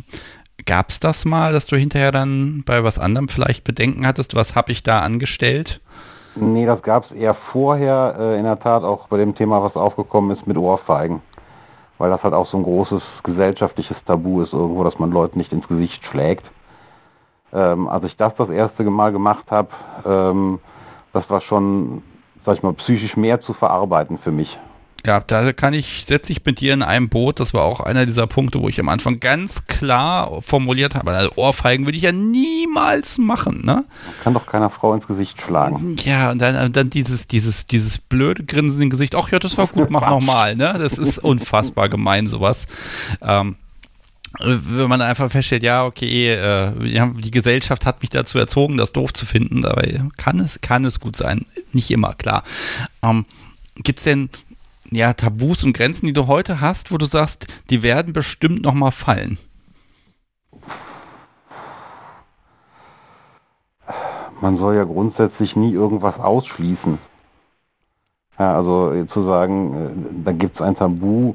Gab es das mal, dass du hinterher dann bei was anderem vielleicht Bedenken hattest, was habe ich da angestellt? Nee, das gab es eher vorher, äh, in der Tat auch bei dem Thema, was aufgekommen ist mit Ohrfeigen. Weil das halt auch so ein großes gesellschaftliches Tabu ist irgendwo, dass man Leuten nicht ins Gesicht schlägt. Ähm, als ich das das erste Mal gemacht habe, ähm, das war schon, sag ich mal, psychisch mehr zu verarbeiten für mich. Ja, da kann ich, setze ich mit dir in einem Boot. Das war auch einer dieser Punkte, wo ich am Anfang ganz klar formuliert habe. Also Ohrfeigen würde ich ja niemals machen, ne? Kann doch keiner Frau ins Gesicht schlagen. Ja, und dann, dann dieses, dieses, dieses blöde Grinsen im Gesicht. Ach ja, das war gut, mach nochmal, ne? Das ist unfassbar gemein, sowas. Ähm, wenn man einfach feststellt, ja, okay, äh, die Gesellschaft hat mich dazu erzogen, das doof zu finden, dabei kann es, kann es gut sein. Nicht immer, klar. Ähm, Gibt es denn ja, Tabus und Grenzen, die du heute hast, wo du sagst, die werden bestimmt nochmal fallen? Man soll ja grundsätzlich nie irgendwas ausschließen. Ja, also zu sagen, äh, da gibt es ein Tabu,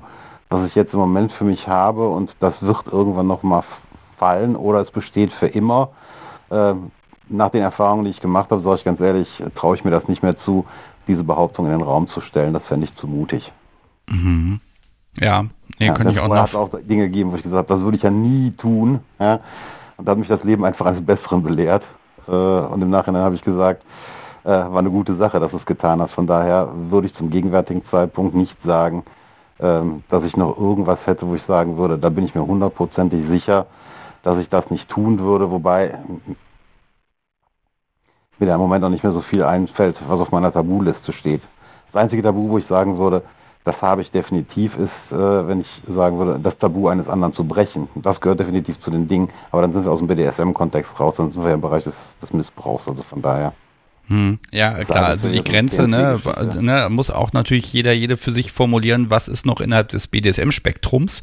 was ich jetzt im Moment für mich habe und das wird irgendwann nochmal fallen oder es besteht für immer. Ähm, nach den Erfahrungen, die ich gemacht habe, sage ich ganz ehrlich, traue ich mir das nicht mehr zu, diese Behauptung in den Raum zu stellen. Das fände ich zu mutig. Mhm. Ja, nee, ja, kann ich auch noch. Es hat auch Dinge gegeben, wo ich gesagt habe, das würde ich ja nie tun. Ja? Und da hat mich das Leben einfach eines Besseren belehrt. Äh, und im Nachhinein habe ich gesagt, äh, war eine gute Sache, dass du es getan hast. Von daher würde ich zum gegenwärtigen Zeitpunkt nicht sagen, ähm, dass ich noch irgendwas hätte, wo ich sagen würde, da bin ich mir hundertprozentig sicher, dass ich das nicht tun würde, wobei mir da im Moment auch nicht mehr so viel einfällt, was auf meiner Tabuliste steht. Das einzige Tabu, wo ich sagen würde, das habe ich definitiv, ist, äh, wenn ich sagen würde, das Tabu eines anderen zu brechen. Das gehört definitiv zu den Dingen, aber dann sind wir aus dem BDSM-Kontext raus, dann sind wir im Bereich des, des Missbrauchs, also von daher. Hm, ja, klar, also die Grenze, ne, ne, muss auch natürlich jeder, jede für sich formulieren, was ist noch innerhalb des BDSM-Spektrums.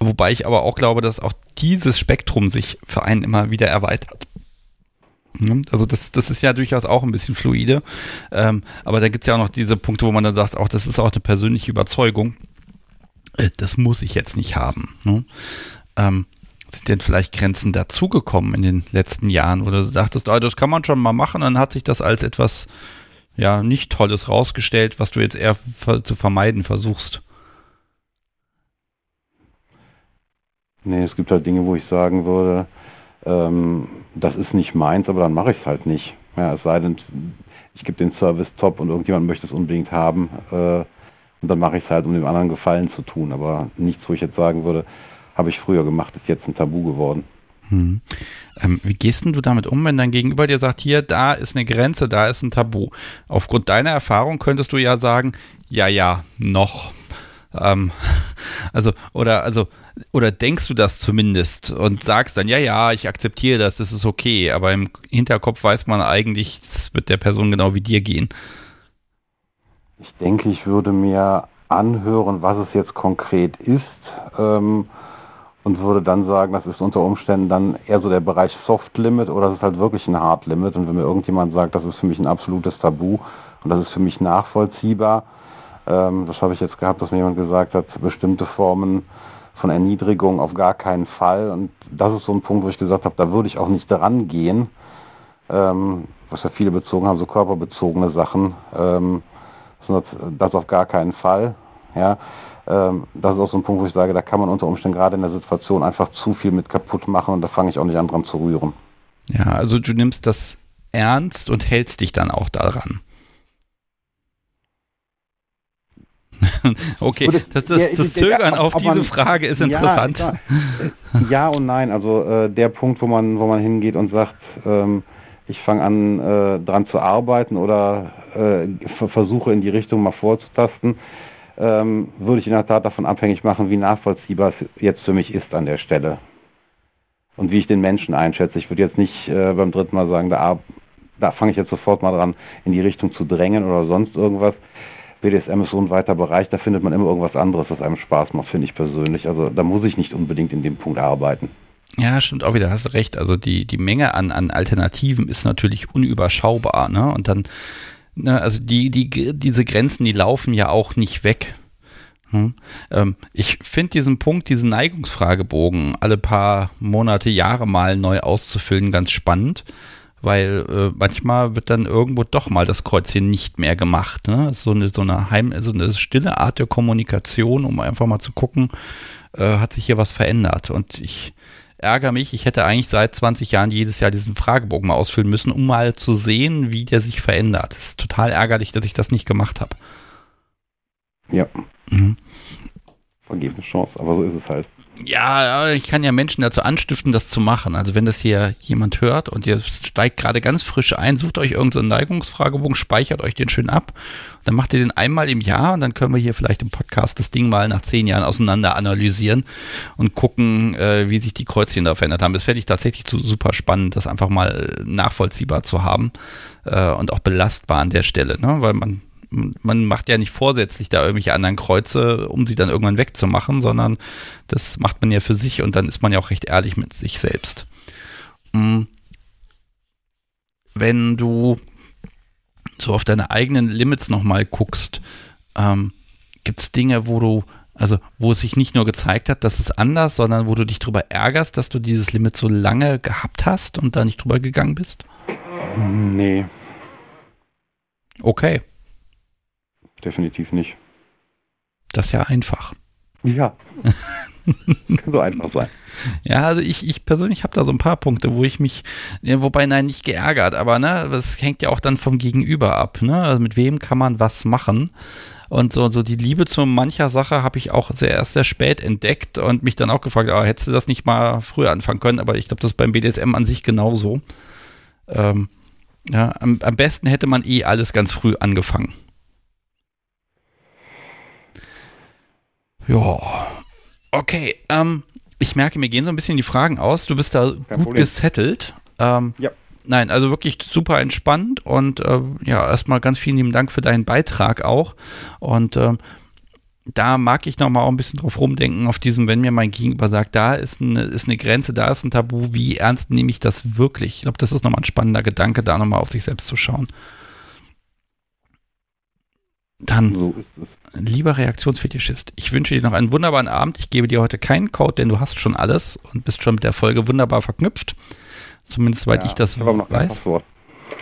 Wobei ich aber auch glaube, dass auch dieses Spektrum sich für einen immer wieder erweitert. Hm, also das, das ist ja durchaus auch ein bisschen fluide. Ähm, aber da gibt es ja auch noch diese Punkte, wo man dann sagt, auch das ist auch eine persönliche Überzeugung. Äh, das muss ich jetzt nicht haben. Ne? Ähm, sind denn vielleicht Grenzen dazugekommen in den letzten Jahren, oder du dachtest, oh, das kann man schon mal machen, dann hat sich das als etwas ja nicht Tolles rausgestellt, was du jetzt eher zu vermeiden versuchst? Nee, es gibt halt Dinge, wo ich sagen würde, ähm, das ist nicht meins, aber dann mache ich es halt nicht. Ja, es sei denn, ich gebe den Service top und irgendjemand möchte es unbedingt haben äh, und dann mache ich es halt, um dem anderen Gefallen zu tun, aber nichts, wo ich jetzt sagen würde, habe ich früher gemacht, ist jetzt ein Tabu geworden. Hm. Ähm, wie gehst denn du damit um, wenn dein Gegenüber dir sagt, hier, da ist eine Grenze, da ist ein Tabu? Aufgrund deiner Erfahrung könntest du ja sagen, ja, ja, noch. Ähm, also, oder, also, oder denkst du das zumindest und sagst dann, ja, ja, ich akzeptiere das, das ist okay, aber im Hinterkopf weiß man eigentlich, es wird der Person genau wie dir gehen. Ich denke, ich würde mir anhören, was es jetzt konkret ist. Ähm, und würde dann sagen, das ist unter Umständen dann eher so der Bereich Soft Limit oder das ist halt wirklich ein Hard Limit. Und wenn mir irgendjemand sagt, das ist für mich ein absolutes Tabu und das ist für mich nachvollziehbar, ähm, das habe ich jetzt gehabt, dass mir jemand gesagt hat, bestimmte Formen von Erniedrigung auf gar keinen Fall. Und das ist so ein Punkt, wo ich gesagt habe, da würde ich auch nicht dran gehen, ähm, was ja viele bezogen haben, so körperbezogene Sachen. Ähm, das auf gar keinen Fall. Ja, ähm, das ist auch so ein Punkt, wo ich sage, da kann man unter Umständen gerade in der Situation einfach zu viel mit kaputt machen und da fange ich auch nicht an dran zu rühren. Ja, also du nimmst das ernst und hältst dich dann auch daran. okay, das, das, das Zögern auf diese Frage ist interessant. Ja, ja und nein. Also äh, der Punkt, wo man, wo man hingeht und sagt, ähm, ich fange an, äh, dran zu arbeiten oder äh, versuche in die Richtung mal vorzutasten, ähm, würde ich in der Tat davon abhängig machen, wie nachvollziehbar es jetzt für mich ist an der Stelle. Und wie ich den Menschen einschätze. Ich würde jetzt nicht äh, beim dritten Mal sagen, da, da fange ich jetzt sofort mal dran, in die Richtung zu drängen oder sonst irgendwas. BDSM ist so ein weiter Bereich, da findet man immer irgendwas anderes, was einem Spaß macht, finde ich persönlich. Also da muss ich nicht unbedingt in dem Punkt arbeiten. Ja, stimmt auch wieder, hast du recht. Also die, die Menge an, an Alternativen ist natürlich unüberschaubar, ne? Und dann Ne, also die, die, diese Grenzen, die laufen ja auch nicht weg. Hm? Ähm, ich finde diesen Punkt, diesen Neigungsfragebogen alle paar Monate, Jahre mal neu auszufüllen, ganz spannend, weil äh, manchmal wird dann irgendwo doch mal das Kreuzchen nicht mehr gemacht. Ne? So eine, so eine Heim, so eine stille Art der Kommunikation, um einfach mal zu gucken, äh, hat sich hier was verändert. Und ich ärgere mich, ich hätte eigentlich seit 20 Jahren jedes Jahr diesen Fragebogen mal ausfüllen müssen, um mal zu sehen, wie der sich verändert. Es ist total ärgerlich, dass ich das nicht gemacht habe. Ja. Mhm. vergebene Chance, aber so ist es halt. Ja, ich kann ja Menschen dazu anstiften, das zu machen. Also wenn das hier jemand hört und ihr steigt gerade ganz frisch ein, sucht euch irgendeinen Neigungsfragebogen, speichert euch den schön ab, dann macht ihr den einmal im Jahr und dann können wir hier vielleicht im Podcast das Ding mal nach zehn Jahren auseinander analysieren und gucken, äh, wie sich die Kreuzchen da verändert haben. Das fände ich tatsächlich super spannend, das einfach mal nachvollziehbar zu haben äh, und auch belastbar an der Stelle, ne? weil man man macht ja nicht vorsätzlich da irgendwelche anderen Kreuze, um sie dann irgendwann wegzumachen, sondern das macht man ja für sich und dann ist man ja auch recht ehrlich mit sich selbst. Hm. Wenn du so auf deine eigenen Limits nochmal guckst, ähm, gibt es Dinge, wo du, also wo es sich nicht nur gezeigt hat, dass es anders, sondern wo du dich darüber ärgerst, dass du dieses Limit so lange gehabt hast und da nicht drüber gegangen bist? Nee. Okay definitiv nicht. Das ist ja einfach. Ja. Kann so einfach sein. Ja, also ich, ich persönlich habe da so ein paar Punkte, wo ich mich, wobei nein, nicht geärgert, aber ne, das hängt ja auch dann vom Gegenüber ab, ne? Also mit wem kann man was machen? Und so, so die Liebe zu mancher Sache habe ich auch sehr, erst sehr spät entdeckt und mich dann auch gefragt, oh, hättest du das nicht mal früher anfangen können? Aber ich glaube, das ist beim BDSM an sich genauso. Ähm, ja, am, am besten hätte man eh alles ganz früh angefangen. Ja, okay. Ähm, ich merke, mir gehen so ein bisschen die Fragen aus. Du bist da Kein gut Problem. gesettelt. Ähm, ja. Nein, also wirklich super entspannt und äh, ja, erstmal ganz vielen lieben Dank für deinen Beitrag auch. Und äh, da mag ich nochmal auch ein bisschen drauf rumdenken, auf diesem, wenn mir mein Gegenüber sagt, da ist eine, ist eine Grenze, da ist ein Tabu, wie ernst nehme ich das wirklich? Ich glaube, das ist nochmal ein spannender Gedanke, da nochmal auf sich selbst zu schauen. Dann, so lieber Reaktionsfetischist, ich wünsche dir noch einen wunderbaren Abend. Ich gebe dir heute keinen Code, denn du hast schon alles und bist schon mit der Folge wunderbar verknüpft. Zumindest soweit ja, ich das ich noch weiß.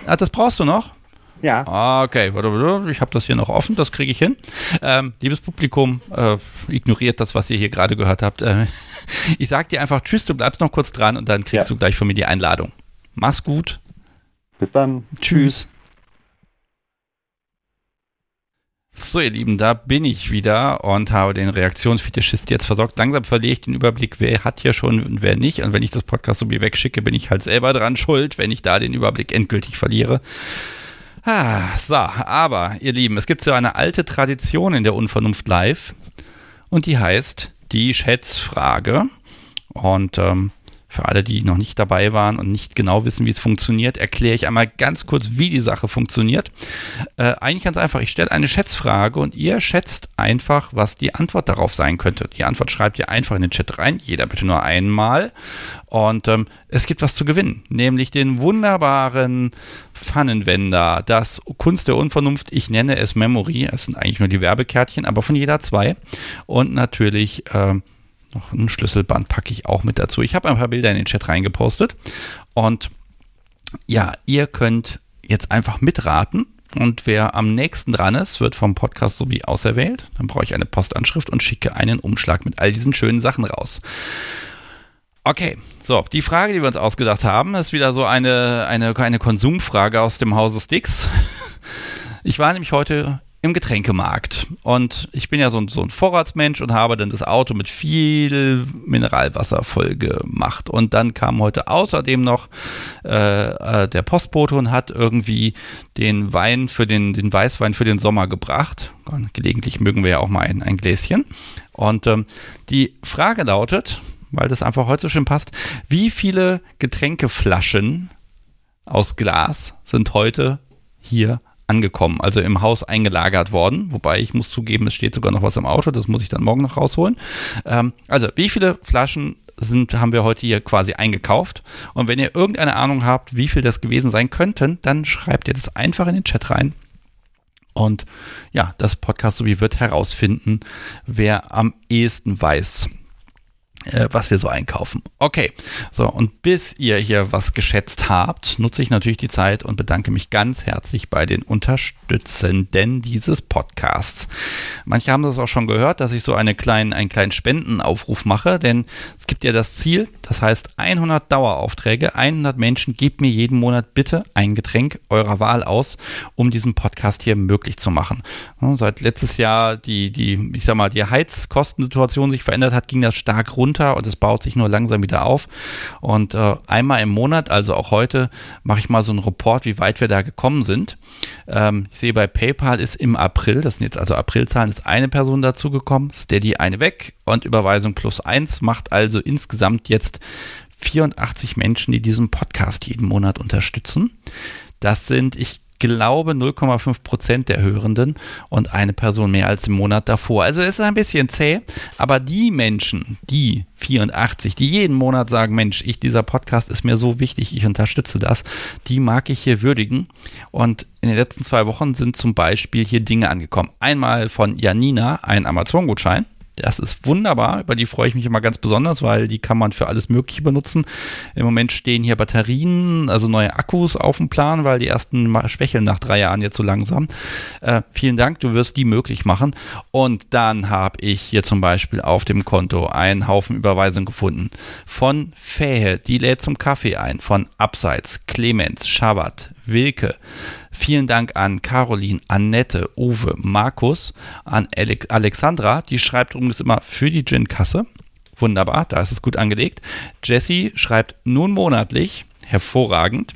Ah, das brauchst du noch? Ja. Ah, okay, ich habe das hier noch offen, das kriege ich hin. Ähm, liebes Publikum, äh, ignoriert das, was ihr hier gerade gehört habt. Äh, ich sage dir einfach Tschüss, du bleibst noch kurz dran und dann kriegst ja. du gleich von mir die Einladung. Mach's gut. Bis dann. Tschüss. So, ihr Lieben, da bin ich wieder und habe den Reaktionsfetischist jetzt versorgt. Langsam verliere ich den Überblick, wer hat hier schon und wer nicht. Und wenn ich das Podcast so wie wegschicke, bin ich halt selber dran schuld, wenn ich da den Überblick endgültig verliere. Ah, so, aber, ihr Lieben, es gibt so eine alte Tradition in der Unvernunft Live und die heißt die Schätzfrage. Und ähm, für alle, die noch nicht dabei waren und nicht genau wissen, wie es funktioniert, erkläre ich einmal ganz kurz, wie die Sache funktioniert. Äh, eigentlich ganz einfach. Ich stelle eine Schätzfrage und ihr schätzt einfach, was die Antwort darauf sein könnte. Die Antwort schreibt ihr einfach in den Chat rein. Jeder bitte nur einmal. Und ähm, es gibt was zu gewinnen, nämlich den wunderbaren Pfannenwender, das Kunst der Unvernunft. Ich nenne es Memory. Es sind eigentlich nur die Werbekärtchen, aber von jeder zwei. Und natürlich äh, noch ein Schlüsselband packe ich auch mit dazu. Ich habe ein paar Bilder in den Chat reingepostet. Und ja, ihr könnt jetzt einfach mitraten. Und wer am nächsten dran ist, wird vom Podcast sowie auserwählt. Dann brauche ich eine Postanschrift und schicke einen Umschlag mit all diesen schönen Sachen raus. Okay, so, die Frage, die wir uns ausgedacht haben, ist wieder so eine, eine, eine Konsumfrage aus dem Hause Sticks. Ich war nämlich heute im Getränkemarkt. Und ich bin ja so ein, so ein Vorratsmensch und habe dann das Auto mit viel Mineralwasser voll gemacht. Und dann kam heute außerdem noch äh, äh, der Postbote und hat irgendwie den Wein für den, den Weißwein für den Sommer gebracht. Gelegentlich mögen wir ja auch mal ein, ein Gläschen. Und ähm, die Frage lautet, weil das einfach heute so schön passt, wie viele Getränkeflaschen aus Glas sind heute hier angekommen, also im Haus eingelagert worden. Wobei ich muss zugeben, es steht sogar noch was im Auto, das muss ich dann morgen noch rausholen. Ähm, also, wie viele Flaschen sind, haben wir heute hier quasi eingekauft? Und wenn ihr irgendeine Ahnung habt, wie viel das gewesen sein könnten, dann schreibt ihr das einfach in den Chat rein. Und ja, das Podcast sowie wird herausfinden, wer am ehesten weiß. Äh, was wir so einkaufen. Okay, so und bis ihr hier was geschätzt habt, nutze ich natürlich die Zeit und bedanke mich ganz herzlich bei den Unterstützenden dieses Podcasts. Manche haben das auch schon gehört, dass ich so eine kleinen, einen kleinen Spendenaufruf mache, denn es gibt ja das Ziel, das heißt 100 Daueraufträge, 100 Menschen, gebt mir jeden Monat bitte ein Getränk eurer Wahl aus, um diesen Podcast hier möglich zu machen. Seit letztes Jahr die, die, ich sag mal, die Heizkostensituation sich verändert hat, ging das stark runter und es baut sich nur langsam wieder auf. Und äh, einmal im Monat, also auch heute, mache ich mal so einen Report, wie weit wir da gekommen sind. Ähm, ich sehe bei PayPal ist im April, das sind jetzt also Aprilzahlen, ist eine Person dazugekommen, Steady eine weg und Überweisung plus eins macht also insgesamt jetzt 84 Menschen, die diesen Podcast jeden Monat unterstützen. Das sind, ich glaube, 0,5 Prozent der Hörenden und eine Person mehr als im Monat davor. Also es ist ein bisschen zäh, aber die Menschen, die 84, die jeden Monat sagen, Mensch, ich, dieser Podcast ist mir so wichtig, ich unterstütze das, die mag ich hier würdigen. Und in den letzten zwei Wochen sind zum Beispiel hier Dinge angekommen. Einmal von Janina, ein Amazon-Gutschein. Das ist wunderbar, über die freue ich mich immer ganz besonders, weil die kann man für alles Mögliche benutzen. Im Moment stehen hier Batterien, also neue Akkus auf dem Plan, weil die ersten schwächeln nach drei Jahren jetzt so langsam. Äh, vielen Dank, du wirst die möglich machen. Und dann habe ich hier zum Beispiel auf dem Konto einen Haufen Überweisungen gefunden. Von Fähe, die lädt zum Kaffee ein, von Abseits, Clemens, Schabat, Wilke, Vielen Dank an Caroline, Annette, Uwe, Markus, an Alex Alexandra, die schreibt übrigens immer für die Gin-Kasse. Wunderbar, da ist es gut angelegt. Jessie schreibt nun monatlich, hervorragend.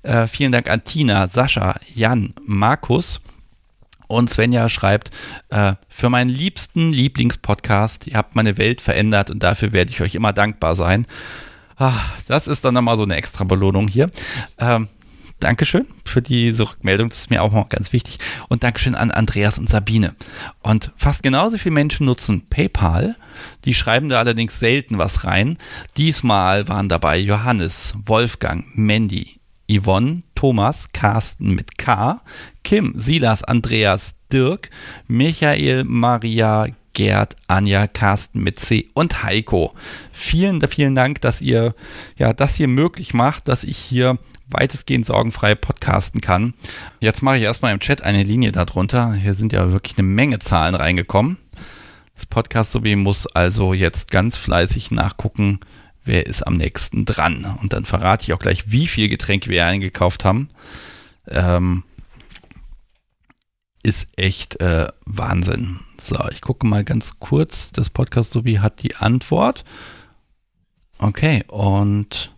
Äh, vielen Dank an Tina, Sascha, Jan, Markus. Und Svenja schreibt, äh, für meinen liebsten Lieblingspodcast, ihr habt meine Welt verändert und dafür werde ich euch immer dankbar sein. Ach, das ist dann nochmal so eine extra Belohnung hier. Ähm, Dankeschön für diese Rückmeldung, das ist mir auch noch ganz wichtig. Und Dankeschön an Andreas und Sabine. Und fast genauso viele Menschen nutzen PayPal. Die schreiben da allerdings selten was rein. Diesmal waren dabei Johannes, Wolfgang, Mandy, Yvonne, Thomas, Carsten mit K, Kim, Silas, Andreas, Dirk, Michael, Maria, Gerd, Anja, Carsten mit C und Heiko. Vielen, vielen Dank, dass ihr ja das hier möglich macht, dass ich hier weitestgehend sorgenfrei podcasten kann. Jetzt mache ich erstmal im Chat eine Linie darunter. Hier sind ja wirklich eine Menge Zahlen reingekommen. Das Podcast sowie muss also jetzt ganz fleißig nachgucken, wer ist am nächsten dran. Und dann verrate ich auch gleich, wie viel Getränke wir eingekauft haben. Ähm, ist echt äh, Wahnsinn. So, ich gucke mal ganz kurz. Das Podcast sowie hat die Antwort. Okay, und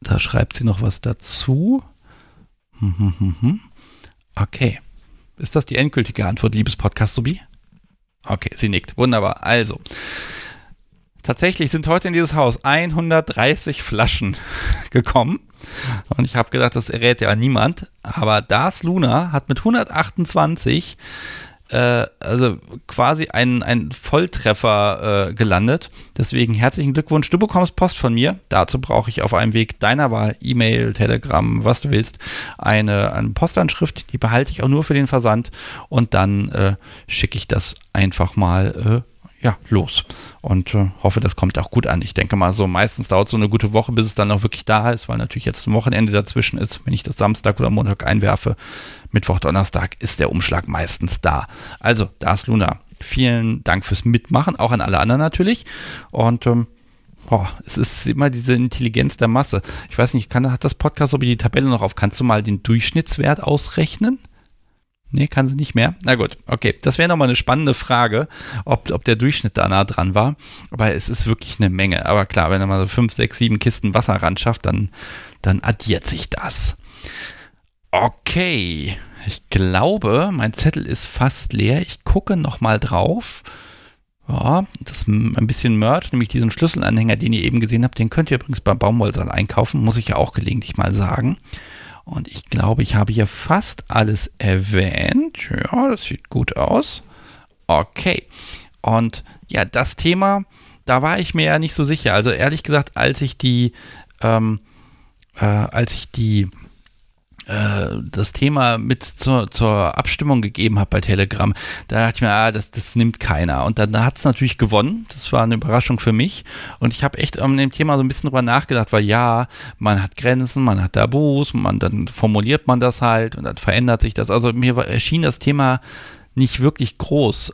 da schreibt sie noch was dazu. Hm, hm, hm, okay. Ist das die endgültige Antwort, liebes Podcast Subi? Okay, sie nickt. Wunderbar. Also, tatsächlich sind heute in dieses Haus 130 Flaschen gekommen. Und ich habe gedacht, das errät ja niemand. Aber Das Luna hat mit 128 äh, also quasi ein, ein Volltreffer äh, gelandet. Deswegen herzlichen Glückwunsch. Du bekommst Post von mir. Dazu brauche ich auf einem Weg deiner Wahl, E-Mail, Telegram, was du willst, eine, eine Postanschrift. Die behalte ich auch nur für den Versand. Und dann äh, schicke ich das einfach mal äh, ja, los. Und äh, hoffe, das kommt auch gut an. Ich denke mal, so meistens dauert so eine gute Woche, bis es dann auch wirklich da ist, weil natürlich jetzt ein Wochenende dazwischen ist. Wenn ich das Samstag oder Montag einwerfe, Mittwoch, Donnerstag ist der Umschlag meistens da. Also, da ist Luna. Vielen Dank fürs Mitmachen, auch an alle anderen natürlich. Und ähm, boah, es ist immer diese Intelligenz der Masse. Ich weiß nicht, kann, hat das Podcast so wie die Tabelle noch auf? Kannst du mal den Durchschnittswert ausrechnen? Nee, kann sie nicht mehr. Na gut, okay. Das wäre nochmal eine spannende Frage, ob, ob der Durchschnitt da nah dran war. Aber es ist wirklich eine Menge. Aber klar, wenn er mal so fünf, sechs, sieben Kisten Wasser ran schafft, dann, dann addiert sich das. Okay. Ich glaube, mein Zettel ist fast leer. Ich gucke nochmal drauf. Ja, das ein bisschen Merch, nämlich diesen Schlüsselanhänger, den ihr eben gesehen habt. Den könnt ihr übrigens bei Baumwollsaal einkaufen, muss ich ja auch gelegentlich mal sagen. Und ich glaube, ich habe hier fast alles erwähnt. Ja, das sieht gut aus. Okay. Und ja, das Thema, da war ich mir ja nicht so sicher. Also ehrlich gesagt, als ich die, ähm, äh, als ich die äh, das Thema mit zur, zur Abstimmung gegeben habe bei Telegram, da dachte ich mir, ah, das, das nimmt keiner. Und dann hat es natürlich gewonnen. Das war eine Überraschung für mich. Und ich habe echt an dem Thema so ein bisschen drüber nachgedacht, weil ja, man hat Grenzen, man hat Tabus, man dann formuliert man das halt und dann verändert sich das. Also mir erschien das Thema nicht wirklich groß,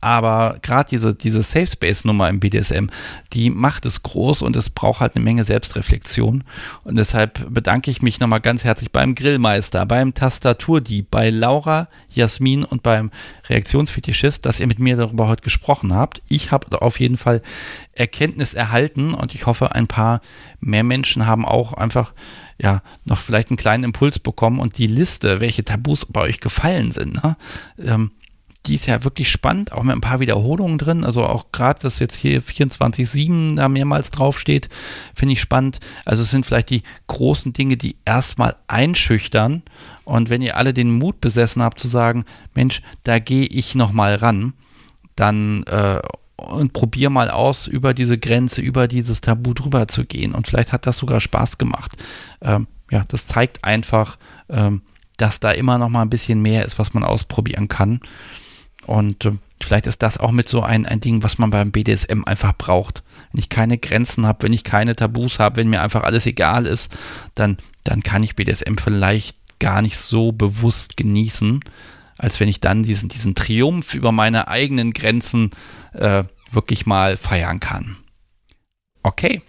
aber gerade diese, diese Safe Space Nummer im BDSM, die macht es groß und es braucht halt eine Menge Selbstreflexion. Und deshalb bedanke ich mich nochmal ganz herzlich beim Grillmeister, beim Tastaturdieb, bei Laura, Jasmin und beim Reaktionsfetischist, dass ihr mit mir darüber heute gesprochen habt. Ich habe auf jeden Fall Erkenntnis erhalten und ich hoffe, ein paar mehr Menschen haben auch einfach ja, noch vielleicht einen kleinen Impuls bekommen und die Liste, welche Tabus bei euch gefallen sind, ne? ähm, die ist ja wirklich spannend, auch mit ein paar Wiederholungen drin. Also auch gerade, dass jetzt hier 24-7 da mehrmals draufsteht, finde ich spannend. Also es sind vielleicht die großen Dinge, die erstmal einschüchtern. Und wenn ihr alle den Mut besessen habt zu sagen, Mensch, da gehe ich nochmal ran, dann äh, und probier mal aus, über diese Grenze, über dieses Tabu drüber zu gehen. Und vielleicht hat das sogar Spaß gemacht. Ähm, ja, das zeigt einfach, ähm, dass da immer noch mal ein bisschen mehr ist, was man ausprobieren kann. Und äh, vielleicht ist das auch mit so ein, ein Ding, was man beim BDSM einfach braucht. Wenn ich keine Grenzen habe, wenn ich keine Tabus habe, wenn mir einfach alles egal ist, dann, dann kann ich BDSM vielleicht gar nicht so bewusst genießen, als wenn ich dann diesen, diesen Triumph über meine eigenen Grenzen äh, wirklich mal feiern kann. Okay.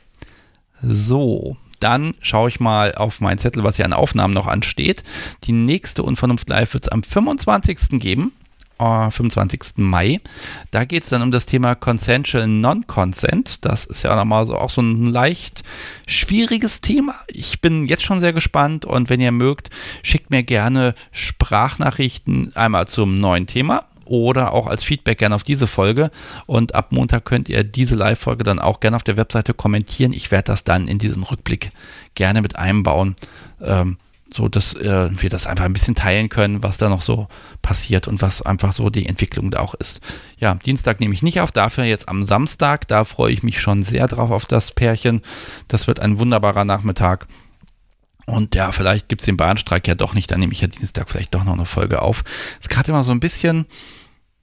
So, dann schaue ich mal auf meinen Zettel, was hier an Aufnahmen noch ansteht. Die nächste Unvernunft Live wird es am 25. geben. 25. Mai. Da geht es dann um das Thema Consensual Non-Consent. Das ist ja nochmal so, auch so ein leicht schwieriges Thema. Ich bin jetzt schon sehr gespannt und wenn ihr mögt, schickt mir gerne Sprachnachrichten einmal zum neuen Thema oder auch als Feedback gerne auf diese Folge. Und ab Montag könnt ihr diese Live-Folge dann auch gerne auf der Webseite kommentieren. Ich werde das dann in diesen Rückblick gerne mit einbauen. Ähm, so dass äh, wir das einfach ein bisschen teilen können, was da noch so passiert und was einfach so die Entwicklung da auch ist. Ja, Dienstag nehme ich nicht auf, dafür jetzt am Samstag, da freue ich mich schon sehr drauf auf das Pärchen. Das wird ein wunderbarer Nachmittag. Und ja, vielleicht gibt es den Bahnstreik ja doch nicht, dann nehme ich ja Dienstag vielleicht doch noch eine Folge auf. Ist gerade immer so ein bisschen,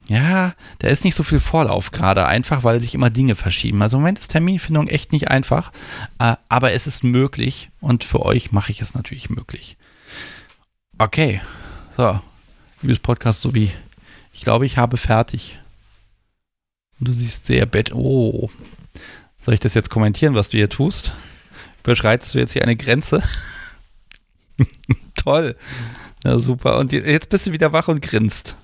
ja, da ist nicht so viel Vorlauf gerade, einfach weil sich immer Dinge verschieben. Also im Moment ist Terminfindung echt nicht einfach, äh, aber es ist möglich und für euch mache ich es natürlich möglich. Okay, so, liebes Podcast so wie ich glaube, ich habe fertig. Du siehst sehr bett. Oh, soll ich das jetzt kommentieren, was du hier tust? Überschreitest du jetzt hier eine Grenze? Toll. Na super. Und jetzt bist du wieder wach und grinst.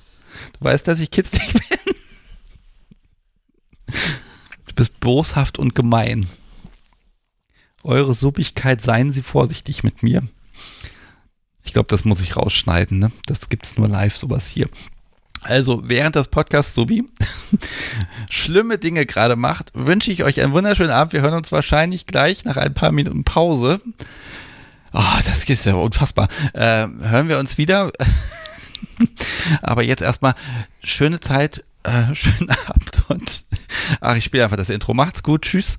Du weißt, dass ich kitzlig bin. Du bist boshaft und gemein. Eure Suppigkeit, seien Sie vorsichtig mit mir. Ich glaube, das muss ich rausschneiden. Ne? Das gibt es nur live, sowas hier. Also, während das Podcast Subi schlimme Dinge gerade macht, wünsche ich euch einen wunderschönen Abend. Wir hören uns wahrscheinlich gleich nach ein paar Minuten Pause. Oh, das ist ja unfassbar. Äh, hören wir uns wieder. Aber jetzt erstmal schöne Zeit, äh, schönen Abend und ach, ich spiele einfach das Intro. Macht's gut, tschüss.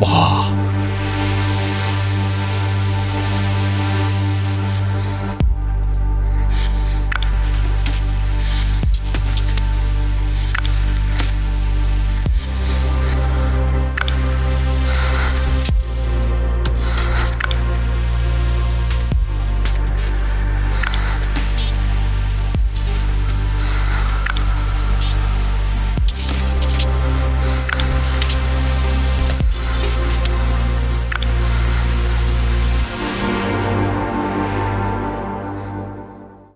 Boah.